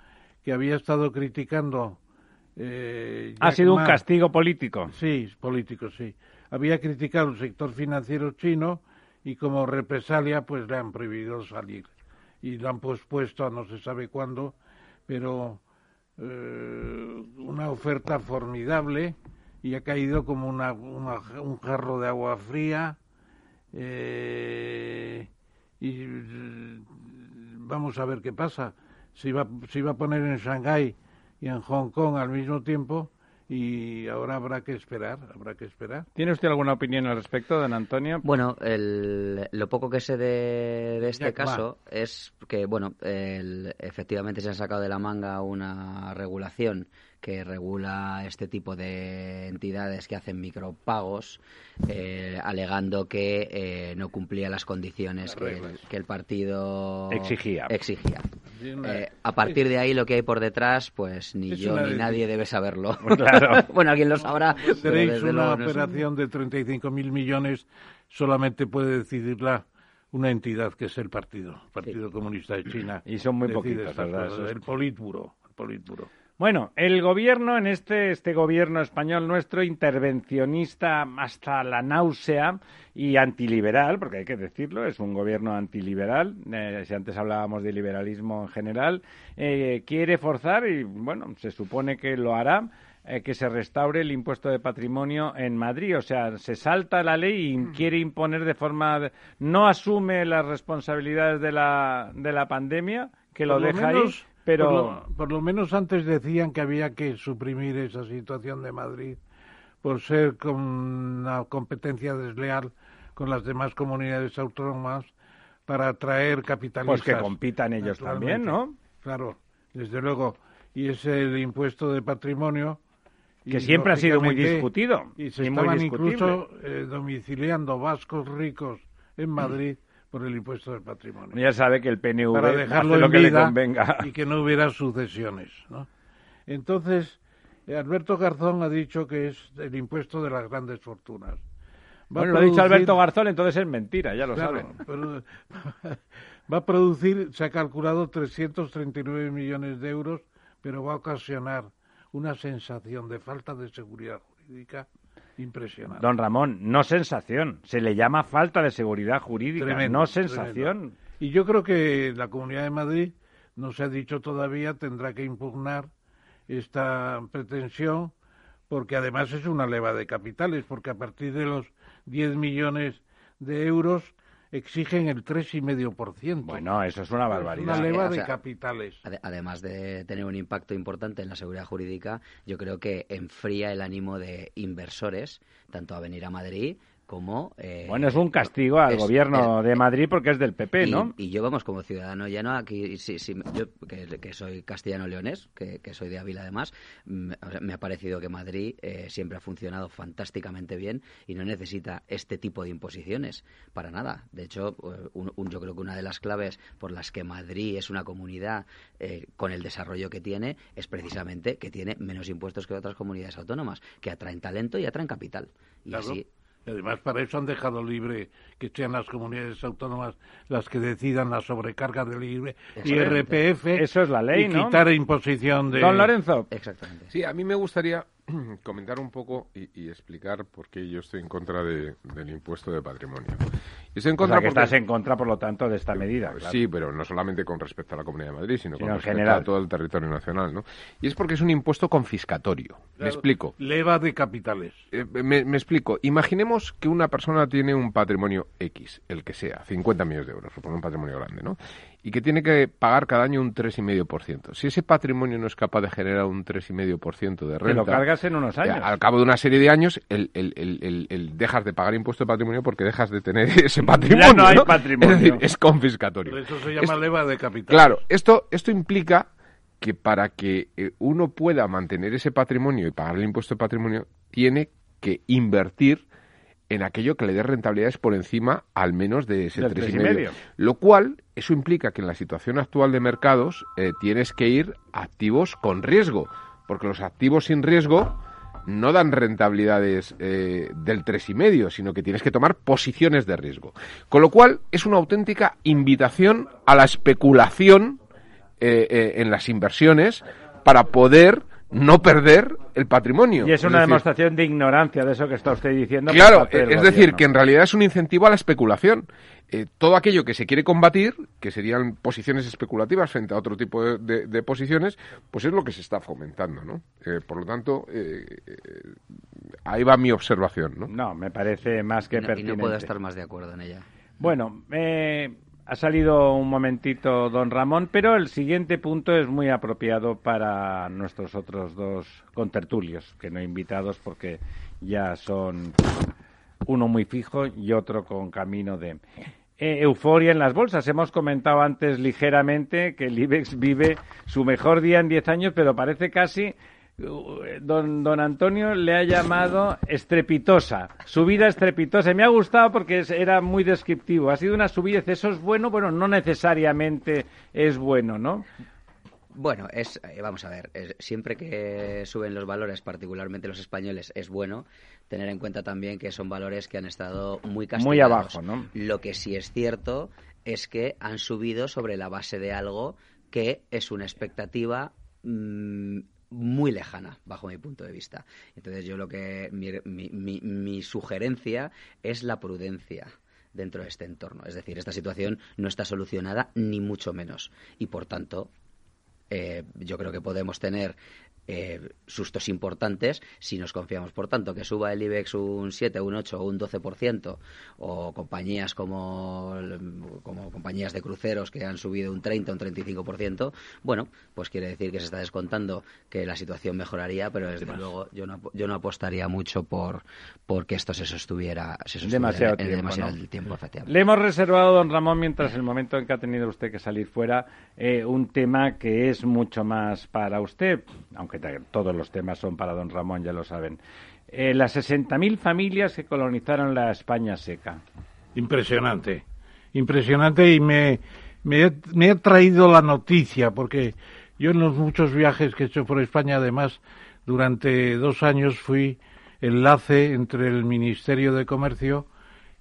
que había estado criticando. Eh, ha sido un castigo político. Sí, político, sí. Había criticado el sector financiero chino y como represalia, pues le han prohibido salir y lo han pospuesto a no se sabe cuándo, pero eh, una oferta formidable y ha caído como una, un jarro de agua fría eh, y vamos a ver qué pasa. Se iba, se iba a poner en Shanghái y en Hong Kong al mismo tiempo y ahora habrá que esperar, habrá que esperar. ¿Tiene usted alguna opinión al respecto, don Antonio? Bueno, lo poco que sé de, este caso es que, bueno, efectivamente se han sacado de la manga una regulación que regula este tipo de entidades que hacen micropagos, eh, alegando que eh, no cumplía las condiciones que el, partido exigía. exigía. Eh, a partir de ahí lo que hay por detrás, pues ni yo ni nadie debe saberlo. bueno, alguien lo sabrá. Tenéis una operación de 35.000 millones, solamente puede decidirla una entidad que es el partido, el Partido Comunista de China. Y son muy poquitos, ¿verdad? El Politburo, el Politburo. Bueno, el gobierno, en este, este gobierno español nuestro, intervencionista hasta la náusea y antiliberal, porque hay que decirlo, es un gobierno antiliberal, eh, si antes hablábamos de liberalismo en general, eh, quiere forzar, y bueno, se supone que lo hará, eh, que se restaure el impuesto de patrimonio en Madrid. O sea, se salta la ley y Mm. quiere imponer de forma... no asume las responsabilidades de la, de la pandemia, que lo deja menos- ahí, pero... Por lo, por lo menos antes decían que había que suprimir esa situación de Madrid por ser con una competencia desleal con las demás comunidades autónomas para atraer capitalistas. Pues que compitan ellos también, ¿no? Claro, desde luego. Y es el impuesto de patrimonio. Que y, siempre ha sido muy discutido Y se y estaban incluso eh, domiciliando vascos ricos en Madrid por el impuesto del patrimonio Ya sabe que el PNV para hace dejarlo lo en que le convenga. y que no hubiera sucesiones. ¿no? Entonces, eh, Alberto Garzón ha dicho que es el impuesto de las grandes fortunas. Va Bueno, lo ha dicho Alberto Garzón, entonces es mentira, ya lo Claro, saben. pero va a producir, se ha calculado 339 millones de euros, pero va a ocasionar una sensación de falta de seguridad jurídica impresionante. Don Ramón, no sensación, se le llama falta de seguridad jurídica, Tremendo, no sensación. tremendo. Y yo creo que la Comunidad de Madrid, no se ha dicho todavía, tendrá que impugnar esta pretensión, porque además es una leva de capitales, porque a partir de los 10 millones de euros exigen el 3,5%. Bueno, eso es una Es barbaridad. una leva o de sea, capitales. Ade- Además de tener un impacto importante en la seguridad jurídica, yo creo que enfría el ánimo de inversores, tanto a venir a Madrid como... eh, Bueno, es un castigo al es- gobierno de Madrid porque es del PP, y, ¿no? y yo, vamos, como ciudadano llano, aquí, sí, sí, yo que, que soy castellano-leonés, que, que soy de Ávila además, mm, me ha parecido que Madrid eh, siempre ha funcionado fantásticamente bien y no necesita este tipo de imposiciones para nada. De hecho, eh, un- un- yo creo que una de las claves por las que Madrid es una comunidad eh, con el desarrollo que tiene es precisamente que tiene menos impuestos que otras comunidades autónomas, que atraen talento y atraen capital. Y Claro. así Y además para eso han dejado libre que sean las comunidades autónomas las que decidan la sobrecarga del. IRPF Eso es la ley, y ¿no? quitar imposición de... Don Lorenzo, Exactamente. Sí, a mí me gustaría comentar un poco y, y explicar por qué yo estoy en contra de- del impuesto de patrimonio. Y estoy en o contra sea, que porque- estás en contra, por lo tanto, de esta medida. Claro. Sí, pero no solamente con respecto a la Comunidad de Madrid, sino, Sino con respecto general. a todo el territorio nacional, ¿no? Y es porque es un impuesto confiscatorio. Me explico. Leva de capitales. Eh, me, me explico. Imaginemos que una persona tiene un patrimonio X, el que sea, 50 millones de euros, supone un patrimonio grande, ¿no? Y que tiene que pagar cada año un 3,5%. Si ese patrimonio no es capaz de generar un 3,5% de renta... Te lo cargas en unos años. Al cabo de una serie de años, el, el- el- el- el dejas de pagar impuesto de patrimonio porque dejas de tener ese patrimonio. no hay patrimonio. Es decir, es confiscatorio. Eso se llama Es- leva de capitales. Claro, esto, esto implica que para que eh, uno pueda mantener ese patrimonio y pagar el impuesto de patrimonio, tiene que invertir en aquello que le dé rentabilidades por encima al menos de ese Del tres y tres y medio. medio. Lo cual, eso implica que en la situación actual de mercados eh, tienes que ir activos con riesgo, porque los activos sin riesgo no dan rentabilidades eh, del tres y medio, sino que tienes que tomar posiciones de riesgo. Con lo cual, es una auténtica invitación a la especulación eh, eh, en las inversiones para poder no perder el patrimonio. Y es una decir, demostración de ignorancia de eso que está usted diciendo. Claro, del es decir, que en realidad es un incentivo a la especulación. Eh, todo aquello que se quiere combatir, que serían posiciones especulativas frente a otro tipo de, de- de posiciones, pues es lo que se está fomentando, ¿no? Eh, por lo tanto, eh, eh, ahí va mi observación, ¿no? No, me parece más que no, y no pertinente. puedo estar más de acuerdo en ella. Bueno, eh, ha salido un momentito don Ramón, pero el siguiente punto es muy apropiado para nuestros otros dos contertulios, que no invitados porque ya son uno muy fijo y otro con camino de... Eh, euforia en las bolsas. Hemos comentado antes ligeramente que el IBEX vive su mejor día en 10 años, pero parece casi Don, don Antonio le ha llamado estrepitosa, subida estrepitosa. Y me ha gustado porque es- era muy descriptivo. Ha sido una subida, eso es bueno, bueno, no necesariamente es bueno, ¿no? Bueno, es, eh, vamos a ver, es- siempre que suben los valores, particularmente los españoles, es bueno tener en cuenta también que son valores que han estado muy castigados. Muy abajo, ¿no? Lo que sí es cierto es que han subido sobre la base de algo que es una expectativa mm, muy lejana, bajo mi punto de vista. Entonces yo lo que mi, mi- mi- mi sugerencia es la prudencia dentro de este entorno. Es decir, esta situación no está solucionada ni mucho menos. Y por tanto, eh, yo creo que podemos tener eh, sustos importantes si nos confiamos. Por tanto, que suba el IBEX un 7, un 8 o un 12%, o compañías como, como compañías de cruceros que han subido un 30 o un 35%, bueno, pues quiere decir que se está descontando que la situación mejoraría, pero desde luego yo no, yo no apostaría mucho por porque esto se sostuviera, se sostuviera demasiado en, tiempo. demasiado ¿no? tiempo, efectivamente. Le hemos reservado, don Ramón, mientras el momento en que ha tenido usted que salir fuera, eh, un tema que es mucho más para usted, aunque todos los temas son para don Ramón, ya lo saben. Eh, las 60.000 familias que colonizaron la España seca. Impresionante, impresionante y me, me, he- me ha traído la noticia porque yo en los muchos viajes que he hecho por España, además, durante dos años fui enlace entre el Ministerio de Comercio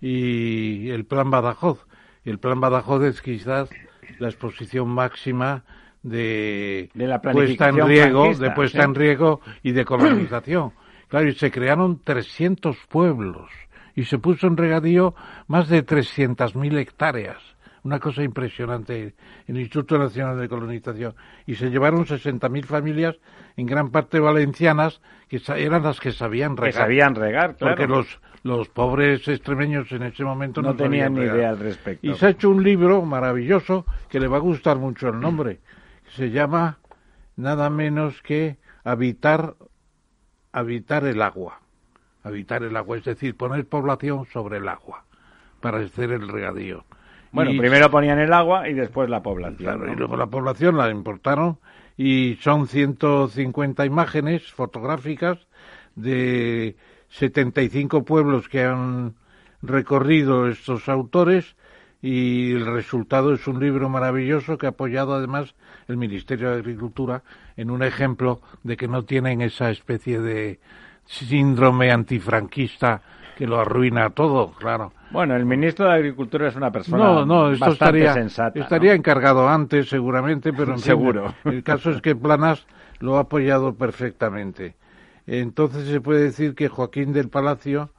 y el Plan Badajoz. El Plan Badajoz es quizás la exposición máxima de, De la puesta en riego, franquista, de puesta sí. en riego y de colonización. Claro, y se crearon 300 pueblos y se puso en regadío más de 300.000 hectáreas. Una cosa impresionante en el Instituto Nacional de Colonización. Y se llevaron 60.000 familias, en gran parte valencianas, que eran las que sabían Que regar. sabían regar, claro. Porque los, los pobres extremeños en ese momento no, no tenían ni idea al respecto. Y se ha hecho un libro maravilloso que le va a gustar mucho el nombre. que Se llama nada menos que Habitar, habitar el agua. Habitar el agua, es decir, poner población sobre el agua para hacer el regadío. Bueno, Y- primero ponían el agua y después la población. Claro, ¿no? y luego la población la importaron y son 150 imágenes fotográficas de 75 pueblos que han recorrido estos autores y el resultado es un libro maravilloso que ha apoyado además el Ministerio de Agricultura en un ejemplo de que no tienen esa especie de síndrome antifranquista que lo arruina todo, claro. Bueno, el ministro de Agricultura es una persona No, no, esto bastante estaría, sensata. ¿no? estaría encargado antes, seguramente, pero en fin, Seguro. el caso es que Planas lo ha apoyado perfectamente. Entonces se puede decir que Joaquín del Palacio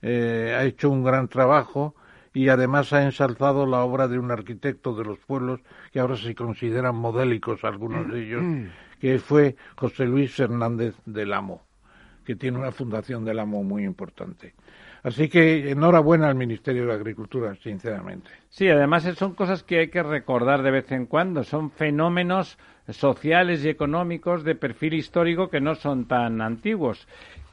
eh, ha hecho un gran trabajo y además ha ensalzado la obra de un arquitecto de los pueblos que ahora se consideran modélicos algunos de ellos, que fue José Luis Fernández del Amo, que tiene una fundación del Amo muy importante. Así que enhorabuena al Ministerio de Agricultura, sinceramente. Sí, además eh, son cosas que hay que recordar de vez en cuando. Son fenómenos sociales y económicos de perfil histórico que no son tan antiguos.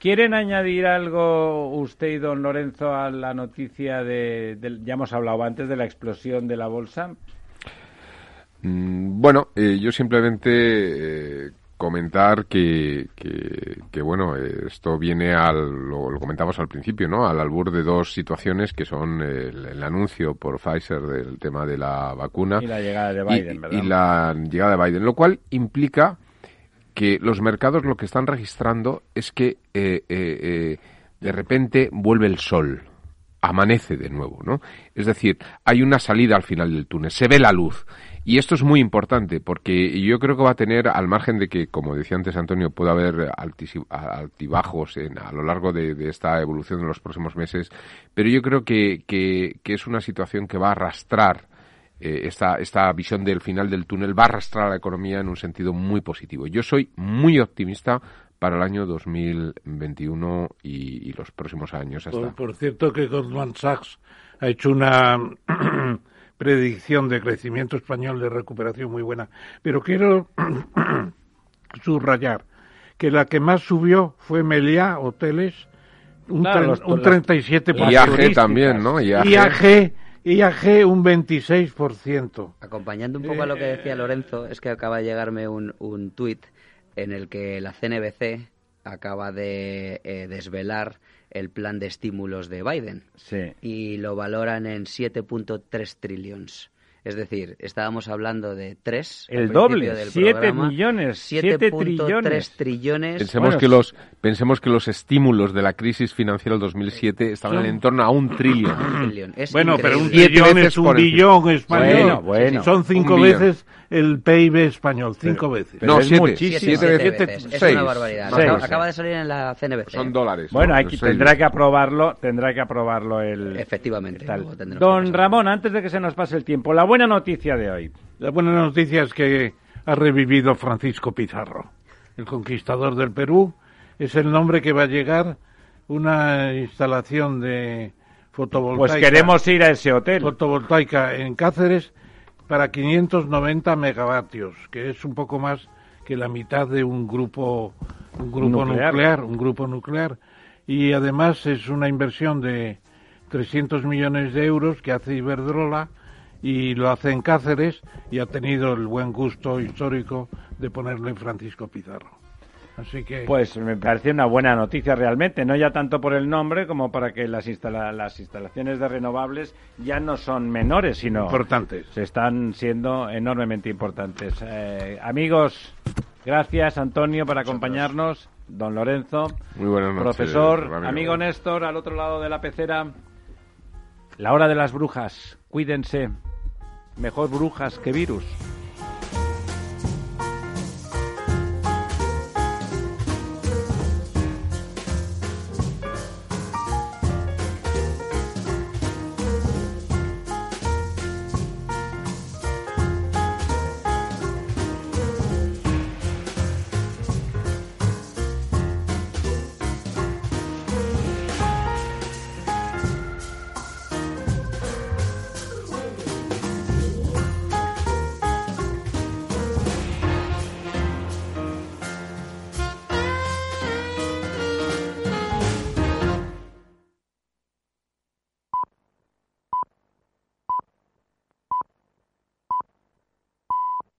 ¿Quieren añadir algo usted y don Lorenzo a la noticia de, del- ya hemos hablado antes de la explosión de la bolsa? Mm, Bueno, eh, yo simplemente eh, comentar que, que, que, bueno, esto viene al, lo, lo comentamos al principio, ¿no? Al albur de dos situaciones que son el, el anuncio por Pfizer del tema de la vacuna Y la llegada de y- Biden, ¿verdad? y la llegada de Biden, lo cual implica que los mercados lo que están registrando es que eh, eh, eh, de repente vuelve el sol, amanece de nuevo, ¿no? Es decir, hay una salida al final del túnel, se ve la luz. Y esto es muy importante porque yo creo que va a tener, al margen de que, como decía antes Antonio, puede haber altibajos en- a lo largo de, de esta evolución de los próximos meses, pero yo creo que, que- que es una situación que va a arrastrar eh, esta, esta visión del final del túnel va a arrastrar a la economía en un sentido muy positivo. Yo soy muy optimista para el año 2021 y, y los próximos años. Hasta. Por, por cierto que Goldman Sachs ha hecho una predicción de crecimiento español de recuperación muy buena. Pero quiero subrayar que la que más subió fue Meliá Hoteles, un, Claro, tre- los- un los- 37%. IAG también, ¿no? IAG. IAG, IAG un 26%. Acompañando un poco a lo que decía Lorenzo, es que acaba de llegarme un, un tuit en el que la CNBC acaba de eh, desvelar el plan de estímulos de Biden Sí. y lo valoran en 7.3 trillones. Es decir, estábamos hablando de 3. El doble, 7 millones, 7 trillones. 7.3 trillones. Pensemos, Bueno, que los, pensemos que los estímulos de la crisis financiera del 2007 estaban en torno a un trillón. Un trillón. Es Bueno, pero un increíble. Trillón es un billón español. Bueno, bueno. Son cinco veces el PIB español, cinco veces. pero no, es siete. muchísimo. Siete, veces. veces. Es Seis. una barbaridad. Seis. Acaba, acaba de salir en la CNBC. Son dólares. Bueno, ¿no? hay que- Seis. tendrá que aprobarlo, tendrá que aprobarlo el Efectivamente, tal. Don. Ramón, antes de que se nos pase el tiempo, la buena noticia de hoy. La buena noticia es que ha revivido Francisco Pizarro, el conquistador del Perú. Es el nombre que va a llegar una instalación de fotovoltaica. Pues queremos ir a ese hotel. Fotovoltaica en Cáceres para 590 megavatios, que es un poco más que la mitad de un grupo, un grupo nuclear. un grupo nuclear. Y además es una inversión de 300 millones de euros que hace Iberdrola y lo hace en Cáceres y ha tenido el buen gusto histórico de ponerle Francisco Pizarro. Así que... Pues me parece una buena noticia realmente, no ya tanto por el nombre como para que las, las instalaciones de renovables ya no son menores, sino... Importantes. Se están siendo enormemente importantes. Eh, amigos, gracias Antonio por acompañarnos. Don Lorenzo, Muy buenas noches, profesor, amigo Néstor, al otro lado de la pecera. La hora de las brujas. Cuídense. Mejor brujas que virus.